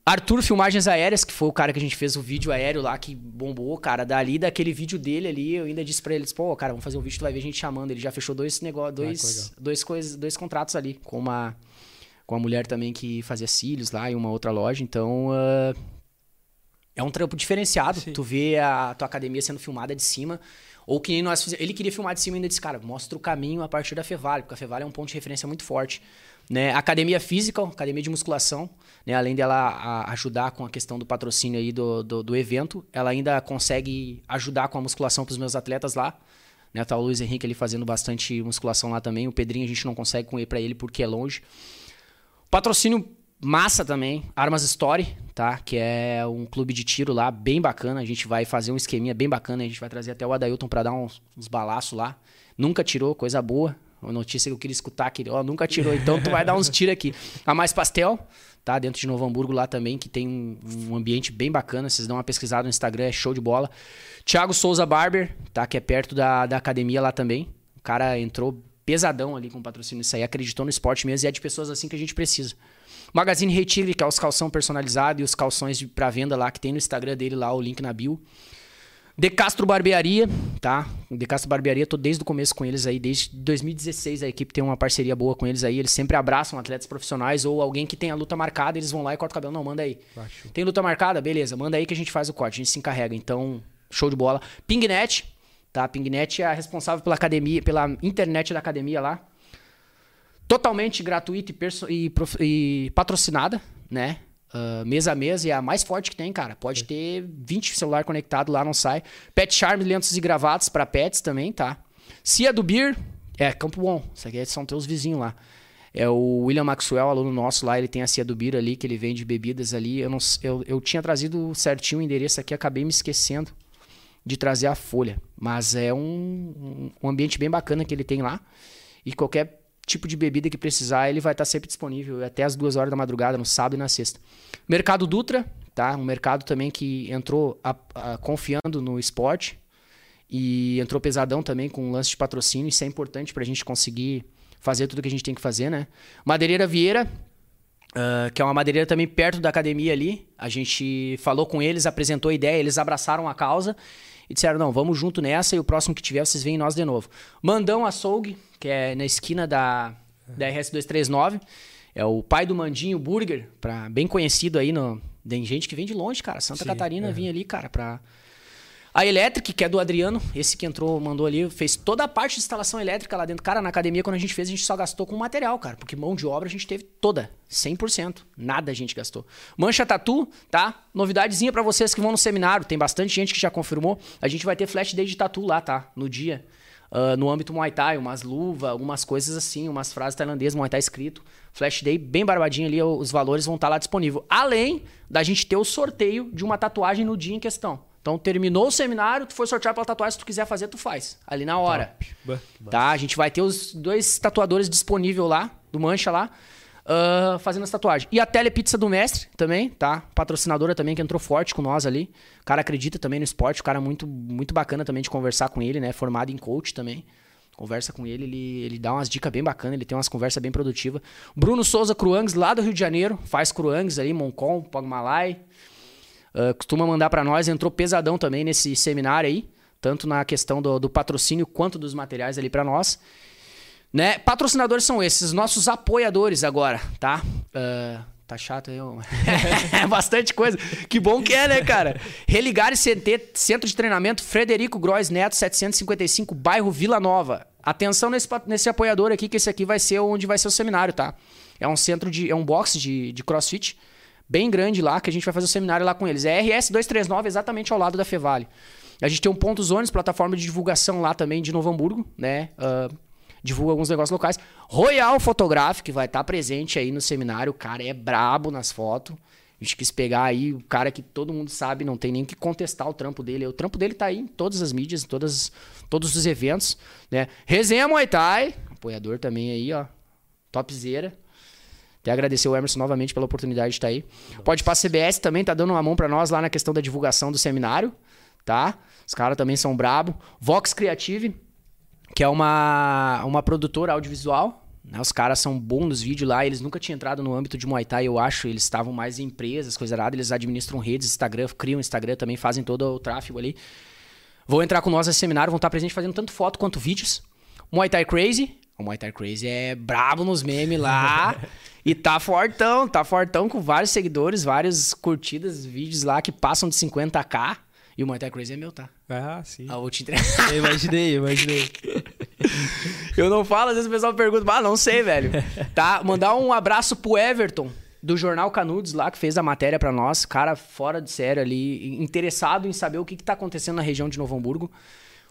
Arthur Filmagens Aéreas, que foi o cara que a gente fez o vídeo aéreo lá, que bombou, cara. Dali, daquele vídeo dele ali, eu ainda disse pra eles, pô, cara, vamos fazer um vídeo, tu vai ver a gente chamando. Ele já fechou dois negócios, dois, ah, dois, coisas, dois contratos ali, com uma, com uma mulher também que fazia cílios lá em uma outra loja. Então, uh, é um trampo diferenciado. Sim. Tu vê a tua academia sendo filmada de cima. Ou que nem nós fizemos. Ele queria filmar de cima e ainda disse, cara, mostra o caminho a partir da Fevale, porque a Fevale é um ponto de referência muito forte. Né? Academia física, academia de musculação, né? além dela ajudar com a questão do patrocínio aí do, do, do evento, ela ainda consegue ajudar com a musculação para os meus atletas lá. Né? Tá o Luiz Henrique ali fazendo bastante musculação lá também. O Pedrinho a gente não consegue com ele para ele porque é longe. Patrocínio massa também, Armas Story, tá? Que é um clube de tiro lá bem bacana. A gente vai fazer um esqueminha bem bacana. A gente vai trazer até o Adailton para dar uns, uns balaços lá. Nunca tirou, coisa boa. Uma notícia que eu queria escutar que ó, nunca tirou, então tu vai dar uns tiros aqui. A Mais Pastel, tá? Dentro de Novo Hamburgo lá também, que tem um, um, ambiente bem bacana. Vocês dão uma pesquisada no Instagram, é show de bola. Thiago Souza Barber, tá? Que é perto da, da academia lá também. O cara entrou pesadão ali com o patrocínio isso aí, acreditou no esporte mesmo e é de pessoas assim que a gente precisa. Magazine Retire, que é os calção personalizados e os calções para venda lá, que tem no Instagram dele lá, o link na bio. De Castro Barbearia, tá? De Castro Barbearia, tô desde o começo com eles aí, desde 2016 a equipe tem uma parceria boa com eles aí. Eles sempre abraçam atletas profissionais ou alguém que tem a luta marcada, eles vão lá e cortam o cabelo. Não, manda aí. Baixo. Tem luta marcada? Beleza, manda aí que a gente faz o corte, a gente se encarrega. Então, show de bola. Pingnet, tá? Pingnet é a responsável pela academia, pela internet da academia lá. Totalmente gratuita e, e, e patrocinada, né? Uh, mesa a mesa e é a mais forte que tem, cara. Pode ter 20 celular conectado lá, não sai. Pet Charm, lentos e gravatos para pets também, tá? Cia do Beer, é Campo Bom. Isso aqui são teus vizinhos lá. É o William Maxwell, aluno nosso lá, ele tem a Cia do Beer ali, que ele vende bebidas ali. Eu, não, eu, eu tinha trazido certinho o endereço aqui, acabei me esquecendo de trazer a folha. Mas é um, um ambiente bem bacana que ele tem lá. E qualquer tipo de bebida que precisar, ele vai estar sempre disponível até as duas horas da madrugada, no sábado e na sexta. Mercado Dutra, tá? Um mercado também que entrou a, a, confiando no esporte e entrou pesadão também com um lance de patrocínio. Isso é importante para a gente conseguir fazer tudo que a gente tem que fazer, né? Madeireira Vieira, uh, que é uma madeireira também perto da academia ali. A gente falou com eles, apresentou a ideia, eles abraçaram a causa e disseram: não, vamos junto nessa e o próximo que tiver vocês veem nós de novo. Mandão Açougue, que é na esquina da, da RS239. É o pai do Mandinho Burger, pra, bem conhecido aí. No, tem gente que vem de longe, cara. Santa Sim, Catarina é. vinha ali, cara, pra. A Electric, que é do Adriano, esse que entrou, mandou ali, fez toda a parte de instalação elétrica lá dentro. Cara, na academia, quando a gente fez, a gente só gastou com material, cara. Porque mão de obra a gente teve toda. 100%. Nada a gente gastou. Mancha Tatu, tá? Novidadezinha para vocês que vão no seminário. Tem bastante gente que já confirmou. A gente vai ter flash day de tatu lá, tá? No dia. Uh, no âmbito Muay Thai, umas luvas, algumas coisas assim, umas frases tailandesas, Muay Thai escrito. Flash Day bem barbadinho ali, os valores vão estar tá lá disponível. Além da gente ter o sorteio de uma tatuagem no dia em questão. Então, terminou o seminário, tu foi sortear pela tatuagem, se tu quiser fazer, tu faz. Ali na hora. Top. Tá? A gente vai ter os dois tatuadores disponíveis lá, do Mancha lá, uh, fazendo as tatuagens. E a Telepizza do Mestre também, tá? Patrocinadora também, que entrou forte com nós ali. O cara acredita também no esporte, o cara muito, muito bacana também de conversar com ele, né? Formado em coach também. Conversa com ele, ele, ele dá umas dicas bem bacanas, ele tem umas conversas bem produtivas. Bruno Souza Cruangs, lá do Rio de Janeiro, faz Cruangs ali, Moncon, Pogmalai. Uh, costuma mandar para nós, entrou pesadão também nesse seminário aí, tanto na questão do, do patrocínio quanto dos materiais ali para nós. Né? Patrocinadores são esses, nossos apoiadores agora, tá? Uh, tá chato aí, é bastante coisa. Que bom que é, né, cara? Religar CT, Centro de Treinamento Frederico Grois Neto, 755, bairro Vila Nova. Atenção nesse, nesse apoiador aqui, que esse aqui vai ser onde vai ser o seminário, tá? É um centro de. É um box de, de crossfit bem grande lá, que a gente vai fazer o seminário lá com eles. É RS239, exatamente ao lado da Fevale. A gente tem um Ponto Zones, plataforma de divulgação lá também de Novo Hamburgo, né? Uh, divulga alguns negócios locais. Royal Photographic, vai estar presente aí no seminário. O cara é brabo nas fotos. A gente quis pegar aí o cara que todo mundo sabe, não tem nem que contestar o trampo dele. O trampo dele tá aí em todas as mídias, em todas, todos os eventos, né? Resenha Muay Thai, apoiador também aí, ó. Topzera. Até agradecer o Emerson novamente pela oportunidade de estar aí. Pode para CBS também, tá dando uma mão para nós lá na questão da divulgação do seminário, tá? Os caras também são brabo. Vox Creative, que é uma, uma produtora audiovisual. Né? Os caras são bons nos vídeos lá. Eles nunca tinham entrado no âmbito de Muay Thai, eu acho. Eles estavam mais em empresas, coisa errada. Eles administram redes, Instagram, criam Instagram também, fazem todo o tráfego ali. Vão entrar com nós nesse seminário, vão estar presentes fazendo tanto foto quanto vídeos. Muay Thai Crazy. O Muay Thai Crazy é brabo nos memes lá. e tá fortão, tá fortão com vários seguidores, várias curtidas, vídeos lá que passam de 50k. E o Muay Thai Crazy é meu, tá? Ah, sim. Ah, vou te entregar. Eu imaginei, eu imaginei. eu não falo, às vezes o pessoal pergunta, ah, não sei, velho. Tá? Mandar um abraço pro Everton, do Jornal Canudos lá, que fez a matéria para nós. Cara fora de sério ali, interessado em saber o que, que tá acontecendo na região de Novo Hamburgo.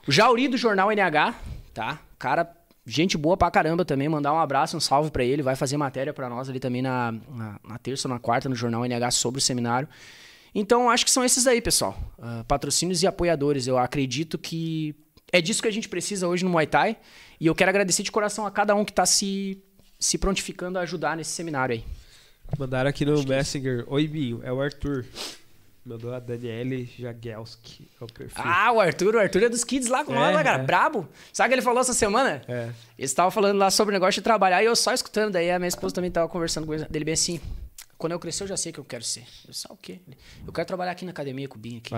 O Jauri do Jornal NH, tá? Cara gente boa pra caramba também, mandar um abraço, um salve para ele, vai fazer matéria para nós ali também na, na, na, terça ou na quarta no Jornal NH sobre o seminário. Então, acho que são esses aí, pessoal. Uh, patrocínios e apoiadores. Eu acredito que é disso que a gente precisa hoje no Muay Thai. E eu quero agradecer de coração a cada um que está se, se prontificando a ajudar nesse seminário aí. Mandaram aqui no Acho Messenger. Oi, Binho, é o Arthur. Mandou a Daniele Jagelski. É o perfil. Ah, o Arthur, o Arthur é dos kids lá com é, nós, né, cara? É. Brabo. Sabe o que ele falou essa semana? É. Eles estavam falando lá sobre o negócio de trabalhar e eu só escutando. Daí a minha esposa também estava conversando com ele, dele bem assim. Quando eu crescer, eu já sei o que eu quero ser. Eu sei o quê? Eu quero trabalhar aqui na academia com o Binho aqui.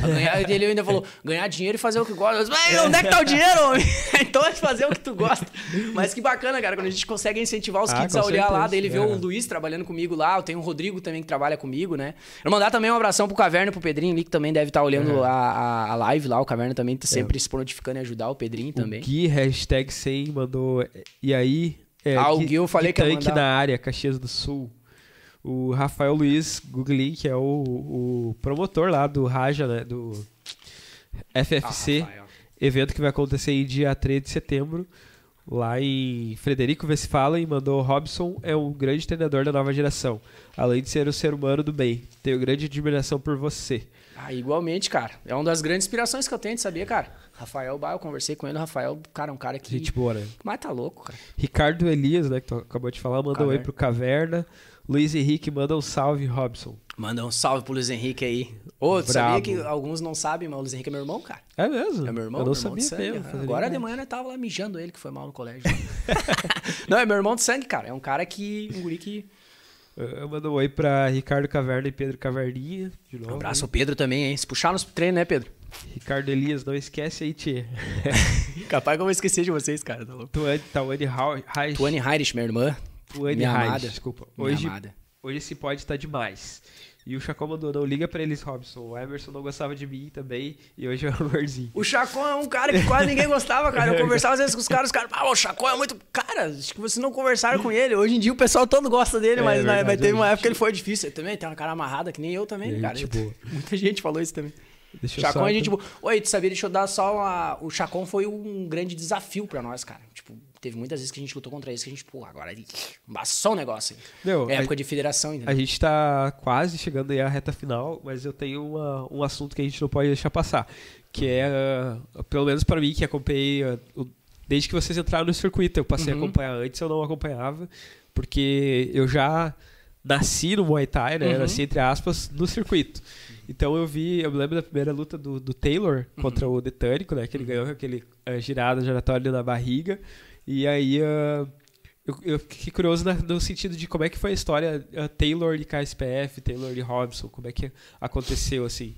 Ganhar, ele ainda falou, ganhar dinheiro e fazer o que gosta. Mas onde é que tá o dinheiro, homem? então é fazer o que tu gosta. Mas que bacana, cara, quando a gente consegue incentivar os ah, kids a olhar certeza. lá, dele é. ver o Luiz trabalhando comigo lá, eu tenho o Rodrigo também que trabalha comigo, né? Eu mandar também um abração pro Caverna e pro Pedrinho ali, que também deve estar tá olhando é. a, a, live lá. O Caverna também tá sempre é. se prontificando e ajudar o Pedrinho o também. Gui, hashtag 100, mandou... E aí... É, ah, o Gui eu falei que, que mandar... na área, Caxias do Sul o Rafael Luiz Gugli, que é o, o promotor lá do Raja, né, do FFC, ah, evento que vai acontecer em dia 3 de setembro, lá em Frederico Westphalen, mandou Robson é um grande treinador da nova geração, além de ser um ser humano do bem. Tenho grande admiração por você. Ah, igualmente, cara. É uma das grandes inspirações que eu tenho, sabia, cara? Rafael Bah, eu conversei com ele, o Rafael, cara, um cara que. Gente boa, né? Mas tá louco, cara. Ricardo Elias, né, que tu acabou de falar, mandou oi pro Caverna. Luiz Henrique manda um salve, Robson. Manda um salve pro Luiz Henrique aí. Ô, tu sabia que alguns não sabem, mas o Luiz Henrique é meu irmão, cara. É mesmo? É meu irmão, eu não meu sabia irmão mesmo, Agora de manhã eu tava lá mijando ele, que foi mal no colégio. não, é meu irmão de sangue, cara. É um cara que. Um guri que. Eu mando um oi pra Ricardo Caverna e Pedro Caverninha. De novo, um abraço ao Pedro também, hein? Se puxar nos treinos, né, Pedro? Ricardo Elias, não esquece aí, Tchê. Capaz que eu vou esquecer de vocês, cara. Tá louco. Tuane Heinrich, minha irmã. Tuane Reich, desculpa. Hoje, minha amada hoje esse pode tá demais. E o Chacon mandou, não liga pra eles, Robson. O Emerson não gostava de mim também, e hoje é o amorzinho. O Chacon é um cara que quase ninguém gostava, cara. Eu conversava às vezes com os caras, os caras, ah, o Chacon é muito. Cara, acho que vocês não conversaram com ele. Hoje em dia o pessoal todo gosta dele, É, mas, na- verdade, mas teve uma gente. época que ele foi difícil. Ele também tem uma cara amarrada, que nem eu também, É, cara. gente boa. Muita gente falou isso também. Deixa eu Chacon só- é gente boa. Oi, tu sabia, deixa eu dar só uma... O Chacon foi um grande desafio pra nós, cara. Tipo, teve muitas vezes que a gente lutou contra isso, que a gente, pô, agora ele embaçou o negócio. hein? Meu, é a- época de federação, entendeu? A gente tá quase chegando aí à reta final, mas eu tenho uma- um assunto que a gente não pode deixar passar. Que é, ah, pelo menos pra mim, que acompanhei ah, o- desde que vocês entraram no circuito. Eu passei a Uhum. acompanhar antes, eu não acompanhava, porque eu já nasci no Muay Thai, né? Uhum. Nasci, entre aspas, no circuito. Então eu vi, eu me lembro da primeira luta do, do Taylor Uhum. contra o Detânico, né? Que ele ganhou com aquele ah, girada giratória na barriga. E aí ah, eu, eu fiquei curioso na- no sentido de como é que foi a história ah, Taylor de KSPF, Taylor de Robson, como é que aconteceu assim.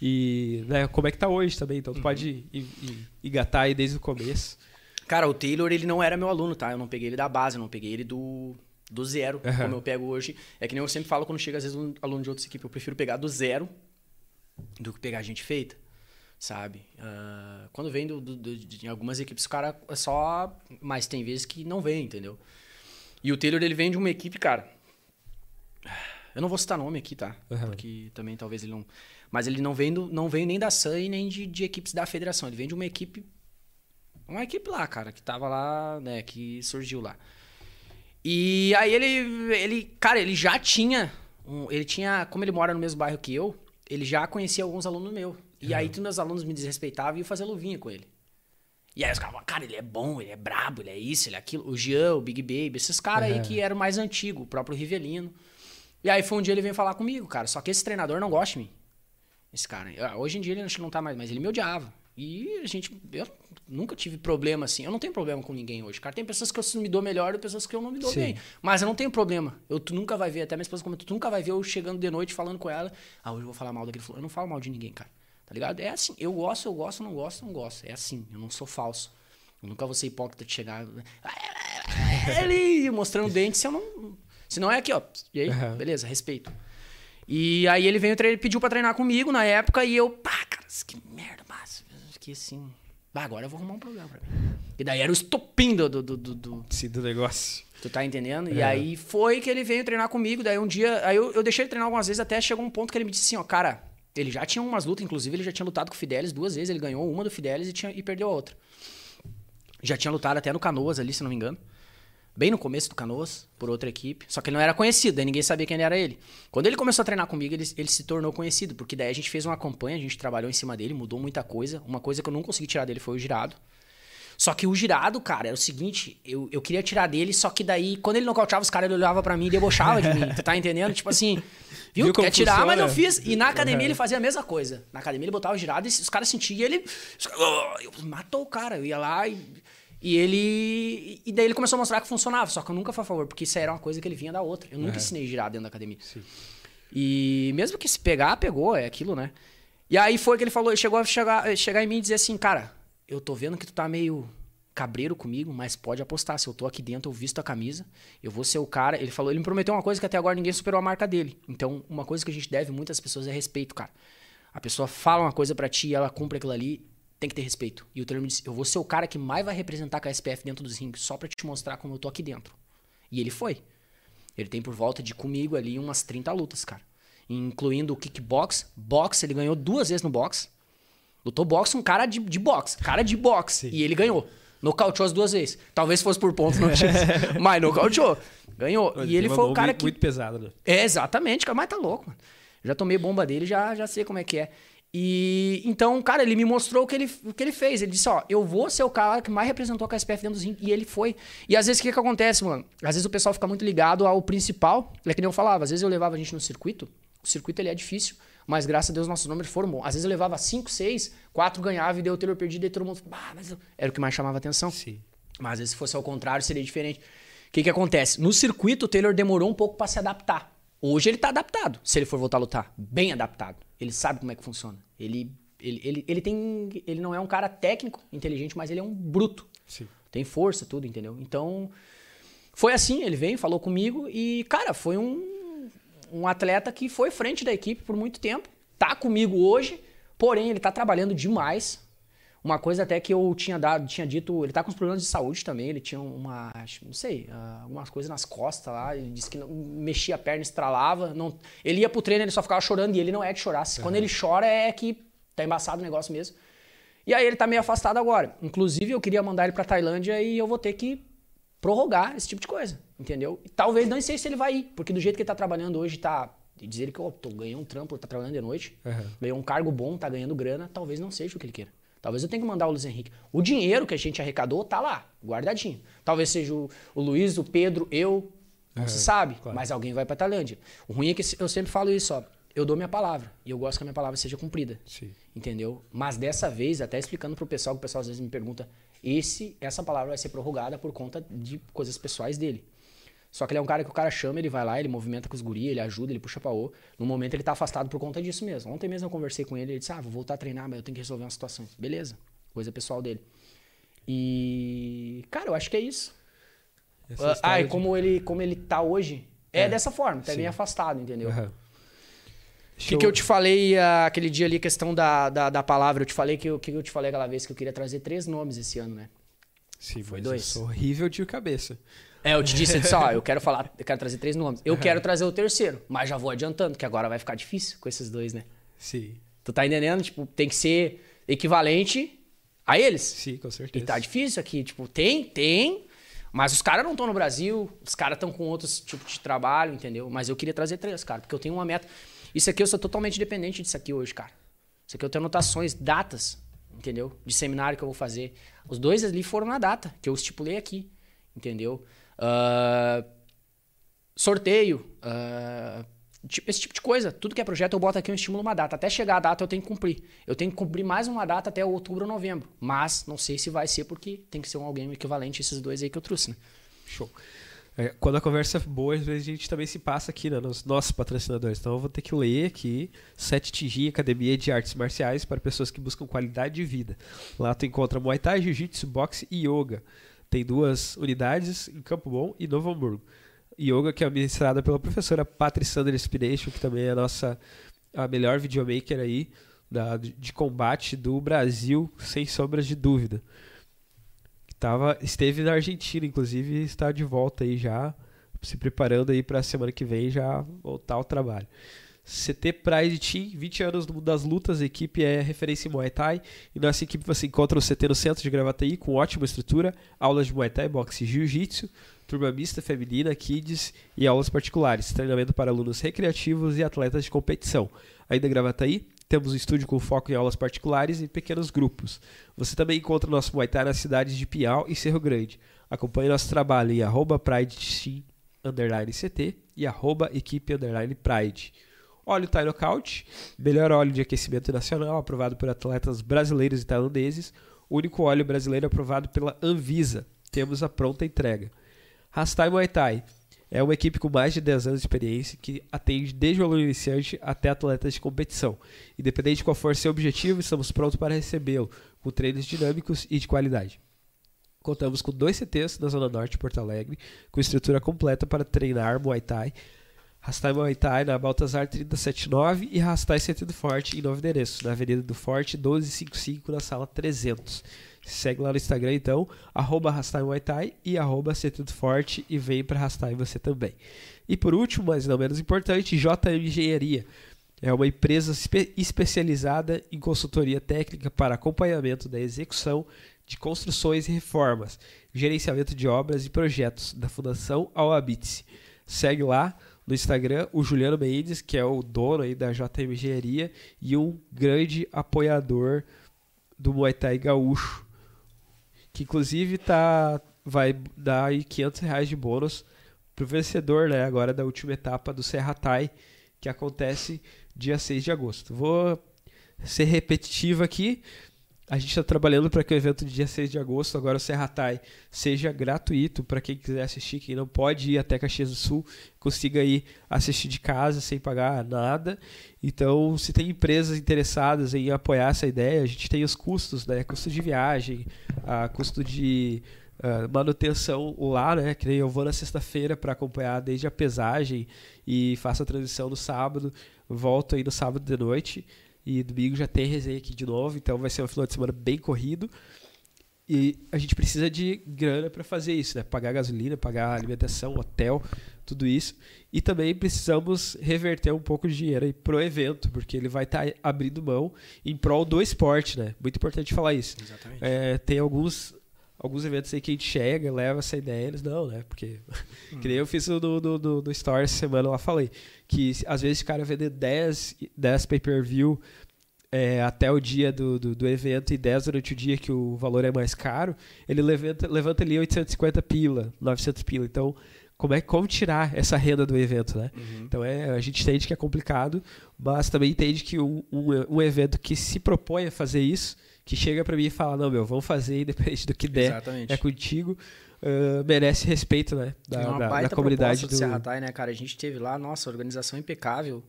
E né, como é que tá hoje também, então tu pode en- en- engatar aí desde o começo. Cara, o Taylor, ele não era meu aluno, tá? Eu não peguei ele da base, eu não peguei ele do, do zero, Aham. como eu pego hoje. É que nem eu sempre falo quando chega, às vezes, um aluno de outra equipe. Eu prefiro pegar do zero do que pegar gente feita, sabe? Ah, quando vem do, do- do- de algumas equipes, o cara é só... Mas tem vezes que não vem, entendeu? E o Taylor, ele vem de uma equipe, cara... Eu não vou citar nome aqui, tá? Aham. Porque também talvez ele não... Mas ele não vem, do, não vem nem da SAN e nem de, de equipes da federação. Ele vem de uma equipe uma equipe lá, cara, que tava lá, né, que surgiu lá. E aí ele, ele, cara, ele já tinha, um- ele tinha, como ele mora no mesmo bairro que eu, ele já conhecia alguns alunos meus. E aí todos meus alunos me desrespeitavam e iam fazer luvinha com ele. E aí os caras falavam, cara, ele é bom, ele é brabo, ele é isso, ele é aquilo. O Jean, o Big Baby, esses caras aí que eram mais antigos, o próprio Rivelino. E aí foi um dia ele veio falar comigo, cara, só que esse treinador não gosta de mim. Esse cara. Hoje em dia ele acho que não tá mais, mas ele me odiava. E a gente. Eu nunca tive problema assim. Eu não tenho problema com ninguém hoje. Cara, tem pessoas que eu me dou melhor e pessoas que eu não me dou Sim. bem. Mas eu não tenho problema. Eu, tu nunca vai ver, até minha esposa comentou, tu nunca vai ver eu chegando de noite falando com ela. Ah, hoje eu vou falar mal daquele. Eu não falo mal de ninguém, cara. Tá ligado? É assim. Eu gosto, eu gosto, não gosto, não gosto. É assim. Eu não sou falso. Eu nunca vou ser hipócrita de chegar. Ele mostrando dente se eu não. Se não é aqui, ó. E aí, Aham. beleza, respeito. E aí ele veio, ele pediu pra treinar comigo na época e eu, pá, cara, que merda, mas que assim. Agora eu vou arrumar um problema pra mim. E daí era o estopim do. do, do, do- Sim, do negócio. tu tá entendendo? E É. aí foi que ele veio treinar comigo. Daí um dia. Aí eu, eu deixei ele treinar algumas vezes até chegou um ponto que ele me disse assim, ó, cara, ele já tinha umas lutas, inclusive ele já tinha lutado com o Fidelis duas vezes. Ele ganhou uma do Fidelis e, tinha, e perdeu a outra. Já tinha lutado até no Canoas ali, se não me engano. Bem no começo do Canoas, por outra equipe. Só que ele não era conhecido, daí ninguém sabia quem era ele. Quando ele começou a treinar comigo, ele, ele se tornou conhecido, porque daí a gente fez uma campanha, a gente trabalhou em cima dele, mudou muita coisa. Uma coisa que eu não consegui tirar dele foi o girado. Só que o girado, cara, era o seguinte, eu, eu queria tirar dele, só que daí, quando ele nocauteava os caras, ele olhava pra mim e debochava de mim. Tu tá entendendo? Tipo assim, viu? Viu quer tirar, mas não funciona? fiz. E na academia Uhum. ele fazia a mesma coisa. Na academia ele botava o girado e os caras sentiam e ele. "Oh", eu- matou o cara. Eu ia lá e. E ele. E daí ele começou a mostrar que funcionava. Só que eu nunca fui a favor, porque isso aí era uma coisa que ele vinha da outra. Eu nunca ensinei girado dentro da academia. E mesmo que se pegar, pegou, é aquilo, né? E aí foi que ele falou, ele chegou a chegar, chegar em mim e dizer assim, cara, eu tô vendo que tu tá meio cabreiro comigo, mas pode apostar, se eu tô aqui dentro, eu visto a camisa, eu vou ser o cara. Ele falou, ele me prometeu uma coisa que até agora ninguém superou a marca dele. Então, uma coisa que a gente deve muitas pessoas é respeito, cara. A pessoa fala uma coisa pra ti e ela cumpre aquilo ali, tem que ter respeito. E o Taylor me disse, eu vou ser o cara que mais vai representar a SPF dentro dos rings, só pra te mostrar como eu tô aqui dentro. E ele foi. Ele tem por volta de comigo ali umas 30 lutas, cara. Incluindo o kickbox. Box, ele ganhou duas vezes no box. Lutou boxe um cara de, de boxe. Cara de boxe. E ele ganhou. Nocauteou as duas vezes. Talvez fosse por pontos, não tinha. Mas nocauteou. Ganhou. e ele foi o cara muito, que. Muito pesado, né? É, exatamente, cara. Mas tá louco, mano. Já tomei bomba dele, já, já sei como é que é. E então, cara, ele me mostrou o que ele, o que ele fez. Ele disse: Ó, eu vou ser o cara que mais representou a KSPF dentro dos ringue. E ele foi. E às vezes o que, que acontece, mano? Às vezes o pessoal fica muito ligado ao principal. É que nem eu falava, às vezes eu levava a gente no circuito. O circuito ele é difícil, mas graças a Deus nossos números foram bons. Às vezes eu levava 5, 6, 4 ganhava e deu o Taylor perdido e todo mundo. Ah, mas eu-" era o que mais chamava atenção. Sim. Mas às vezes se fosse ao contrário, seria diferente. O que, que acontece? No circuito, o Taylor demorou um pouco pra se adaptar. Hoje ele tá adaptado, se ele for voltar a lutar. Bem adaptado. Ele sabe como é que funciona. Ele, ele, ele, ele tem. Ele não é um cara técnico, inteligente, mas ele é um bruto. Sim. Tem força, tudo, entendeu? Então. Foi assim, ele veio, falou comigo e, cara, foi um. Um atleta que foi frente da equipe por muito tempo, tá comigo hoje, porém ele tá trabalhando demais. Uma coisa até que eu tinha dado, tinha dito, ele tá com problemas de saúde também, ele tinha uma, não sei, uh, algumas coisas nas costas lá, ele disse que não, mexia a perna, estralava, não, ele ia pro treino, ele só ficava chorando e ele não é de chorar. Uhum. Quando ele chora é que tá embaçado o negócio mesmo. E aí ele tá meio afastado agora. Inclusive eu queria mandar ele pra Tailândia e eu vou ter que prorrogar esse tipo de coisa, entendeu? E talvez não sei se ele vai ir, porque do jeito que ele tá trabalhando hoje, tá dizer que oh, tô, ganhou um trampo, tá trabalhando de noite, uhum. ganhou um cargo bom, tá ganhando grana, talvez não seja o que ele queira. Talvez eu tenha que mandar o Luiz Henrique. O dinheiro que a gente arrecadou tá lá, guardadinho. Talvez seja o, o Luiz, o Pedro, eu, não uhum, se sabe, claro. mas alguém vai para Tailândia. O ruim é que eu sempre falo isso, ó. Eu dou minha palavra e eu gosto que a minha palavra seja cumprida. Sim. Entendeu? Mas dessa vez, até explicando pro pessoal, que o pessoal às vezes me pergunta, esse essa palavra vai ser prorrogada por conta de coisas pessoais dele. Só que ele é um cara que o cara chama, ele vai lá, ele movimenta com os guri, ele ajuda, ele puxa pra O. No momento ele tá afastado por conta disso mesmo. Ontem mesmo eu conversei com ele, ele disse: "Ah, vou voltar a treinar, mas eu tenho que resolver uma situação". Beleza. Coisa pessoal dele. E cara, eu acho que é isso. Essa ah, e de... como ele como ele tá hoje, é, é dessa forma, tá sim. bem afastado, entendeu? Uhum. O que, que eu te falei uh, aquele dia ali, questão da, da, da palavra? Eu te falei que o que eu te falei aquela vez que eu queria trazer três nomes esse ano, né? Sim, foi dois. Eu sou horrível de cabeça. É, eu te disse, só, ó, eu quero falar, eu quero trazer três nomes. Eu quero trazer o terceiro, mas já vou adiantando, que agora vai ficar difícil com esses dois, né? Sim. Tu tá entendendo? Tipo, tem que ser equivalente a eles. Sim, com certeza. E tá difícil aqui, tipo, tem, tem, mas os caras não estão no Brasil, os caras estão com outros tipos de trabalho, entendeu? Mas eu queria trazer três, cara, porque eu tenho uma meta. Isso aqui eu sou totalmente dependente disso aqui hoje, cara. Isso aqui eu tenho anotações, datas, entendeu? De seminário que eu vou fazer. Os dois ali foram na data, que eu estipulei aqui, entendeu? Uh, sorteio, uh, esse tipo de coisa. Tudo que é projeto eu boto aqui um estímulo uma data. Até chegar a data eu tenho que cumprir. Eu tenho que cumprir mais uma data até outubro ou novembro. Mas não sei se vai ser porque tem que ser um alguém equivalente a esses dois aí que eu trouxe, né? Show. É, quando a conversa é boa, às vezes a gente também se passa aqui né, nos nossos patrocinadores. Então eu vou ter que ler aqui Sete Tigi, Academia de Artes Marciais para pessoas que buscam qualidade de vida. Lá tu encontra Muay Thai, Jiu-Jitsu, Boxe e Yoga. Tem duas unidades em Campo Bom e Novo Hamburgo. Yoga que é administrada pela professora Patricia Inspiration, que também é a nossa a melhor videomaker aí da, de combate do Brasil, sem sombras de dúvida. Tava, esteve na Argentina, inclusive, está de volta aí já, se preparando aí para a semana que vem já voltar ao trabalho. CT Pride Team, 20 anos no mundo das lutas, a equipe é referência em Muay Thai e nessa equipe você encontra o CT no centro de Gravataí com ótima estrutura, aulas de Muay Thai, boxe e Jiu-Jitsu, turma mista feminina, kids e aulas particulares, treinamento para alunos recreativos e atletas de competição. Ainda em Gravataí, temos um estúdio com foco em aulas particulares e pequenos grupos. Você também encontra nosso Muay Thai nas cidades de Piau e Cerro Grande. Acompanhe nosso trabalho em arroba PrideTeam, CT e arroba equipe Pride. Óleo Thai melhor óleo de aquecimento nacional, aprovado por atletas brasileiros e tailandeses. Único óleo brasileiro aprovado pela Anvisa. Temos a pronta entrega. Rastai Muay Thai, é uma equipe com mais de 10 anos de experiência que atende desde o aluno iniciante até atletas de competição. Independente de qual for seu objetivo, estamos prontos para recebê-lo, com treinos dinâmicos e de qualidade. Contamos com dois CTs na Zona Norte de Porto Alegre, com estrutura completa para treinar Muay Thai. Rastai Muay Thai na Baltazar 379 e Rastai Sentido Forte em novo endereço, na Avenida do Forte 1255, na sala 300. Segue lá no Instagram, então, arroba Thai e arroba Forte e vem para Rastai você também. E por último, mas não menos importante, JM Engenharia. É uma empresa espe especializada em consultoria técnica para acompanhamento da execução de construções e reformas, gerenciamento de obras e projetos da Fundação ao. Segue lá no Instagram o Juliano Mendes, que é o dono aí da JM Engenharia e um grande apoiador do Muay Thai gaúcho que inclusive tá, vai dar aí 500 reais de bônus pro vencedor, né, agora da última etapa do Serra Tai, que acontece dia 6 de agosto. Vou ser repetitivo aqui, a gente está trabalhando para que o evento de dia 6 de agosto, agora o Serra Tai, seja gratuito para quem quiser assistir, quem não pode ir até Caxias do Sul, consiga ir assistir de casa sem pagar nada. Então, se tem empresas interessadas em apoiar essa ideia, a gente tem os custos, né? Custo de viagem, a custo de uh, manutenção lá, né? Que nem eu vou na sexta-feira para acompanhar desde a pesagem e faço a transição no sábado, volto aí no sábado de noite e domingo já tem resenha aqui de novo, então vai ser um final de semana bem corrido. E a gente precisa de grana para fazer isso, né? Pagar gasolina, pagar alimentação, hotel, tudo isso. E também precisamos reverter um pouco de dinheiro aí pro evento, porque ele vai estar tá abrindo mão em prol do esporte, né? Muito importante falar isso. Exatamente. É, tem alguns alguns eventos aí que a gente chega, leva essa ideia, eles não, né? Porque, hum. que nem eu fiz no, no, no, no Story essa semana, lá falei, que às vezes o cara vender 10, 10 pay-per-view é, até o dia do, do, do, evento e 10 durante o dia que o valor é mais caro, ele levanta, levanta ali 850 pila, 900 pila. Então, como é como tirar essa renda do evento, né? Uhum. Então é, a gente entende que é complicado, mas também entende que um, um, um evento que se propõe a fazer isso, que chega para mim e fala, não, meu, vamos fazer independente do que der, Exatamente. é contigo, uh, merece respeito, né? Da, uma da, da comunidade do Serratai, né, cara? A gente teve lá, nossa, organização impecável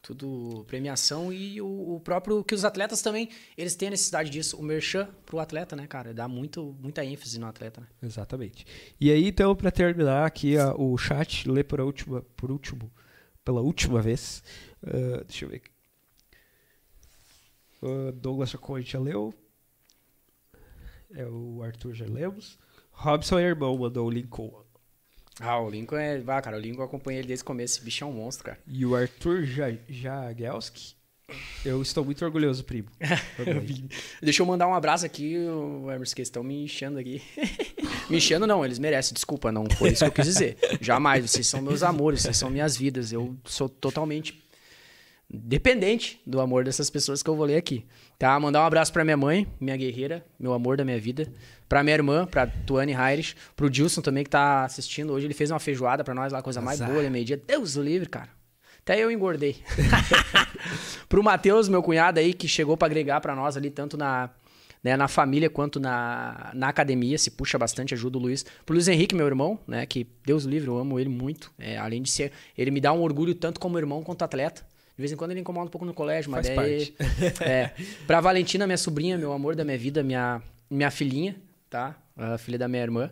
tudo premiação e o, o, próprio que os atletas também eles têm a necessidade disso o merchan pro atleta né cara dá muito muita ênfase no atleta né? exatamente e aí então para terminar aqui a, o chat ler por última por último pela última vez uh, deixa eu ver uh, Douglas Chacon já leu é o Arthur já lemos Robson é irmão mandou o Lincoln ah, o Lincoln é. Ah, cara, o Lincoln eu acompanhei ele desde o começo. Esse bicho é um monstro, cara. E o Arthur Jagelski. Eu estou muito orgulhoso, primo. Deixa eu mandar um abraço aqui, Emerson, que estão me enchendo aqui. me enchendo não, eles merecem, desculpa, não foi isso que eu quis dizer. Jamais, vocês são meus amores, vocês são minhas vidas. Eu sou totalmente dependente do amor dessas pessoas que eu vou ler aqui. Tá? Mandar um abraço para minha mãe, minha guerreira, meu amor da minha vida. Pra minha irmã, pra Tuane Raires. Pro Dilson também, que tá assistindo hoje. Ele fez uma feijoada pra nós lá, coisa mais boa, meio-dia. Deus o livre, cara. Até eu engordei. pro Matheus, meu cunhado aí, que chegou para agregar para nós ali, tanto na, né, na família quanto na, na academia, se puxa bastante, ajuda o Luiz. Pro Luiz Henrique, meu irmão, né, que Deus livre, eu amo ele muito. É, além de ser, ele me dá um orgulho tanto como irmão quanto atleta. De vez em quando ele incomoda um pouco no colégio, mas Faz daí, parte. é. Pra Valentina, minha sobrinha, meu amor da minha vida, minha, minha filhinha, tá? A filha da minha irmã.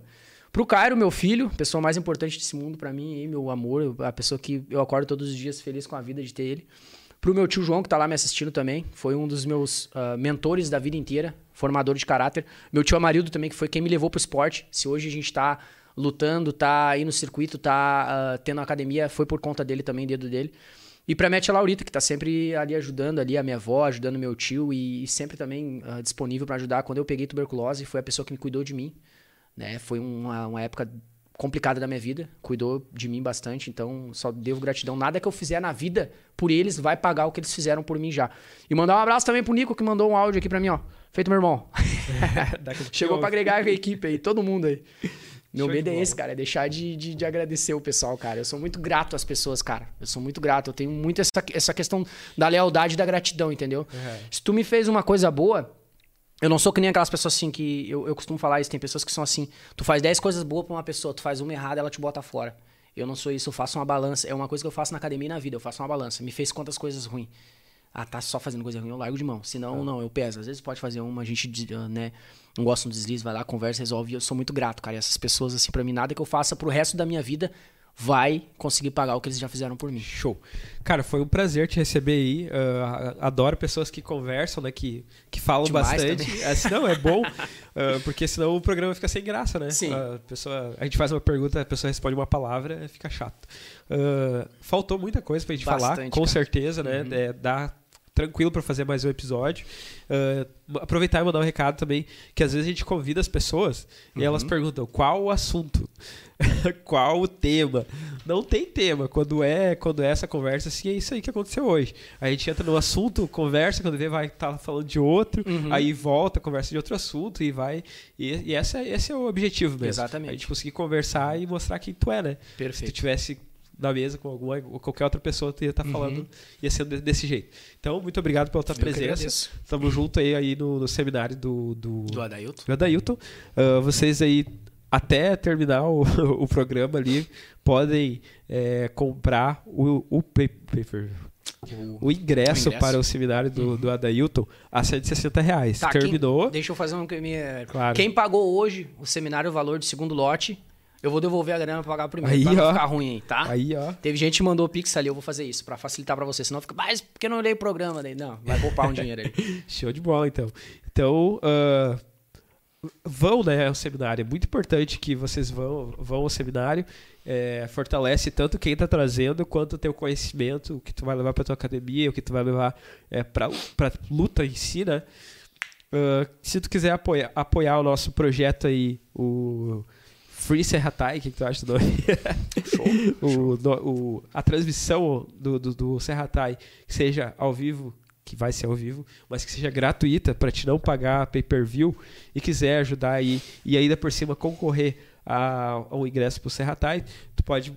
Pro Cairo, meu filho, pessoa mais importante desse mundo para mim, meu amor, a pessoa que eu acordo todos os dias feliz com a vida de ter ele. Pro meu tio João, que tá lá me assistindo também, foi um dos meus uh, mentores da vida inteira, formador de caráter. Meu tio Amarildo também, que foi quem me levou pro esporte. Se hoje a gente tá lutando, tá aí no circuito, tá uh, tendo academia, foi por conta dele também, dedo dele. E pra minha tia Laurita, que tá sempre ali ajudando ali a minha avó, ajudando meu tio e, e sempre também uh, disponível para ajudar. Quando eu peguei tuberculose, foi a pessoa que me cuidou de mim, né? Foi uma, uma época complicada da minha vida, cuidou de mim bastante, então só devo gratidão. Nada que eu fizer na vida por eles vai pagar o que eles fizeram por mim já. E mandar um abraço também pro Nico, que mandou um áudio aqui pra mim, ó. Feito meu irmão. Chegou para agregar a equipe aí, todo mundo aí. Meu Show medo é esse, cara, é deixar de, de, de, agradecer o pessoal, cara. Eu sou muito grato às pessoas, cara. Eu sou muito grato. Eu tenho muito essa, essa questão da lealdade e da gratidão, entendeu? Uhum. Se tu me fez uma coisa boa, eu não sou que nem aquelas pessoas assim que. Eu, eu costumo falar isso, tem pessoas que são assim. Tu faz 10 coisas boas pra uma pessoa, tu faz uma errada, ela te bota fora. Eu não sou isso, eu faço uma balança. É uma coisa que eu faço na academia e na vida, eu faço uma balança. Me fez quantas coisas ruins. Ah, tá só fazendo coisa ruim, eu largo de mão. Senão, é. não, eu peso. Às vezes pode fazer uma, a gente, né, não gosta de um deslize, vai lá, conversa, resolve. E eu sou muito grato, cara. E essas pessoas, assim, pra mim, nada que eu faça pro resto da minha vida vai conseguir pagar o que eles já fizeram por mim. Show. Cara, foi um prazer te receber aí. Uh, adoro pessoas que conversam, né? Que, que falam Demais bastante. Assim, não, é bom, uh, porque senão o programa fica sem graça, né? Sim. A, pessoa, a gente faz uma pergunta, a pessoa responde uma palavra, fica chato. Uh, faltou muita coisa pra gente bastante, falar, com cara. certeza, né? Uhum. É, dá tranquilo para fazer mais um episódio. Uh, aproveitar e mandar um recado também, que às vezes a gente convida as pessoas uhum. e elas perguntam qual o assunto, qual o tema. Não tem tema. Quando é, quando é essa conversa, assim, é isso aí que aconteceu hoje. A gente entra no assunto, conversa, quando vê vai estar tá falando de outro, uhum. aí volta, conversa de outro assunto e vai. E, e essa, esse é o objetivo mesmo. Exatamente. A gente conseguir conversar e mostrar quem tu é, né? Perfeito. Se tu tivesse na mesa com alguma ou qualquer outra pessoa ia estar tá falando uhum. ia ser desse jeito. Então, muito obrigado pela tua Eu presença. Estamos juntos aí, aí no, no, seminário do, do, do Adailton. Do Adailton. Uh, vocês aí, até terminar o, o programa ali, podem é, comprar o, o paper. o ingresso, ingresso, para o seminário do, do Adailton a 160 reais. Tá, Terminou. Quem, deixa eu fazer um. Claro. Quem pagou hoje o seminário o valor do segundo lote eu vou devolver a grana pra pagar primeiro, aí, pra não ó. ficar ruim aí, tá? Aí, ó. Teve gente que mandou Pix ali, eu vou fazer isso, pra facilitar pra você. Senão fica, mas porque eu não olhei o programa daí? Não, vai poupar um dinheiro aí. Show de bola, então. Então, uh, vão, né, ao seminário. É muito importante que vocês vão, vão ao seminário. É, fortalece tanto quem está trazendo quanto o teu conhecimento, o que tu vai levar para tua academia, o que tu vai levar é, para luta em si, né? Uh, se tu quiser apoiar, apoiar o nosso projeto aí, o Free Serratai, o que, que tu acha do nome? Show, o, show. o, a transmissão do, do, do Serratai, que seja ao vivo, que vai ser ao vivo, mas que seja gratuita para te não pagar pay-per-view e quiser ajudar aí e ainda por cima concorrer a, ao ingresso pro Serratai, tu pode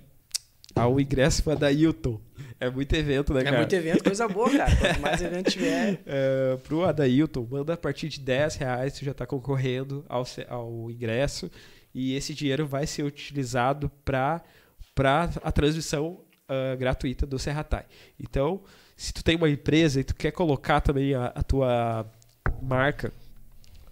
ao ingresso para da Hilton. É muito evento, né, é cara? É muito evento, coisa boa, cara. Quanto mais evento tiver. É, pro Adailton, manda a partir de 10 reais, tu já está concorrendo ao, ao ingresso e esse dinheiro vai ser utilizado para a transmissão uh, gratuita do Serratai. Então, se tu tem uma empresa e tu quer colocar também a, a tua marca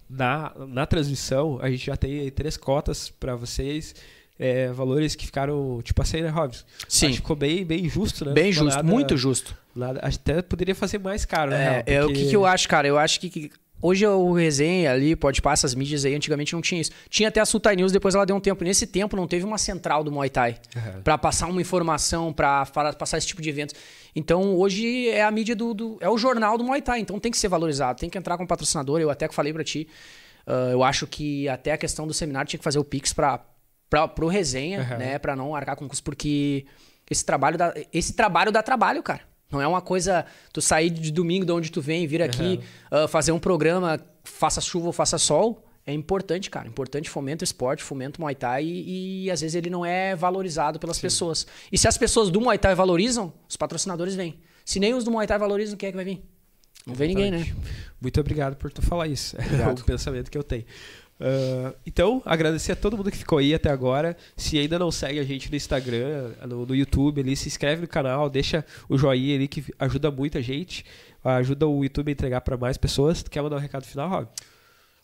na, na transmissão, a gente já tem três cotas para vocês. É, valores que ficaram tipo assim, né, Robson? Sim. Acho que ficou bem, bem justo, né? Bem justo, nada, muito justo. Nada, até poderia fazer mais caro, né? É, é o que, que eu acho, cara? Eu acho que Hoje o resenha ali, pode passar as mídias aí, antigamente não tinha isso. Tinha até a Sultai News, depois ela deu um tempo. Nesse tempo não teve uma central do Muay Thai uhum. para passar uma informação, para passar esse tipo de eventos. Então hoje é a mídia do, do, é o jornal do Muay Thai, então tem que ser valorizado, tem que entrar com patrocinador. Eu até falei para ti, uh, eu acho que até a questão do seminário tinha que fazer o Pix para pro resenha, uhum. né, para não arcar com custo porque esse trabalho dá, esse trabalho dá trabalho, cara. Não é uma coisa tu sair de domingo de onde tu vem, vir aqui, uhum. uh, fazer um programa, faça chuva ou faça sol. É importante, cara. Importante fomenta o esporte, fomenta o Muay Thai e, e às vezes ele não é valorizado pelas Sim. pessoas. E se as pessoas do Muay Thai valorizam, os patrocinadores vêm. Se nem os do Muay Thai valorizam, quem é que vai vir? Não vem ninguém, né? Muito obrigado por tu falar isso. É o pensamento que eu tenho. Uh, então, agradecer a todo mundo que ficou aí até agora. Se ainda não segue a gente no Instagram, no, no YouTube ali, se inscreve no canal, deixa o joinha ali que ajuda muita gente. Ajuda o YouTube a entregar para mais pessoas. Tu quer mandar um recado final, Rob?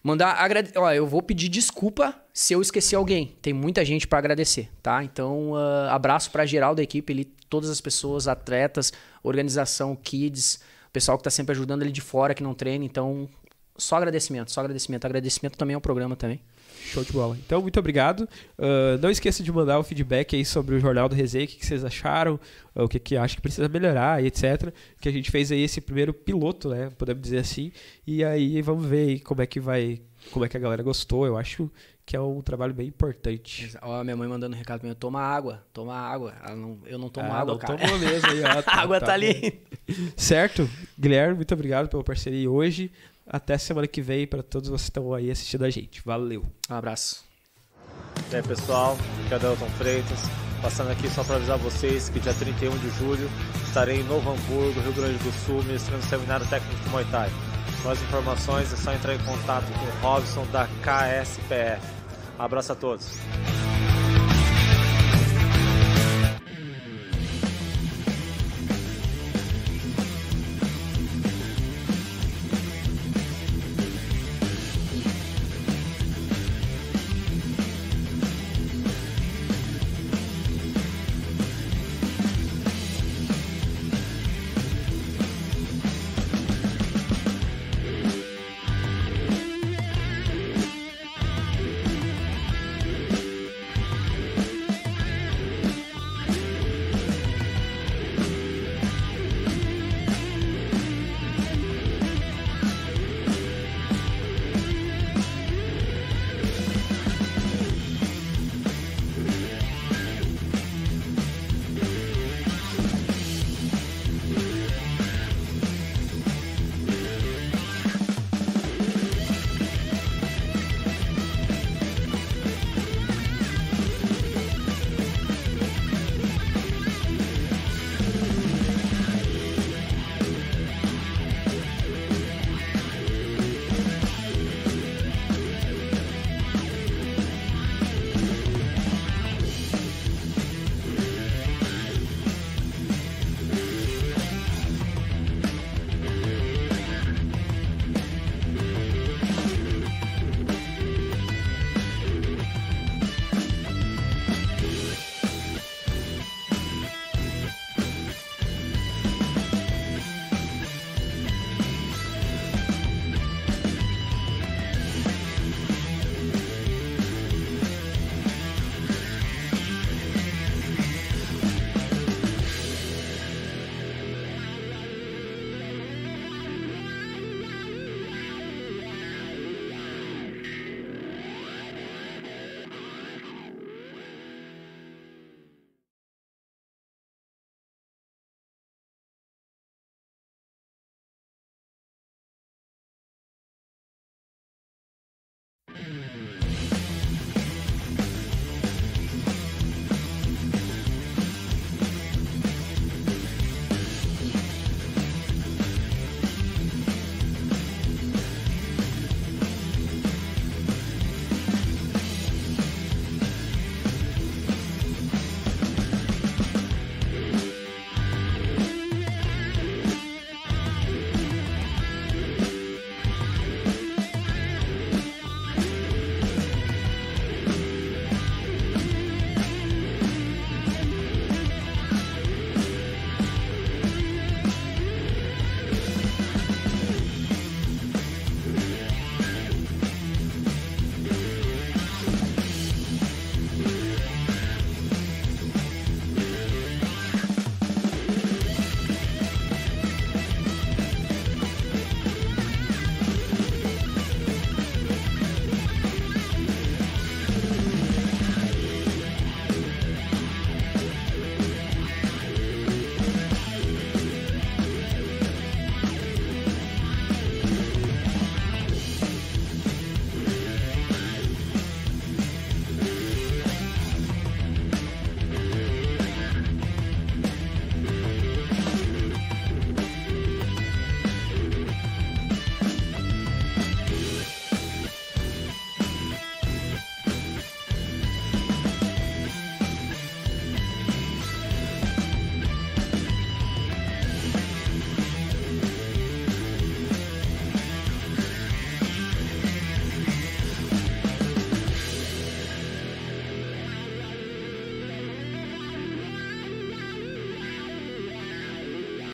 Mandar agrade... Ó, eu vou pedir desculpa se eu esqueci alguém. Tem muita gente para agradecer, tá? Então, uh, abraço para geral da equipe ali, todas as pessoas, atletas, organização, kids, pessoal que tá sempre ajudando ali de fora que não treina. Então, só agradecimento, só agradecimento. Agradecimento também ao programa também. Show de bola. Então, muito obrigado. Uh, não esqueça de mandar o feedback aí sobre o Jornal do Resenha, o que, que vocês acharam, uh, o que, que acha que precisa melhorar e etc. Que a gente fez aí esse primeiro piloto, né? Podemos dizer assim. E aí vamos ver aí como é que vai. Como é que a galera gostou. Eu acho que é um trabalho bem importante. Ó, minha mãe mandando um recado pra mim, toma água, toma água. Não, eu não tomo ah, água, não cara. Tomou mesmo aí, ó, tá, a água tá, tá ali. Certo? Guilherme, muito obrigado pela parceria hoje. Até semana que vem para todos vocês que estão aí assistindo a gente. Valeu. Um abraço. E aí, pessoal, aqui é o Delton Freitas. Passando aqui só para avisar vocês que dia 31 de julho estarei em Novo Hamburgo, Rio Grande do Sul, ministrando o seminário técnico de Muay Thai. Mais informações é só entrar em contato com o Robson da KSPF. Abraço a todos.